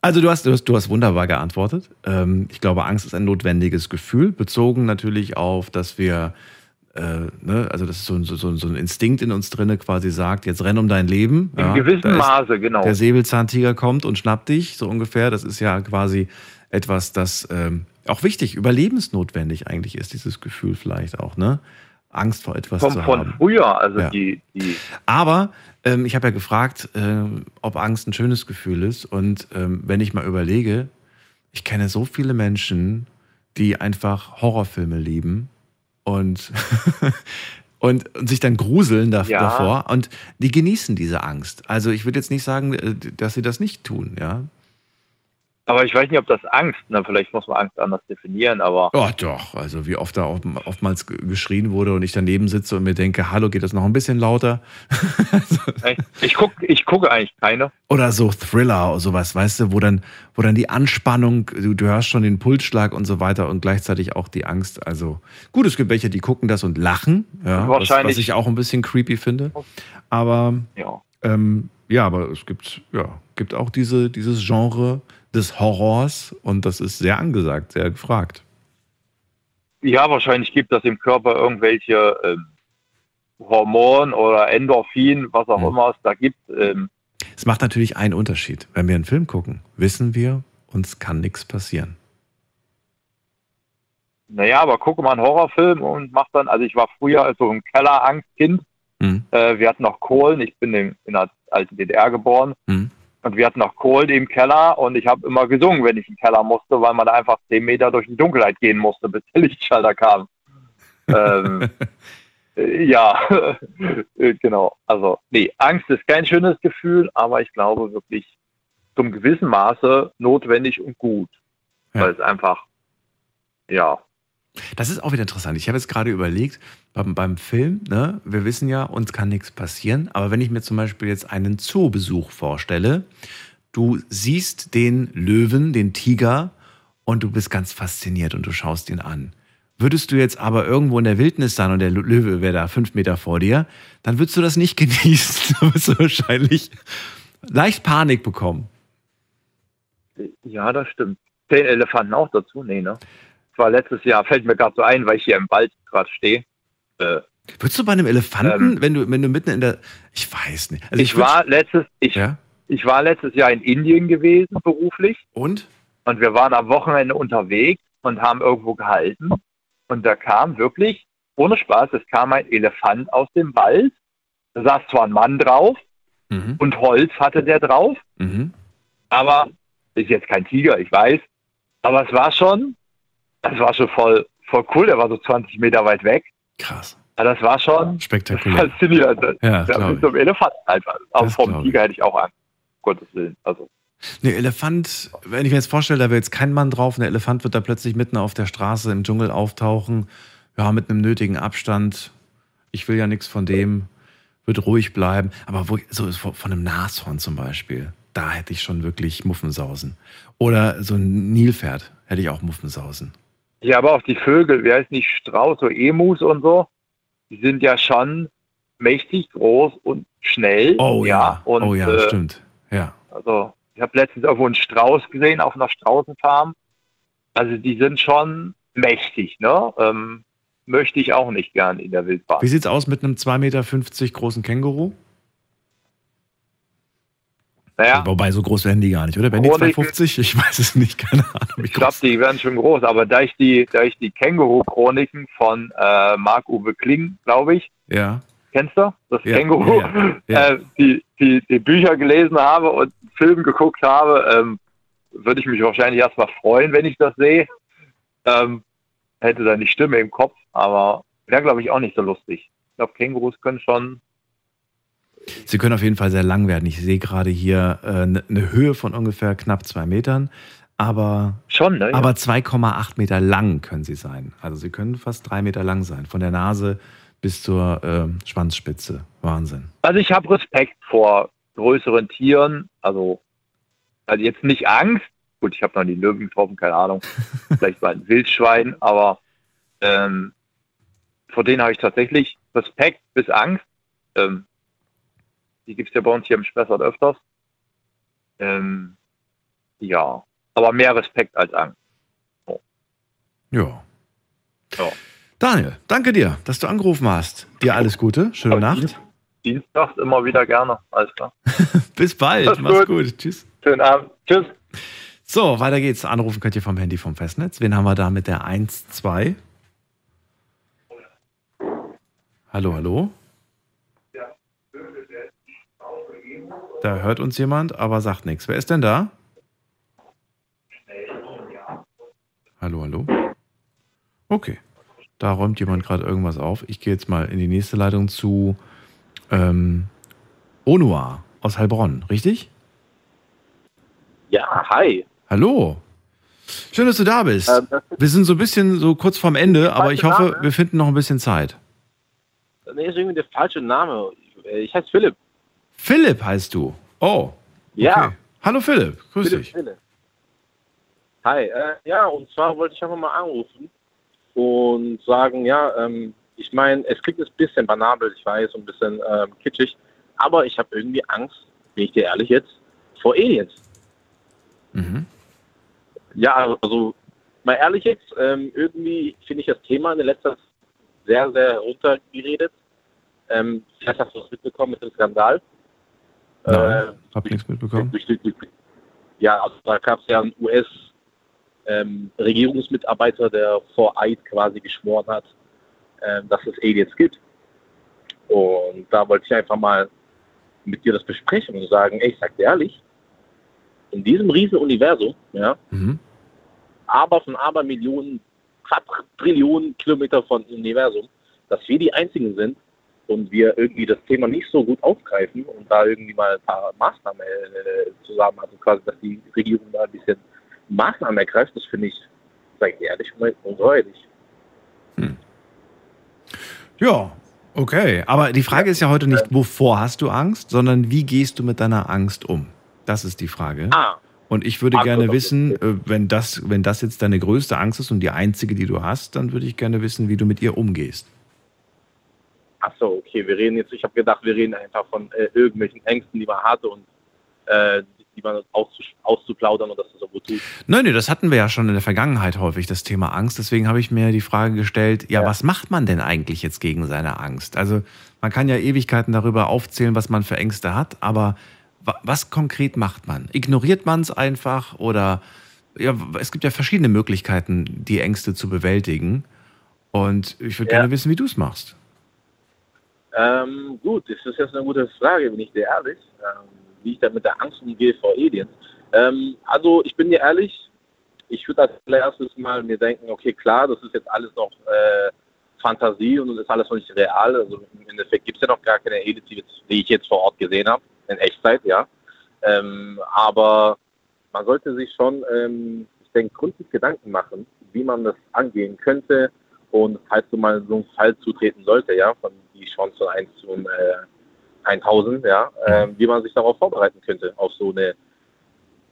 Also du hast, du hast, du hast wunderbar geantwortet. Ähm, ich glaube, Angst ist ein notwendiges Gefühl, bezogen natürlich auf, dass wir, äh, ne, also das ist so, ein- so, so ein Instinkt in uns drinne quasi sagt, jetzt renn um dein Leben. In gewissem da ist- Maße, genau. Der Säbelzahntiger kommt und schnappt dich, so ungefähr. Das ist ja quasi etwas, das ähm, auch wichtig, überlebensnotwendig eigentlich ist, dieses Gefühl vielleicht auch, ne? Angst vor etwas Von, zu von haben. früher, also Ja. die, die Aber ähm, ich habe ja gefragt, ähm, ob Angst ein schönes Gefühl ist. Und ähm, wenn ich mal überlege, ich kenne so viele Menschen, die einfach Horrorfilme lieben und, und, und sich dann gruseln da, Ja. davor. Und die genießen diese Angst. Also ich würde jetzt nicht sagen, äh, dass sie das nicht tun, ja. Aber ich weiß nicht, ob das Angst, na, vielleicht muss man Angst anders definieren, aber Oh, doch. Also wie oft da oft, oftmals ge- geschrien wurde und ich daneben sitze und mir denke, hallo, geht das noch ein bisschen lauter? ich gucke ich gucke eigentlich keine. Oder so Thriller oder sowas, weißt du, wo dann, wo dann die Anspannung, du, du hörst schon den Pulsschlag und so weiter und gleichzeitig auch die Angst. Also gut, es gibt welche, die gucken das und lachen, ja, was, Wahrscheinlich. was ich auch ein bisschen creepy finde. Aber Ja. ähm, ja, aber es gibt, ja, gibt auch diese, dieses Genre des Horrors und das ist sehr angesagt, sehr gefragt. Ja, wahrscheinlich gibt das im Körper irgendwelche ähm, Hormone oder Endorphin, was auch immer es da gibt. Ähm, Es macht natürlich einen Unterschied. Wenn wir einen Film gucken, wissen wir, uns kann nichts passieren. naja, aber gucke mal einen Horrorfilm und mach dann, also ich war früher so ein Kellerangstkind. Mhm. Äh, wir hatten noch Kohlen, ich bin in, in der alten DDR geboren. Mhm. Und wir hatten noch Kohlen im Keller und ich habe immer gesungen, wenn ich in den Keller musste, weil man da einfach zehn Meter durch die Dunkelheit gehen musste, bis der Lichtschalter kam. ähm, äh, ja, genau. Also, nee, Angst ist kein schönes Gefühl, aber ich glaube wirklich zum gewissen Maße notwendig und gut. Weil es einfach, ja, Das ist auch wieder interessant. Ich habe jetzt gerade überlegt, beim, beim Film, ne, wir wissen ja, uns kann nichts passieren, aber wenn ich mir zum Beispiel jetzt einen Zoobesuch vorstelle, du siehst den Löwen, den Tiger und du bist ganz fasziniert und du schaust ihn an. Würdest du jetzt aber irgendwo in der Wildnis sein und der Löwe wäre da fünf Meter vor dir, dann würdest du das nicht genießen. Du wirst wahrscheinlich leicht Panik bekommen. Ja, das stimmt. Den Elefanten auch dazu? Nee, ne? War letztes Jahr, fällt mir gerade so ein, weil ich hier im Wald gerade stehe. Äh, Würdest du bei einem Elefanten, wenn du wenn du mitten in der ich weiß nicht. Also ich, würd- war letztes, ich, ich war letztes Jahr in Indien gewesen, beruflich. Und? Und wir waren am Wochenende unterwegs und haben irgendwo gehalten. Und da kam wirklich, ohne Spaß, es kam ein Elefant aus dem Wald. Da saß zwar ein Mann drauf und Holz hatte der drauf, Mhm. aber ist jetzt kein Tiger, ich weiß. Aber es war schon, es war schon voll, voll cool. Der war so 20 Meter weit weg. Krass. Aber das war schon Spektakulär. faszinierend. Ja, ja, mit so einem Elefanten einfach. Aber Das vom glaub Tiger hätte ich auch Angst. Um Gottes Willen. Also, Nee, Elefant, wenn ich mir jetzt vorstelle, da wäre jetzt kein Mann drauf, der Elefant wird da plötzlich mitten auf der Straße im Dschungel auftauchen, ja, mit einem nötigen Abstand. Ich will ja nichts von dem, wird ruhig bleiben. Aber wo, so von von einem Nashorn zum Beispiel, da hätte ich schon wirklich Muffensausen. Oder so ein Nilpferd hätte ich auch Muffensausen. Ja, aber auch die Vögel, wer ist nicht Strauß, so Emus und so, die sind ja schon mächtig groß und schnell. Oh ja, und, oh ja, äh, stimmt. Ja. Also, ich habe letztens irgendwo einen Strauß gesehen auf einer Straußenfarm. Also, die sind schon mächtig, ne? Ähm, möchte ich auch nicht gern in der Wildbahn. Wie sieht's aus mit einem 2,50 Meter großen Känguru? Naja, Wobei, so groß werden die gar nicht, oder? Werden die Chroniken- 2,50? Ich weiß es nicht, keine Ahnung. ich glaube, die werden schon groß, aber da ich die, da ich die Känguru-Chroniken von äh, Marc-Uwe Kling, glaube ich, Ja. Kennst du? Das Ja, Känguru, ja, ja. Äh, die, die, die Bücher gelesen habe und Film geguckt habe, ähm, würde ich mich wahrscheinlich erstmal freuen, wenn ich das sehe. Ähm, hätte dann die Stimme im Kopf, aber wäre, glaube ich, auch nicht so lustig. Ich glaube, Kängurus können schon. Sie können auf jeden Fall sehr lang werden. Ich sehe gerade hier äh, ne- eine Höhe von ungefähr knapp zwei Metern, aber, Schon, ne? aber 2,8 Meter lang können sie sein. Also sie können fast drei Meter lang sein, von der Nase bis zur äh, Schwanzspitze. Wahnsinn. Also ich habe Respekt vor größeren Tieren, also, also jetzt nicht Angst. Gut, ich habe noch die Löwen getroffen, keine Ahnung. Vielleicht mal ein Wildschwein, aber ähm, vor denen habe ich tatsächlich Respekt bis Angst. Ähm, die gibt es ja bei uns hier im Spessart öfters. Ähm, ja, aber mehr Respekt als Angst. Ja. Ja. Daniel, danke dir, dass du angerufen hast. Dir alles Gute, schöne Nacht. Dienstags immer wieder gerne. Alles klar. Bis bald, Mach's mach's gut. gut. Tschüss. Schönen Abend. Tschüss. So, weiter geht's. Anrufen könnt ihr vom Handy vom Festnetz. Wen haben wir da mit der 1, 2? Hallo, hallo? Da hört uns jemand, aber sagt nichts. Wer ist denn da? Hallo, hallo? Okay. Da räumt jemand gerade irgendwas auf. Ich gehe jetzt mal in die nächste Leitung zu ähm, Onua aus Heilbronn, richtig? Ja, hi. Hallo. Schön, dass du da bist. Ähm, wir sind so ein bisschen so kurz vorm Ende, aber ich hoffe, Name. wir finden noch ein bisschen Zeit. Nee, ist irgendwie der falsche Name. Ich heiße Philipp. Philipp heißt du. Oh. Ja. Okay. Hallo Philipp, grüß Philipp, dich. Philipp. Hi, äh, ja, und zwar wollte ich einfach mal anrufen und sagen, ja, ähm, ich meine, es klingt ein bisschen banabel, ich weiß, ein bisschen ähm, kitschig, aber ich habe irgendwie Angst, bin ich dir ehrlich jetzt, vor Aliens. Mhm. Ja, also mal ehrlich jetzt, ähm, irgendwie finde ich das Thema in der letzten Zeit sehr, sehr heruntergeredet. Ähm, vielleicht hast du es mitbekommen mit dem Skandal. Nein, hab nichts mitbekommen. Durch, durch, durch, ja, also da gab es ja einen US-Regierungsmitarbeiter, der vor Eid quasi geschworen hat, ähm, dass es Aliens gibt. Und da wollte ich einfach mal mit dir das besprechen und sagen, ey, ich sag dir ehrlich, in diesem riesen Universum, ja, Mhm. aber von aber Millionen, Quadrillionen Kilometer von Universum, dass wir die Einzigen sind und wir irgendwie das Thema nicht so gut aufgreifen und da irgendwie mal ein paar Maßnahmen äh, zusammen, also quasi, dass die Regierung da ein bisschen Maßnahmen ergreift, das finde ich, sag ich ehrlich, ungeheuerlich. Ja, okay. Aber die Frage ist ja heute nicht, wovor hast du Angst, sondern wie gehst du mit deiner Angst um? Das ist die Frage. Ah. Und ich würde Ach, gerne gut, wissen, äh, wenn das, wenn das jetzt deine größte Angst ist und die einzige, die du hast, dann würde ich gerne wissen, wie du mit ihr umgehst. Ach so, okay, wir reden jetzt, ich habe gedacht, wir reden einfach von äh, irgendwelchen Ängsten, die man hatte und äh, die man auszu auszuplaudern und dass das so gut tut. Nein, nee, das hatten wir ja schon in der Vergangenheit häufig, das Thema Angst. Deswegen habe ich mir die Frage gestellt, ja, was macht man denn eigentlich jetzt gegen seine Angst? Also man kann ja Ewigkeiten darüber aufzählen, was man für Ängste hat, aber wa- was konkret macht man? Ignoriert man es einfach oder ja, es gibt ja verschiedene Möglichkeiten, die Ängste zu bewältigen. Und ich würde Ja. gerne wissen, wie du es machst. Ähm, gut, das ist jetzt eine gute Frage, bin ich dir ehrlich, ähm, wie ich da mit der Angst umgehe vor Aliens. Ähm, also ich bin dir ehrlich, ich würde als allererstes mal mir denken, okay, klar, das ist jetzt alles noch äh, Fantasie und das ist alles noch nicht real. Also im Endeffekt gibt es ja noch gar keine Aliens, die, ich jetzt vor Ort gesehen habe, in Echtzeit, ja. Ähm, aber man sollte sich schon, ähm, ich denke, gründlich Gedanken machen, wie man das angehen könnte und falls du mal so einen Fall zutreten sollte, ja, von die Chance von 1 zu äh, 1000, ja, ähm, wie man sich darauf vorbereiten könnte, auf so eine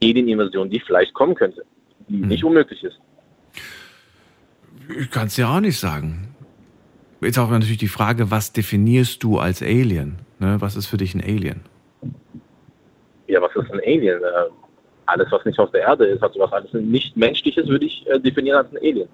Alien-Invasion, die vielleicht kommen könnte, die nicht unmöglich ist. Ich kann es ja auch nicht sagen. Jetzt auch natürlich die Frage, was definierst du als Alien? Ne? Was ist für dich ein Alien? Ja, was ist ein Alien? Äh, alles, was nicht aus der Erde ist, also was alles nicht menschliches, würde ich äh, definieren als ein Alien.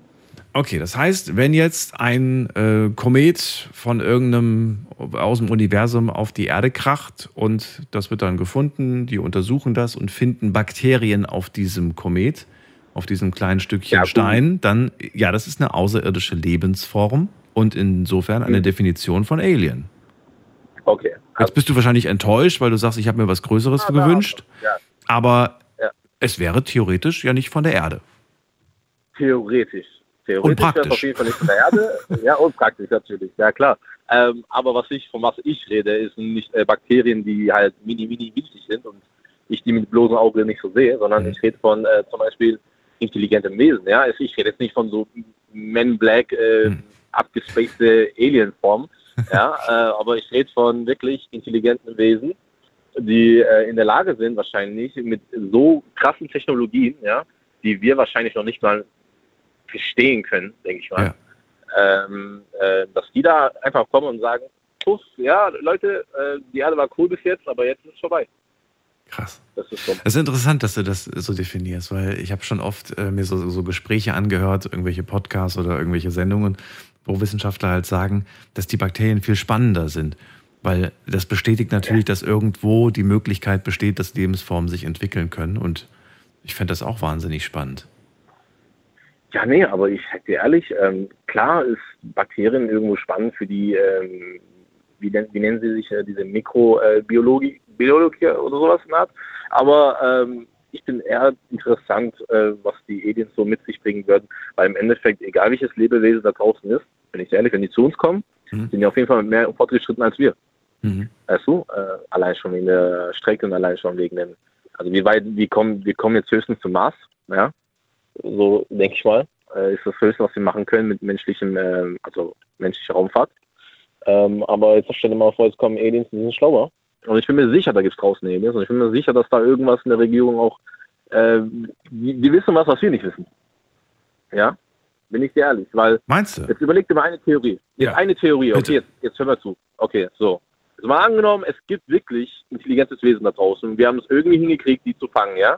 Okay, das heißt, wenn jetzt ein äh, Komet von irgendeinem aus dem Universum auf die Erde kracht und das wird dann gefunden, die untersuchen das und finden Bakterien auf diesem Komet, auf diesem kleinen Stückchen Stein, dann ja, das ist eine außerirdische Lebensform und insofern eine Definition von Alien. Okay. Jetzt bist du wahrscheinlich enttäuscht, weil du sagst, ich habe mir was Größeres gewünscht, Ja, aber Ja. es wäre theoretisch ja nicht von der Erde. theoretisch. Theoretisch wäre es auf jeden Fall nicht von der Erde. ja, und praktisch natürlich, ja klar. Ähm, aber was ich, von was ich rede, ist nicht äh, Bakterien, die halt mini, mini winzig sind und ich die mit bloßem Auge nicht so sehe, sondern ich rede von äh, zum Beispiel intelligentem Wesen. Ja, Also ich rede jetzt nicht von so Men Black äh, abgespacede Alienform, ja, äh, aber ich rede von wirklich intelligenten Wesen, die äh, in der Lage sind, wahrscheinlich mit so krassen Technologien, ja, die wir wahrscheinlich noch nicht mal verstehen können, denke ich mal, ähm, äh, dass die da einfach kommen und sagen, puff, ja, Leute, äh, die Erde war cool bis jetzt, aber jetzt ist es vorbei. Krass. Das ist so. Es ist interessant, dass du das so definierst, weil ich habe schon oft äh, mir so, so Gespräche angehört, irgendwelche Podcasts oder irgendwelche Sendungen, wo Wissenschaftler halt sagen, dass die Bakterien viel spannender sind. Weil das bestätigt natürlich, dass irgendwo die Möglichkeit besteht, dass Lebensformen sich entwickeln können. Und ich fände das auch wahnsinnig spannend. Ja, nee, aber ich sag dir ehrlich, ähm, klar ist Bakterien irgendwo spannend für die, ähm, wie, nen- wie nennen sie sich, äh, diese Mikrobiologie Biologie oder sowas in Art. Aber ähm, ich bin eher interessant, äh, was die Aliens so mit sich bringen würden, weil im Endeffekt, egal welches Lebewesen da draußen ist, bin ich ehrlich, wenn die zu uns kommen, sind die auf jeden Fall mehr fortgeschritten als wir. Weißt du? Äh, allein schon wegen der Strecke und allein schon wegen dem, also wie weit, wir kommen, wir kommen jetzt höchstens zum Mars, ja. So denke ich mal. Äh, ist das Höchste, was wir machen können mit menschlichem, ähm, also menschlicher Raumfahrt. Ähm, aber jetzt stell dir mal vor, jetzt kommen Aliens, die sind schlauer. Und ich bin mir sicher, da gibt es draußen Aliens. Und ich bin mir sicher, dass da irgendwas in der Regierung auch, äh, die, die wissen was, was wir nicht wissen. Ja? Bin ich dir ehrlich. Weil, Meinst du? Jetzt überleg dir mal eine Theorie. Jetzt eine Theorie. Okay, jetzt, jetzt hör mal zu. Okay, so. Also mal angenommen, es gibt wirklich intelligentes Wesen da draußen. Wir haben es irgendwie hingekriegt, die zu fangen, ja?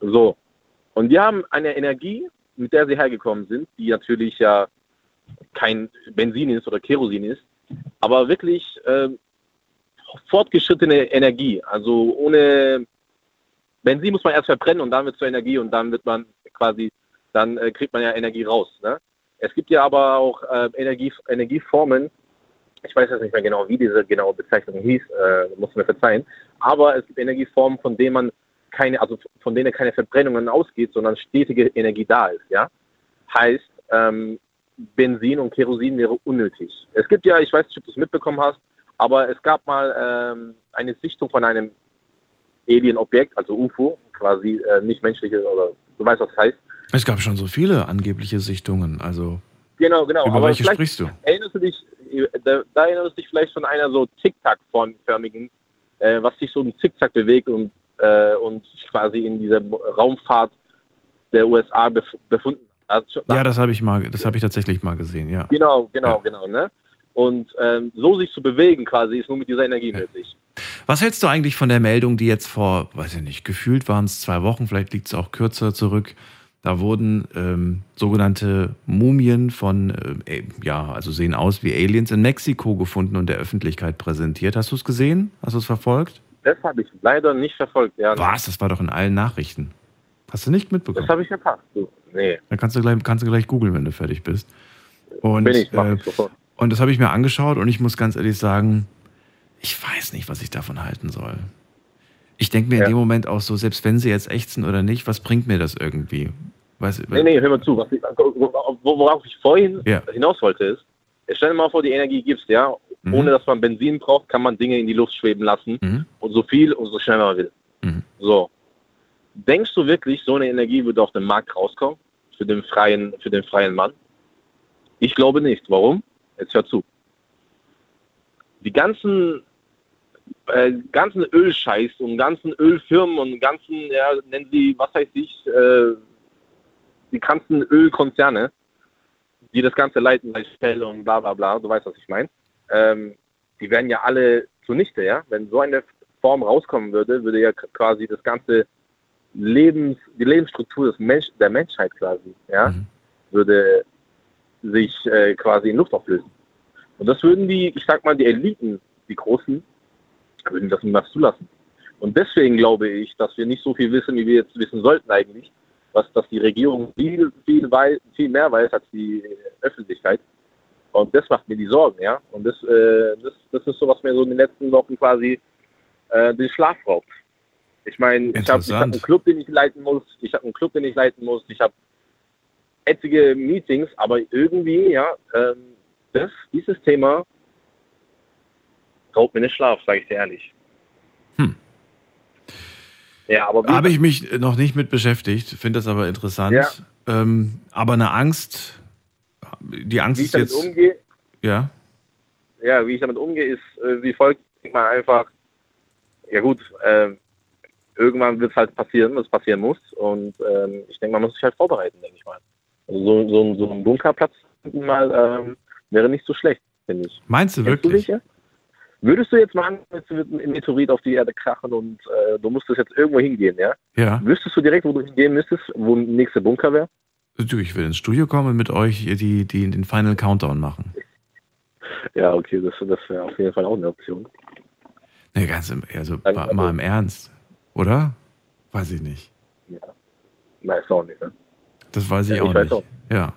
So. Und die haben eine Energie, mit der sie hergekommen sind, die natürlich ja kein Benzin ist oder Kerosin ist, aber wirklich ähm, fortgeschrittene Energie. Also ohne Benzin muss man erst verbrennen und dann wird zur Energie und dann wird man quasi, dann äh, kriegt man ja Energie raus. Ne? Es gibt ja aber auch äh, Energie, Energieformen, ich weiß jetzt nicht mehr genau, wie diese genaue Bezeichnung hieß, äh, muss mir verzeihen, aber es gibt Energieformen, von denen man keine, also von denen keine Verbrennungen ausgeht, sondern stetige Energie da ist, ja. Heißt, ähm, Benzin und Kerosin wäre unnötig. Es gibt ja, ich weiß nicht, ob du es mitbekommen hast, aber es gab mal ähm, eine Sichtung von einem Alien-Objekt, also UFO, quasi äh, nicht menschliche oder du weißt, was das heißt. Es gab schon so viele angebliche Sichtungen. Also Genau, genau. Über aber welche sprichst du? Erinnerst du dich, da, da erinnerst du dich vielleicht von einer so Tic-Tac-förmigen, äh, was sich so ein Zickzack bewegt und äh, und sich quasi in dieser Raumfahrt der USA bef befunden hat. Ja, das habe ich mal, das habe ich tatsächlich mal gesehen, ja. Genau, genau, genau. Ne? Und ähm, so sich zu bewegen quasi ist nur mit dieser Energie möglich. Was hältst du eigentlich von der Meldung, die jetzt vor, weiß ich nicht, gefühlt waren es zwei Wochen, vielleicht liegt es auch kürzer zurück. Da wurden ähm, sogenannte Mumien von, äh, ja, also sehen aus wie Aliens in Mexiko gefunden und der Öffentlichkeit präsentiert. Hast du es gesehen? Hast du es verfolgt? Das habe ich leider nicht verfolgt. Ja, Was? Das war doch in allen Nachrichten. Hast du nicht mitbekommen? Das habe ich verpasst. Du. Nee. Dann kannst du gleich, kannst du gleich googeln, wenn du fertig bist. Und, Bin ich, mach äh, ich sofort. und das habe ich mir angeschaut und ich muss ganz ehrlich sagen, ich weiß nicht, was ich davon halten soll. Ich denke mir in dem Moment auch so, selbst wenn sie jetzt echt sind oder nicht, was bringt mir das irgendwie? Weiß, Nee, nee, hör mal zu. Was ich, wo- worauf ich vorhin Ja. hinaus wollte ist, stell dir mal vor, die Energie gibst, ja. Mhm. Ohne dass man Benzin braucht, kann man Dinge in die Luft schweben lassen. Mhm. Und so viel und so schnell man will. So. Denkst du wirklich, so eine Energie würde auf den Markt rauskommen? Für den freien, für den freien Mann? Ich glaube nicht. Warum? Jetzt hör zu. Die ganzen, äh, ganzen Ölscheiß und ganzen Ölfirmen und ganzen, ja, nennen sie, was weiß ich, äh, die ganzen Ölkonzerne, die das Ganze leiten, Shell und bla bla bla, du weißt, was ich meine, ähm, die werden ja alle zunichte, ja. Wenn so eine Form rauskommen würde, würde ja quasi das ganze Lebens, die Lebensstruktur des Mensch, der Menschheit quasi, ja, würde sich äh, quasi in Luft auflösen. Und das würden die, ich sag mal, die Eliten, die Großen, würden das niemals zulassen. Und deswegen glaube ich, dass wir nicht so viel wissen, wie wir jetzt wissen sollten eigentlich, was, dass die Regierung viel, viel, wei viel mehr weiß als die Öffentlichkeit. Und das macht mir die Sorgen, ja. Und das, äh, das, das ist so, was mir so in den letzten Wochen quasi äh, den Schlaf raubt. Ich meine, ich habe hab einen Club, den ich leiten muss, ich habe einen Club, den ich leiten muss, ich habe etliche Meetings, aber irgendwie, ja, ähm, das, dieses Thema raubt mir den Schlaf, sage ich dir ehrlich. Hm. Ja, aber Habe ich mich noch nicht mit beschäftigt, finde das aber interessant. Ja. Ähm, aber eine Angst, die Angst wie ich ist damit jetzt. umgehe, Ja. ja, wie ich damit umgehe, ist äh, wie folgt. Ich mal einfach, ja gut, äh, irgendwann wird es halt passieren, was passieren muss. Und ähm, ich denke, man muss sich halt vorbereiten, denke ich mal. Also so, so, so ein Bunkerplatz mal ähm, wäre nicht so schlecht, finde ich. Meinst du Kennst wirklich? Du dich, ja? Würdest du jetzt mal, jetzt wird ein Meteorit auf die Erde krachen und äh, du musstest jetzt irgendwo hingehen, ja? Ja. Wüsstest du direkt, wo du hingehen müsstest, wo der nächste Bunker wäre? Du, ich will ins Studio kommen und mit euch die, die, den Final Countdown machen. Ja, okay, das, das wäre auf jeden Fall auch eine Option. Nee, ganz im, also mal, mal im Ernst, oder? Weiß ich nicht. Weiß auch nicht, ne? Das weiß ich Ja, auch ich nicht. auch. Ja.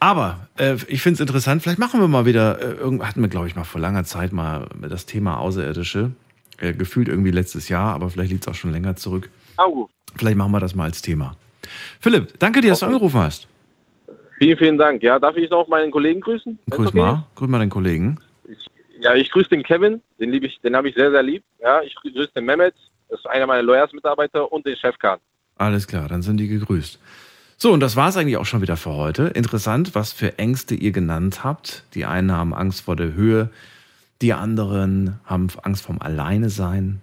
Aber äh, ich finde es interessant. Vielleicht machen wir mal wieder, äh, irgend, hatten wir, glaube ich, mal vor langer Zeit mal das Thema Außerirdische. Äh, gefühlt irgendwie letztes Jahr, aber vielleicht liegt es auch schon länger zurück. Au. Vielleicht machen wir das mal als Thema. Philipp, danke dir, dass du angerufen hast. Vielen, vielen Dank. Ja, darf ich noch meinen Kollegen grüßen? Grüß okay mal. Grüß mal den Kollegen. Ja, ich grüße den Kevin, den liebe ich, den habe ich sehr, sehr lieb. Ja, ich grüße den Mehmet, das ist einer meiner Lawyers-Mitarbeiter und den Chef Khan. Alles klar, dann sind die gegrüßt. So, und das war es eigentlich auch schon wieder für heute. Interessant, was für Ängste ihr genannt habt. Die einen haben Angst vor der Höhe, die anderen haben Angst vom Alleinesein.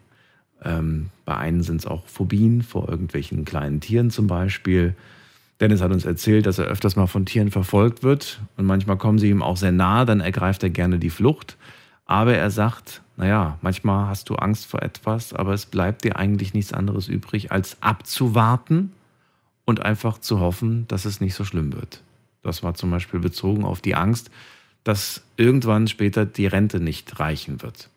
Ähm, bei einen sind es auch Phobien vor irgendwelchen kleinen Tieren zum Beispiel. Dennis hat uns erzählt, dass er öfters mal von Tieren verfolgt wird und manchmal kommen sie ihm auch sehr nahe, dann ergreift er gerne die Flucht. Aber er sagt, naja, manchmal hast du Angst vor etwas, aber es bleibt dir eigentlich nichts anderes übrig, als abzuwarten und einfach zu hoffen, dass es nicht so schlimm wird. Das war zum Beispiel bezogen auf die Angst, dass irgendwann später die Rente nicht reichen wird.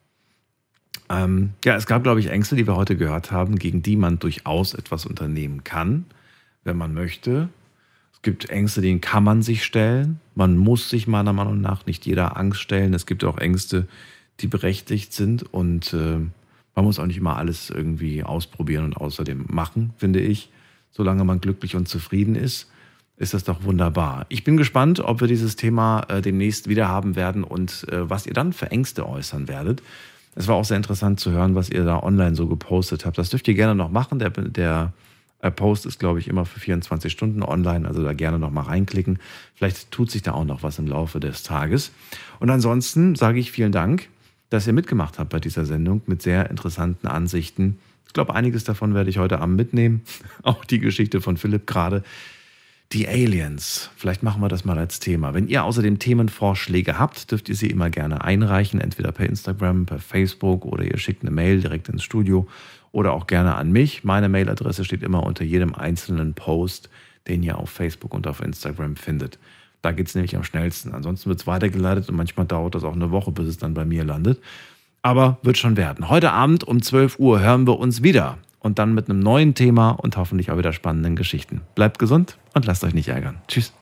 Ähm, ja, es gab, glaube ich, Ängste, die wir heute gehört haben, gegen die man durchaus etwas unternehmen kann, wenn man möchte. Es gibt Ängste, denen kann man sich stellen. Man muss sich meiner Meinung nach nicht jeder Angst stellen. Es gibt auch Ängste, die berechtigt sind und äh, man muss auch nicht immer alles irgendwie ausprobieren und außerdem machen, finde ich. Solange man glücklich und zufrieden ist, ist das doch wunderbar. Ich bin gespannt, ob wir dieses Thema äh, demnächst wieder haben werden und äh, was ihr dann für Ängste äußern werdet. Es war auch sehr interessant zu hören, was ihr da online so gepostet habt. Das dürft ihr gerne noch machen. Der, der äh, Post ist, glaube ich, immer für 24 Stunden online, also da gerne noch mal reinklicken. Vielleicht tut sich da auch noch was im Laufe des Tages. Und ansonsten sage ich vielen Dank, dass ihr mitgemacht habt bei dieser Sendung mit sehr interessanten Ansichten Ich glaube, einiges davon werde ich heute Abend mitnehmen. Auch die Geschichte von Philipp gerade. Die Aliens. Vielleicht machen wir das mal als Thema. Wenn ihr außerdem Themenvorschläge habt, dürft ihr sie immer gerne einreichen, entweder per Instagram, per Facebook oder ihr schickt eine Mail direkt ins Studio oder auch gerne an mich. Meine Mailadresse steht immer unter jedem einzelnen Post, den ihr auf Facebook und auf Instagram findet. Da geht es nämlich am schnellsten. Ansonsten wird es weitergeleitet und manchmal dauert das auch eine Woche, bis es dann bei mir landet. Aber wird schon werden. Heute Abend um 12 Uhr hören wir uns wieder und dann mit einem neuen Thema und hoffentlich auch wieder spannenden Geschichten. Bleibt gesund und lasst euch nicht ärgern. Tschüss.